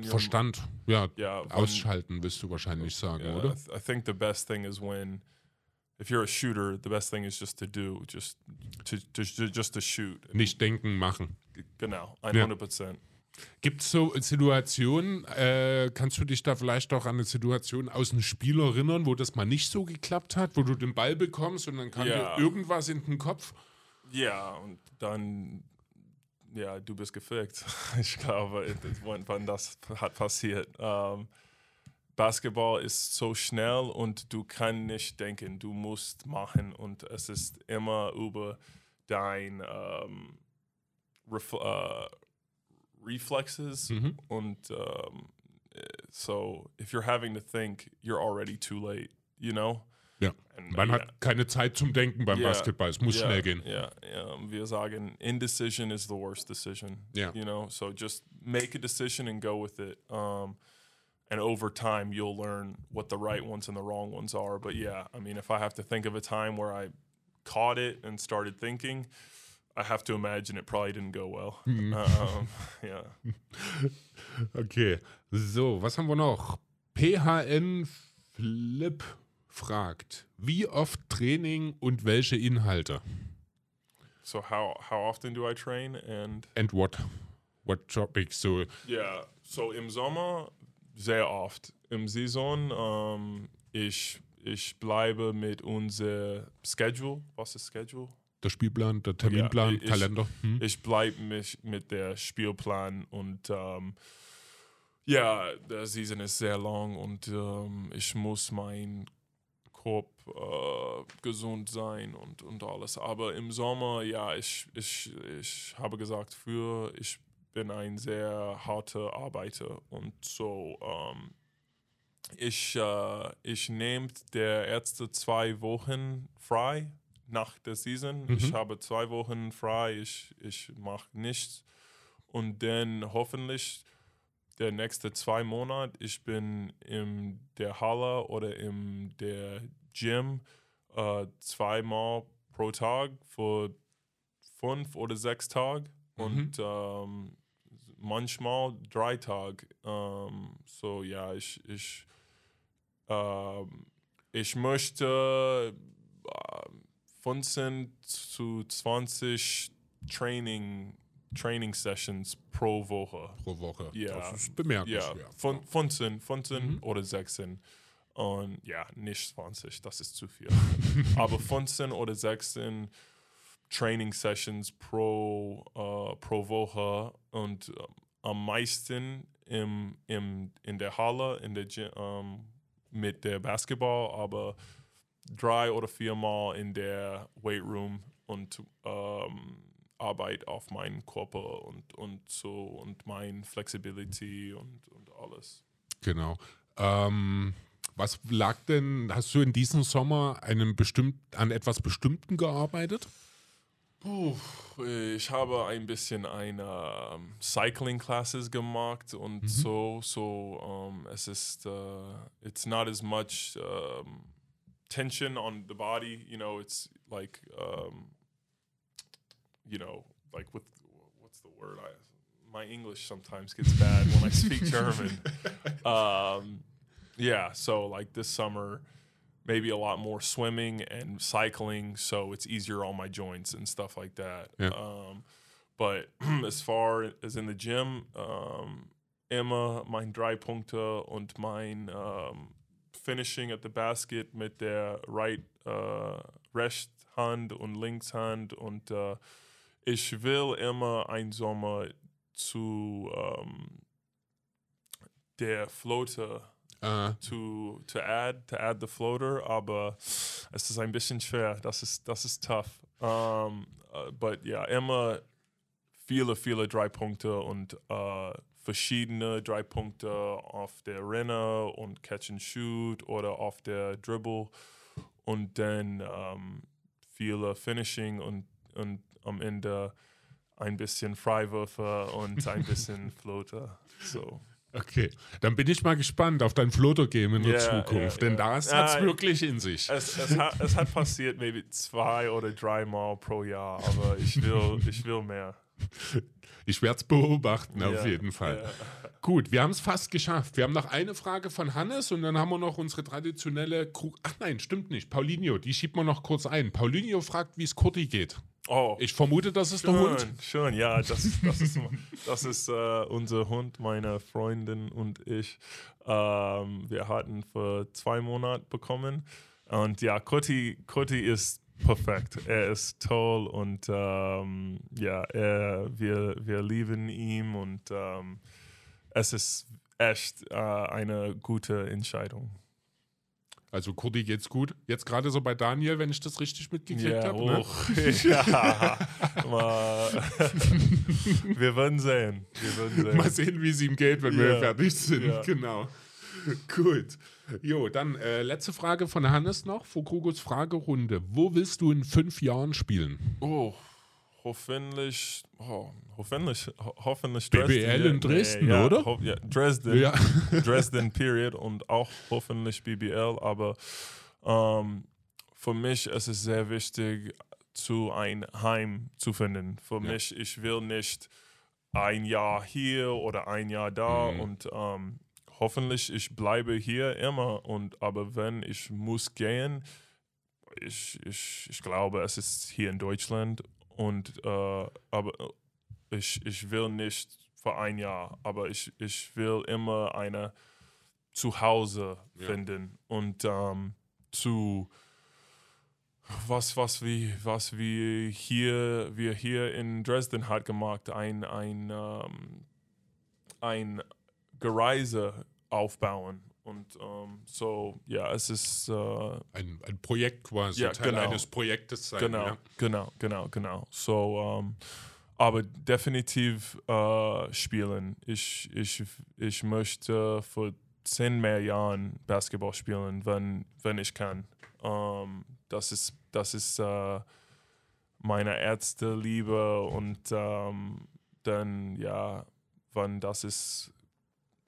[SPEAKER 1] Verstand, ja,
[SPEAKER 2] Ja, wenn-
[SPEAKER 1] ausschalten, wirst du wahrscheinlich sagen,
[SPEAKER 2] Yeah,
[SPEAKER 1] oder?
[SPEAKER 2] I, th- I think the best thing is when, if you're a shooter, the best thing is just to do, just to, to, just to shoot.
[SPEAKER 1] Nicht denken, machen.
[SPEAKER 2] Genau,
[SPEAKER 1] Ja.
[SPEAKER 2] 100 Prozent.
[SPEAKER 1] Gibt es so Situationen, äh, kannst du dich da vielleicht auch an eine Situation aus einem Spiel erinnern, wo das mal nicht so geklappt hat, wo du den Ball bekommst und dann kam
[SPEAKER 2] Ja.
[SPEAKER 1] dir irgendwas in den Kopf?
[SPEAKER 2] Ja, und dann, ja, du bist gefickt. Ich glaube, wann, das hat passiert. Ähm, Basketball ist so schnell und du kannst nicht denken, du musst machen und es ist immer über dein ähm, Refl äh, Reflexes
[SPEAKER 1] Mhm.
[SPEAKER 2] und um, so if you're having to think, you're already too late, you know?
[SPEAKER 1] Ja. Man hat keine Zeit zum Denken beim
[SPEAKER 2] Ja,
[SPEAKER 1] Basketball, es muss
[SPEAKER 2] ja,
[SPEAKER 1] schnell gehen.
[SPEAKER 2] Ja, ja. Wir sagen, indecision is the worst decision.
[SPEAKER 1] Ja.
[SPEAKER 2] You know, so just make a decision and go with it. Um, and over time, you'll learn what the right ones and the wrong ones are. But yeah, I mean, if I have to think of a time where I caught it and started thinking, I have to imagine it probably didn't go well.
[SPEAKER 1] Mhm.
[SPEAKER 2] Um, yeah.
[SPEAKER 1] Okay, so, was haben wir noch? PHN Flip fragt, wie oft Training und welche Inhalte?
[SPEAKER 2] So how how often do I train and
[SPEAKER 1] And what? What topics? So,
[SPEAKER 2] Ja, so im Sommer sehr oft. Im Saison, ähm, ich, ich bleibe mit unser Schedule. Was ist Schedule?
[SPEAKER 1] der Spielplan, der Terminplan,
[SPEAKER 2] ich-
[SPEAKER 1] Kalender. Hm?
[SPEAKER 2] Ich bleibe mich mit der Spielplan und ähm, ja, der Season ist sehr lang und ähm, ich muss mein Korb äh, gesund sein und, und alles. Aber im Sommer, ja, ich, ich, ich habe gesagt, früher, ich bin ein sehr harter Arbeiter und so, ähm, ich, äh, ich nehme der erste zwei Wochen frei nach der Season. Ich
[SPEAKER 1] Mhm.
[SPEAKER 2] habe zwei Wochen frei, ich, ich mache nichts und dann hoffentlich der nächste zwei Monate, ich bin in der Halle oder in der Gym äh, zweimal pro Tag für fünf oder sechs Tage
[SPEAKER 1] Mhm.
[SPEAKER 2] und ähm, manchmal drei Tage. Ähm, so ja, ich, ich, ähm, ich möchte äh, 15 zu 20 Training, Training Sessions pro Woche.
[SPEAKER 1] Pro Woche.
[SPEAKER 2] Ja.
[SPEAKER 1] Das ist
[SPEAKER 2] Ja,
[SPEAKER 1] bemerkenswert.
[SPEAKER 2] von 15, 15
[SPEAKER 1] Mhm.
[SPEAKER 2] oder 16. Und ja, nicht 20, das ist zu viel. Aber 15 oder 16 Training Sessions pro, äh, pro Woche und ähm, am meisten im, im, in der Halle, in der Gy- ähm, mit der Basketball, aber drei oder viermal in der Weight Room und ähm, Arbeit auf meinen Körper und, und so und mein Flexibility und, und alles.
[SPEAKER 1] Genau. Ähm, was lag denn, hast du in diesem Sommer einem bestimmt, an etwas Bestimmten gearbeitet?
[SPEAKER 2] Puh, ich habe ein bisschen eine ähm, Cycling Classes gemacht und so, so um, es ist, uh, it's not as much um, tension on the body, you know, it's like, um, you know, like with, what's the word? I, my English sometimes gets bad when I speak German. Um, yeah, so like this summer, maybe a lot more swimming and cycling, so it's easier on my joints and stuff like that.
[SPEAKER 1] Yeah.
[SPEAKER 2] Um, but as far as in the gym, um, Emma, mein drei Punkte und mein um, Finishing at the basket mit der right, uh, Recht-Hand und Linkshand und uh, ich will immer ein Sommer zu um, der Floater
[SPEAKER 1] Äh,
[SPEAKER 2] to to add to add the floater, aber es ist ein bisschen schwer. Das ist das ist tough. Um, uh, but ja, immer viele viele drei Punkte und uh, verschiedene drei Punkte auf der Renner und Catch and Shoot oder auf der Dribble und dann um, viele Finishing und und am Ende ein bisschen Freiwürfe und ein bisschen Floater. So.
[SPEAKER 1] okay, dann bin ich mal gespannt auf dein Floater-Game in der
[SPEAKER 2] Ja,
[SPEAKER 1] Zukunft,
[SPEAKER 2] ja,
[SPEAKER 1] denn
[SPEAKER 2] ja.
[SPEAKER 1] da hat es
[SPEAKER 2] Ja,
[SPEAKER 1] wirklich in sich.
[SPEAKER 2] Es, es, hat, es hat passiert maybe zwei oder dreimal pro Jahr, aber ich will, ich will mehr.
[SPEAKER 1] Ich werde es beobachten, auf jeden Fall. Gut, wir haben es fast geschafft. Wir haben noch eine Frage von Hannes und dann haben wir noch unsere traditionelle Krug. Ach nein, stimmt nicht. Paulinho, die schiebt man noch kurz ein. Paulinho fragt, wie es Kurti geht.
[SPEAKER 2] Oh,
[SPEAKER 1] Ich vermute, das ist der Hund.
[SPEAKER 2] schön, schön, ja, das, das ist, das ist äh, unser Hund, meine Freundin und ich. Ähm, wir hatten vor zwei Monaten bekommen und ja, Kuti ist perfekt. Er ist toll und ähm, ja, er, wir, wir lieben ihn und ähm, es ist echt äh, eine gute Entscheidung.
[SPEAKER 1] Also Kurti geht's gut. Jetzt gerade so bei Daniel, wenn ich das richtig mitgekriegt habe. Ne?
[SPEAKER 2] ja. Wir werden sehen. Wir werden sehen.
[SPEAKER 1] Mal sehen, wie es ihm geht, wenn wir
[SPEAKER 2] Ja.
[SPEAKER 1] fertig sind.
[SPEAKER 2] Ja.
[SPEAKER 1] Genau. Gut. Jo, dann äh, letzte Frage von Hannes noch vor Krugos Fragerunde. Wo willst du in fünf Jahren spielen?
[SPEAKER 2] Oh, hoffentlich, oh, hoffentlich, ho hoffentlich
[SPEAKER 1] BBL in Dresden,
[SPEAKER 2] ja,
[SPEAKER 1] oder?
[SPEAKER 2] ho- ja, Dresden,
[SPEAKER 1] Ja.
[SPEAKER 2] Dresden, period, und auch hoffentlich BBL, aber ähm, für mich ist es sehr wichtig, zu ein Heim zu finden. Für
[SPEAKER 1] Ja.
[SPEAKER 2] mich, ich will nicht ein Jahr hier oder ein Jahr da
[SPEAKER 1] Mhm.
[SPEAKER 2] und ähm, hoffentlich ich bleibe hier immer und aber wenn ich muss gehen, ich, ich, ich glaube, es ist hier in Deutschland und äh, aber ich, ich will nicht für ein Jahr, aber ich, ich will immer eine Zuhause
[SPEAKER 1] Ja.
[SPEAKER 2] finden und ähm, zu was was wie was wir hier wir hier in Dresden hat gemacht ein ein ähm, ein Gereise aufbauen und ähm, so ja es ist äh,
[SPEAKER 1] Ein, ein Projekt quasi,
[SPEAKER 2] Ja,
[SPEAKER 1] Teil
[SPEAKER 2] genau.
[SPEAKER 1] eines Projektes sein.
[SPEAKER 2] Genau,
[SPEAKER 1] Ja?
[SPEAKER 2] genau, genau, genau. So, ähm, aber definitiv äh, spielen. Ich, ich, ich möchte für zehn mehr Jahren Basketball spielen, wenn, wenn ich kann. Ähm, das ist, das ist äh, meine erste Liebe und dann, ja, wenn das ist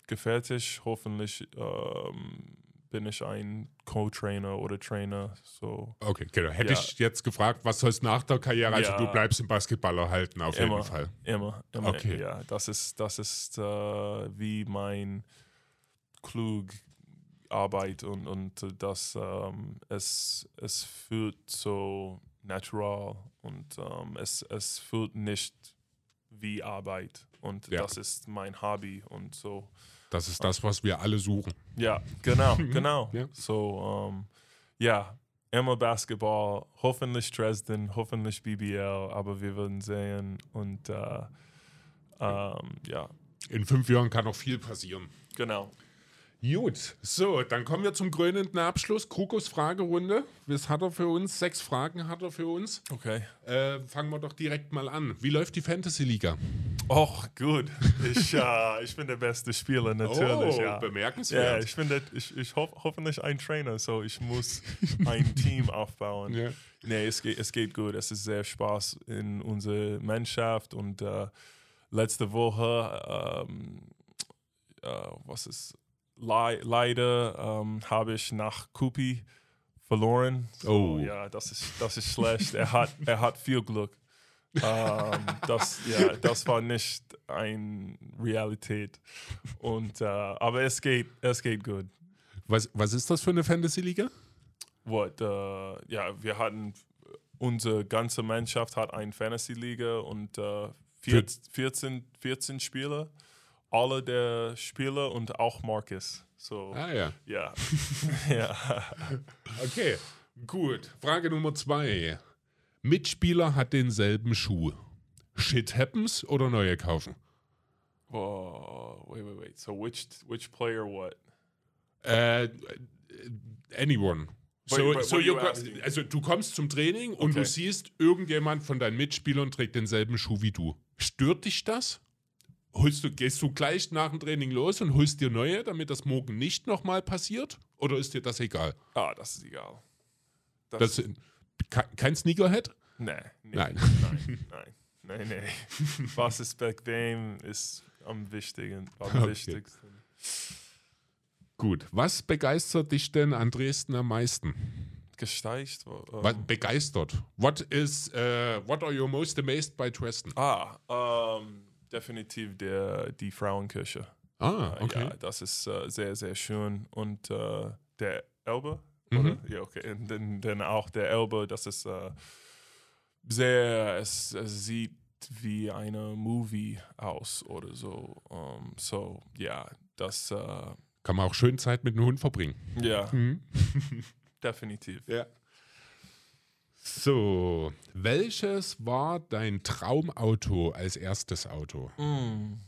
[SPEAKER 2] gefertigt. Hoffentlich ähm, bin ich ein Co-Trainer oder Trainer. So
[SPEAKER 1] Okay, genau. Hätte
[SPEAKER 2] Ja.
[SPEAKER 1] ich jetzt gefragt, was sollst nach der Karriere? Also
[SPEAKER 2] Ja.
[SPEAKER 1] du bleibst im Basketballer halten, auf
[SPEAKER 2] Immer.
[SPEAKER 1] jeden Fall.
[SPEAKER 2] immer, immer.
[SPEAKER 1] Okay.
[SPEAKER 2] Ja, das ist das ist äh, wie mein klug Arbeit und und das ähm, es es fühlt so natural und ähm, es es fühlt nicht wie Arbeit und
[SPEAKER 1] Ja.
[SPEAKER 2] das ist mein Hobby und so.
[SPEAKER 1] Das ist das, was wir alle suchen.
[SPEAKER 2] Ja, genau, genau.
[SPEAKER 1] Ja.
[SPEAKER 2] So, ähm, ja, immer Basketball, hoffentlich Dresden, hoffentlich BBL, aber wir werden sehen. Und äh, ähm, ja,
[SPEAKER 1] In fünf Jahren kann noch viel passieren.
[SPEAKER 2] genau.
[SPEAKER 1] Gut, so, dann kommen wir zum krönenden Abschluss. Krukos Fragerunde. Was hat er für uns? Sechs Fragen hat er für uns.
[SPEAKER 2] Okay.
[SPEAKER 1] Äh, fangen wir doch direkt mal an. Wie läuft die Fantasy-Liga?
[SPEAKER 2] Och, gut. Ich, äh, ich bin der beste Spieler, natürlich.
[SPEAKER 1] oh,
[SPEAKER 2] ja.
[SPEAKER 1] bemerkenswert.
[SPEAKER 2] Ja, ich bin der, ich, ich hoff, hoffentlich ein Trainer, so ich muss ein Team aufbauen.
[SPEAKER 1] Ja.
[SPEAKER 2] Nee, es geht, es geht gut. Es ist sehr Spaß in unserer Mannschaft und äh, letzte Woche, ähm, äh, was ist, Le leider ähm, habe ich nach Kupi verloren. So,
[SPEAKER 1] Oh.
[SPEAKER 2] Ja, das ist, das ist schlecht. er, hat, er hat viel Glück. ähm, das, ja, das war nicht eine Realität. Und, äh, aber es geht, es geht gut.
[SPEAKER 1] Was, was ist das für eine Fantasy-Liga?
[SPEAKER 2] What, äh, ja, wir hatten, unsere ganze Mannschaft hat eine Fantasy-Liga und äh, vier, 14, 14 Spieler. Alle der Spieler und auch Marcus. So,
[SPEAKER 1] Ah ja.
[SPEAKER 2] ja. ja.
[SPEAKER 1] Okay, gut. Frage Nummer zwei. Mitspieler hat denselben Schuh. Shit happens oder neue kaufen?
[SPEAKER 2] Whoa, wait, wait, wait. So which which player what?
[SPEAKER 1] Äh, anyone. So,
[SPEAKER 2] Wait, wait,
[SPEAKER 1] so
[SPEAKER 2] you
[SPEAKER 1] also du kommst zum Training und du
[SPEAKER 2] Okay.
[SPEAKER 1] siehst, irgendjemand von deinen Mitspielern trägt denselben Schuh wie du. Stört dich das? Holst du, gehst du gleich nach dem Training los und holst dir neue, damit das morgen nicht nochmal passiert? Oder ist dir das egal?
[SPEAKER 2] Ah, das ist egal.
[SPEAKER 1] Das, ke- kein Sneakerhead?
[SPEAKER 2] nee, nee,
[SPEAKER 1] Nein.
[SPEAKER 2] nein, nein, nein, nein. Was ist bequem ist am wichtigen, am
[SPEAKER 1] Okay.
[SPEAKER 2] wichtigsten.
[SPEAKER 1] Gut. Was begeistert dich denn an Dresden am meisten?
[SPEAKER 2] Gesteigt? ähm,
[SPEAKER 1] Was begeistert? What is, äh, what are you most amazed by Dresden?
[SPEAKER 2] Ah, ähm, definitiv der, die Frauenkirche.
[SPEAKER 1] Ah,
[SPEAKER 2] Äh,
[SPEAKER 1] okay.
[SPEAKER 2] Ja, das ist äh, sehr, sehr schön. Und äh, der Elbe,
[SPEAKER 1] Mhm.
[SPEAKER 2] oder? Ja, okay. Und dann, auch der Elbe, das ist äh, sehr, es, es sieht wie eine Movie aus oder so. Um, so, ja, das, äh,
[SPEAKER 1] Kann man auch schön Zeit mit dem Hund verbringen.
[SPEAKER 2] ja,
[SPEAKER 1] Mhm.
[SPEAKER 2] definitiv.
[SPEAKER 1] Ja. So, welches war dein Traumauto als erstes Auto?
[SPEAKER 2] Mm.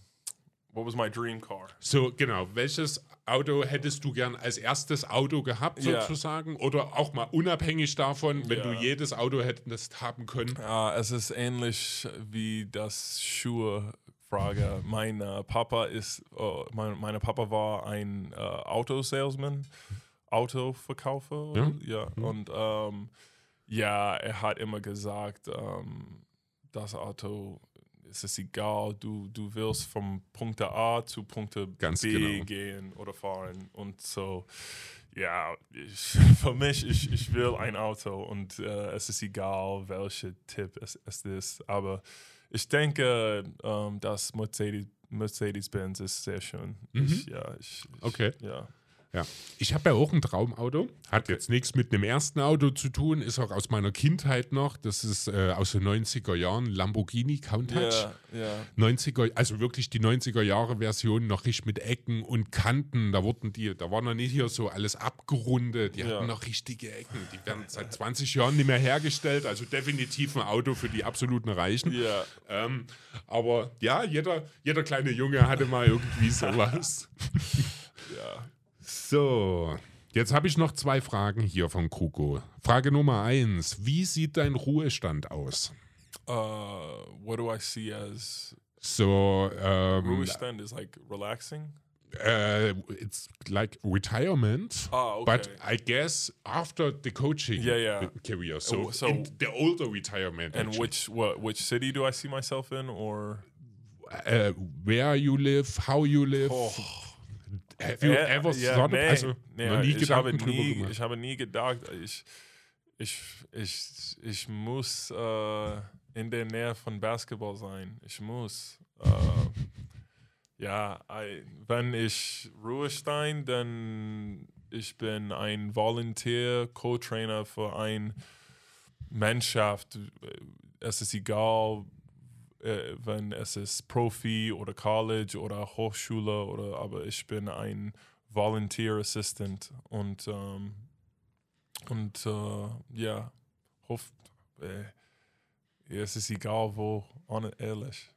[SPEAKER 2] What was my dream car?
[SPEAKER 1] So, genau, welches Auto hättest du gern als erstes Auto gehabt,
[SPEAKER 2] Ja.
[SPEAKER 1] sozusagen? Oder auch mal unabhängig davon, wenn
[SPEAKER 2] Ja.
[SPEAKER 1] du jedes Auto hättest haben können?
[SPEAKER 2] Ja, es ist ähnlich wie das Schuhe-Frage. Mein äh, Papa ist, äh, mein, meine Papa war ein äh, Autosalesman, Autoverkäufer. oder? Ja, und ähm, ja, er hat immer gesagt, ähm, das Auto es ist egal, du, du willst vom Punkt A zu Punkt B
[SPEAKER 1] genau.
[SPEAKER 2] gehen oder fahren. Und so, ja, ich, für mich, ich, ich will ein Auto und äh, es ist egal, welcher Tipp es, es ist. Aber ich denke, ähm, Mercedes, Mercedes-Benz ist sehr schön. Ich, ja, ich,
[SPEAKER 1] Okay.
[SPEAKER 2] Ja.
[SPEAKER 1] Ja. Ich habe ja auch ein Traumauto. Hat jetzt nichts mit einem ersten Auto zu tun, ist auch aus meiner Kindheit noch. Das ist äh, aus den 90er Jahren Lamborghini Countach.
[SPEAKER 2] Ja, ja.
[SPEAKER 1] 90er, also wirklich die 90er Jahre Version noch richtig mit Ecken und Kanten. Da wurden die, da war noch nicht hier so alles abgerundet. Die
[SPEAKER 2] Ja.
[SPEAKER 1] hatten noch richtige Ecken. Die werden seit 20 Jahren nicht mehr hergestellt. Also definitiv ein Auto für die absoluten Reichen. Ähm, aber ja, jeder, jeder kleine Junge hatte mal irgendwie sowas.
[SPEAKER 2] ja.
[SPEAKER 1] So, jetzt habe ich noch zwei Fragen hier von Kruko. Frage Nummer eins: Wie sieht dein Ruhestand aus?
[SPEAKER 2] Uh, what do I see as
[SPEAKER 1] So, ähm,
[SPEAKER 2] Ruhestand is like relaxing?
[SPEAKER 1] uh, it's like retirement.
[SPEAKER 2] Ah, okay.
[SPEAKER 1] But I guess after the coaching
[SPEAKER 2] Yeah, yeah.
[SPEAKER 1] career, so,
[SPEAKER 2] Oh, so-
[SPEAKER 1] in the older retirement.
[SPEAKER 2] and
[SPEAKER 1] actually.
[SPEAKER 2] which what which city do I see myself in or
[SPEAKER 1] uh, where you live, how you live.
[SPEAKER 2] oh
[SPEAKER 1] Have you
[SPEAKER 2] Äh,
[SPEAKER 1] ever
[SPEAKER 2] ja,
[SPEAKER 1] thought
[SPEAKER 2] nee,
[SPEAKER 1] also
[SPEAKER 2] nee,
[SPEAKER 1] noch nie
[SPEAKER 2] ich habe nie,
[SPEAKER 1] gemacht?
[SPEAKER 2] Ich habe nie gedacht, ich, ich, ich, ich muss äh, in der Nähe von Basketball sein. Ich muss. Äh, ja, I, wenn ich Ruhestein, dann ich bin ein Volunteer, Co-Trainer für eine Mannschaft. Es ist egal, äh, wenn es ist Profi oder College oder Hochschule oder aber ich bin ein Volunteer Assistant und ähm, und äh, ja, hoff, äh, es ist egal wo, ehrlich.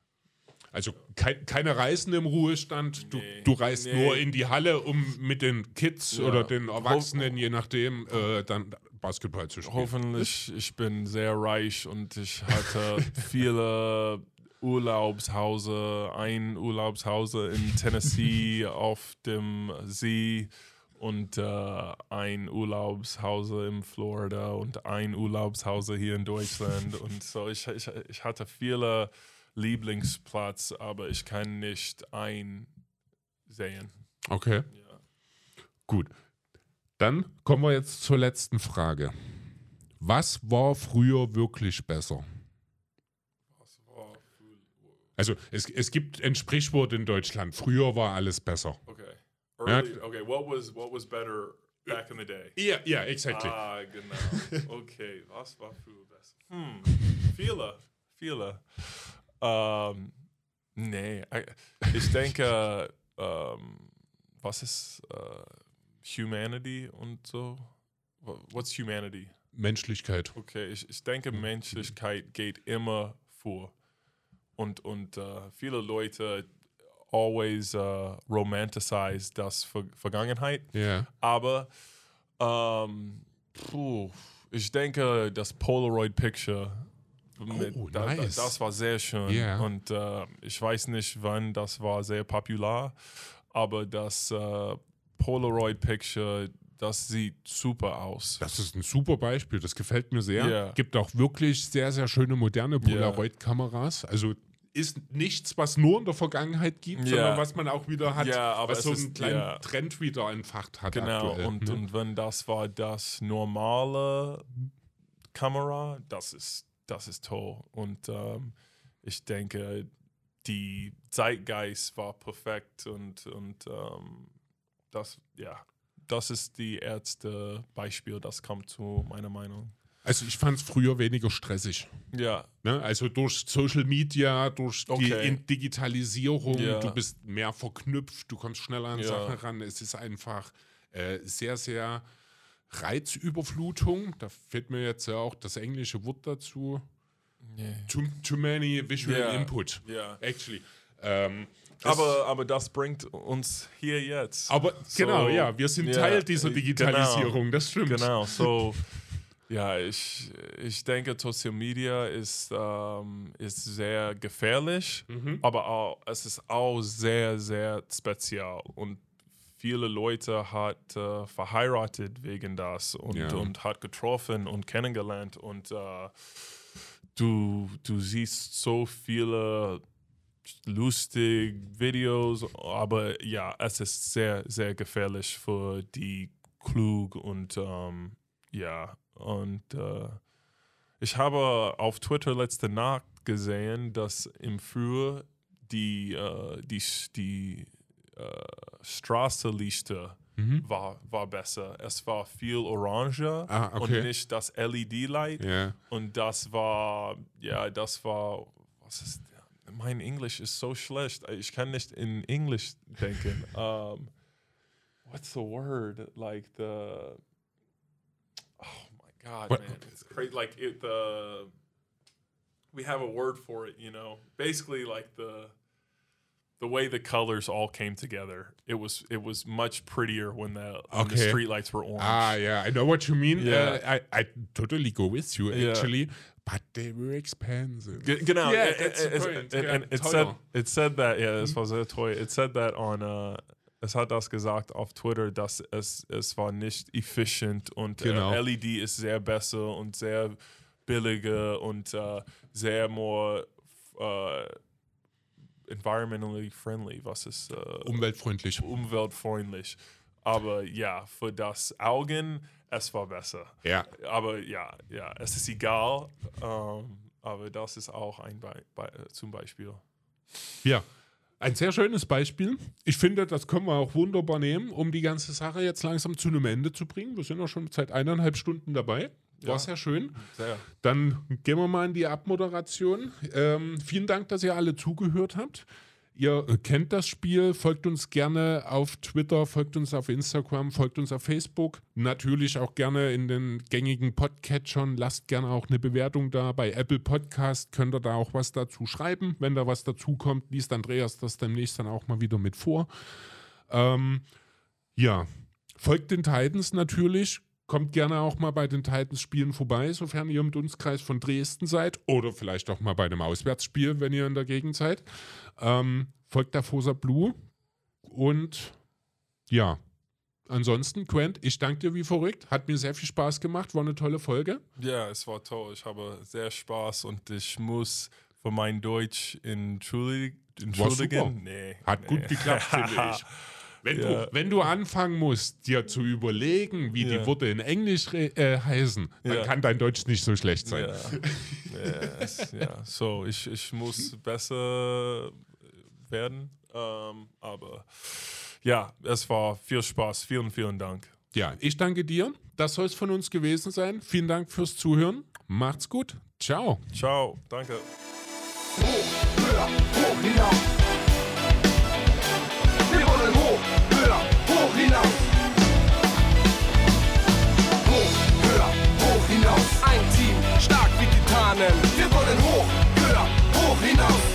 [SPEAKER 1] Also kein, keine Reisen im Ruhestand, du,
[SPEAKER 2] Nee,
[SPEAKER 1] du reist
[SPEAKER 2] nee.
[SPEAKER 1] nur in die Halle, um mit den Kids
[SPEAKER 2] Ja.
[SPEAKER 1] oder den Erwachsenen, je nachdem, äh, dann Basketball zu spielen.
[SPEAKER 2] Hoffentlich, ich bin sehr reich und ich hatte viele Urlaubshause, ein Urlaubshause in Tennessee auf dem See und äh, ein Urlaubshause in Florida und ein Urlaubshause hier in Deutschland und so ich, ich, ich hatte viele Lieblingsplatz, aber ich kann nicht ein sehen.
[SPEAKER 1] Okay,
[SPEAKER 2] Ja.
[SPEAKER 1] gut. Dann kommen wir jetzt zur letzten Frage. Was war früher wirklich besser? Also es, es gibt ein Sprichwort in Deutschland, früher war alles besser.
[SPEAKER 2] Okay. Early, okay, what was what was better back in the day?
[SPEAKER 1] Ja, ja, exactly.
[SPEAKER 2] Ah, genau. Okay, was war früher besser? Hm, viele, viele. Ähm, nee, I- ich denke, ähm, was ist äh, Humanity und so? Wha- What's humanity?
[SPEAKER 1] Menschlichkeit.
[SPEAKER 2] Okay, ich, ich denke, Menschlichkeit geht immer vor. Und, und äh, viele Leute always uh, romanticize das Ver Vergangenheit.
[SPEAKER 1] Ja.
[SPEAKER 2] Aber ähm, puh, ich denke, das Polaroid Picture,
[SPEAKER 1] Oh,
[SPEAKER 2] da, da,
[SPEAKER 1] nice.
[SPEAKER 2] das war sehr schön.
[SPEAKER 1] Ja.
[SPEAKER 2] Und äh, ich weiß nicht, wann das war sehr popular, aber das Polaroid Picture, das sieht super aus.
[SPEAKER 1] Das ist ein super Beispiel, das gefällt mir sehr.
[SPEAKER 2] Ja.
[SPEAKER 1] Gibt auch wirklich sehr, sehr schöne moderne Polaroid-Kameras. Also ist nichts, was nur in der Vergangenheit gibt,
[SPEAKER 2] Ja.
[SPEAKER 1] sondern was man auch wieder hat,
[SPEAKER 2] Ja, aber
[SPEAKER 1] was so
[SPEAKER 2] ist-
[SPEAKER 1] einen kleinen
[SPEAKER 2] ja.
[SPEAKER 1] Trend wieder entfacht hat
[SPEAKER 2] Genau,
[SPEAKER 1] aktuell.
[SPEAKER 2] und,
[SPEAKER 1] ne?
[SPEAKER 2] und wenn das war das normale Kamera, das ist, das ist toll. Und ähm, ich denke, die Zeitgeist war perfekt und, und ähm, das, ja, das ist die erste Beispiel, das kommt zu meiner Meinung.
[SPEAKER 1] Also ich fand es früher weniger stressig.
[SPEAKER 2] Ja,
[SPEAKER 1] Ne? Also durch Social Media, durch die
[SPEAKER 2] Okay.
[SPEAKER 1] In- Digitalisierung,
[SPEAKER 2] Ja.
[SPEAKER 1] du bist mehr verknüpft, du kommst schneller an
[SPEAKER 2] Ja.
[SPEAKER 1] Sachen ran. Es ist einfach äh, sehr, sehr Reizüberflutung. Da fehlt mir jetzt ja auch das englische Wort dazu.
[SPEAKER 2] nee.
[SPEAKER 1] Too, too many visual
[SPEAKER 2] Ja.
[SPEAKER 1] input,
[SPEAKER 2] ja.
[SPEAKER 1] actually. Ähm,
[SPEAKER 2] Aber, aber das bringt uns hier jetzt.
[SPEAKER 1] aber
[SPEAKER 2] So,
[SPEAKER 1] genau, ja, wir sind
[SPEAKER 2] ja,
[SPEAKER 1] Teil dieser Digitalisierung, das stimmt.
[SPEAKER 2] Genau, so ja, ich, ich denke, Social Media ist, ähm, ist sehr gefährlich,
[SPEAKER 1] Mhm.
[SPEAKER 2] aber auch, es ist auch sehr, sehr spezial und viele Leute hat äh, verheiratet wegen das und,
[SPEAKER 1] Ja.
[SPEAKER 2] und hat getroffen und kennengelernt und äh, du, du siehst so viele lustige Videos, aber ja, es ist sehr, sehr gefährlich für die klug und ähm, ja, und äh, ich habe auf Twitter letzte Nacht gesehen, dass im Frühjahr die, äh, die, die äh, Straßenlichter
[SPEAKER 1] Mhm.
[SPEAKER 2] war, war besser. Es war viel oranger
[SPEAKER 1] Ah, okay.
[SPEAKER 2] und nicht das LED-Light.
[SPEAKER 1] Ja.
[SPEAKER 2] Und das war, ja, das war, was ist, mein Englisch ist so schlecht. Ich kann nicht in Englisch denken. um, what's the word? Like the, oh my God,
[SPEAKER 1] What-
[SPEAKER 2] man. It's crazy. Like it, the, we have a word for it, you know. Basically, like the, the way the colors all came together. It was, it was much prettier when the, when the
[SPEAKER 1] Okay.
[SPEAKER 2] streetlights were orange.
[SPEAKER 1] Ah, yeah, I know what you mean.
[SPEAKER 2] Yeah.
[SPEAKER 1] Uh, I, I totally go with you,
[SPEAKER 2] Yeah.
[SPEAKER 1] actually. But they were expensive.
[SPEAKER 2] G- Genau.
[SPEAKER 1] Yeah,
[SPEAKER 2] it-
[SPEAKER 1] that's
[SPEAKER 2] it- it-
[SPEAKER 1] Yeah,
[SPEAKER 2] and it
[SPEAKER 1] teuer.
[SPEAKER 2] said it said that yeah, es war sehr teuer. It said that on uh, es hat das gesagt auf Twitter, dass es es war nicht efficient und
[SPEAKER 1] Genau.
[SPEAKER 2] äh, LED ist sehr besser und sehr billiger und äh, sehr more äh, environmentally friendly, was ist äh,
[SPEAKER 1] Umweltfreundlich.
[SPEAKER 2] umweltfreundlich. Aber ja, für das Augen, es war besser.
[SPEAKER 1] Ja.
[SPEAKER 2] Aber ja, ja, es ist egal. Ähm, aber das ist auch ein Be Be zum Beispiel.
[SPEAKER 1] Ja. Ein sehr schönes Beispiel. Ich finde, das können wir auch wunderbar nehmen, um die ganze Sache jetzt langsam zu einem Ende zu bringen. Wir sind auch schon seit eineinhalb Stunden dabei. War
[SPEAKER 2] Ja.
[SPEAKER 1] sehr schön.
[SPEAKER 2] Sehr.
[SPEAKER 1] Dann gehen wir mal in die Abmoderation. Ähm, vielen Dank, dass ihr alle zugehört habt. Ihr äh, kennt das Spiel, folgt uns gerne auf Twitter, folgt uns auf Instagram, folgt uns auf Facebook. Natürlich auch gerne in den gängigen Podcatchern. Lasst gerne auch eine Bewertung da. Bei Apple Podcast könnt ihr da auch was dazu schreiben. Wenn da was dazu kommt, liest Andreas das demnächst dann auch mal wieder mit vor. Ähm, ja, folgt den Titans natürlich. Kommt gerne auch mal bei den Titans-Spielen vorbei, sofern ihr im Dunstkreis von Dresden seid. Oder vielleicht auch mal bei einem Auswärtsspiel, wenn ihr in der Gegend seid. Ähm, folgt der Fosa Blue. Und ja, ansonsten, Quent, ich danke dir wie verrückt. Hat mir sehr viel Spaß gemacht. War eine tolle Folge.
[SPEAKER 2] Ja, es war toll. Ich habe sehr Spaß und ich muss für mein Deutsch entschuldigen. Entschuldigen. Nee,
[SPEAKER 1] Hat
[SPEAKER 2] nee.
[SPEAKER 1] gut geklappt, finde ich. Wenn,
[SPEAKER 2] Ja.
[SPEAKER 1] du, wenn du anfangen musst, dir zu überlegen, wie die
[SPEAKER 2] Ja.
[SPEAKER 1] Worte in Englisch äh, heißen, dann
[SPEAKER 2] Ja.
[SPEAKER 1] kann dein Deutsch nicht so schlecht sein.
[SPEAKER 2] Ja, ja, es, ja. so ich, ich muss besser werden. Ähm, aber ja, es war viel Spaß. Vielen, vielen Dank.
[SPEAKER 1] Ja, ich danke dir. Das soll es von uns gewesen sein. Vielen Dank fürs Zuhören. Macht's gut. Ciao.
[SPEAKER 2] Ciao, danke.
[SPEAKER 3] hoch, höher, hoch hinaus. stark wie Titanen. Wir wollen hoch, höher, hoch hinaus.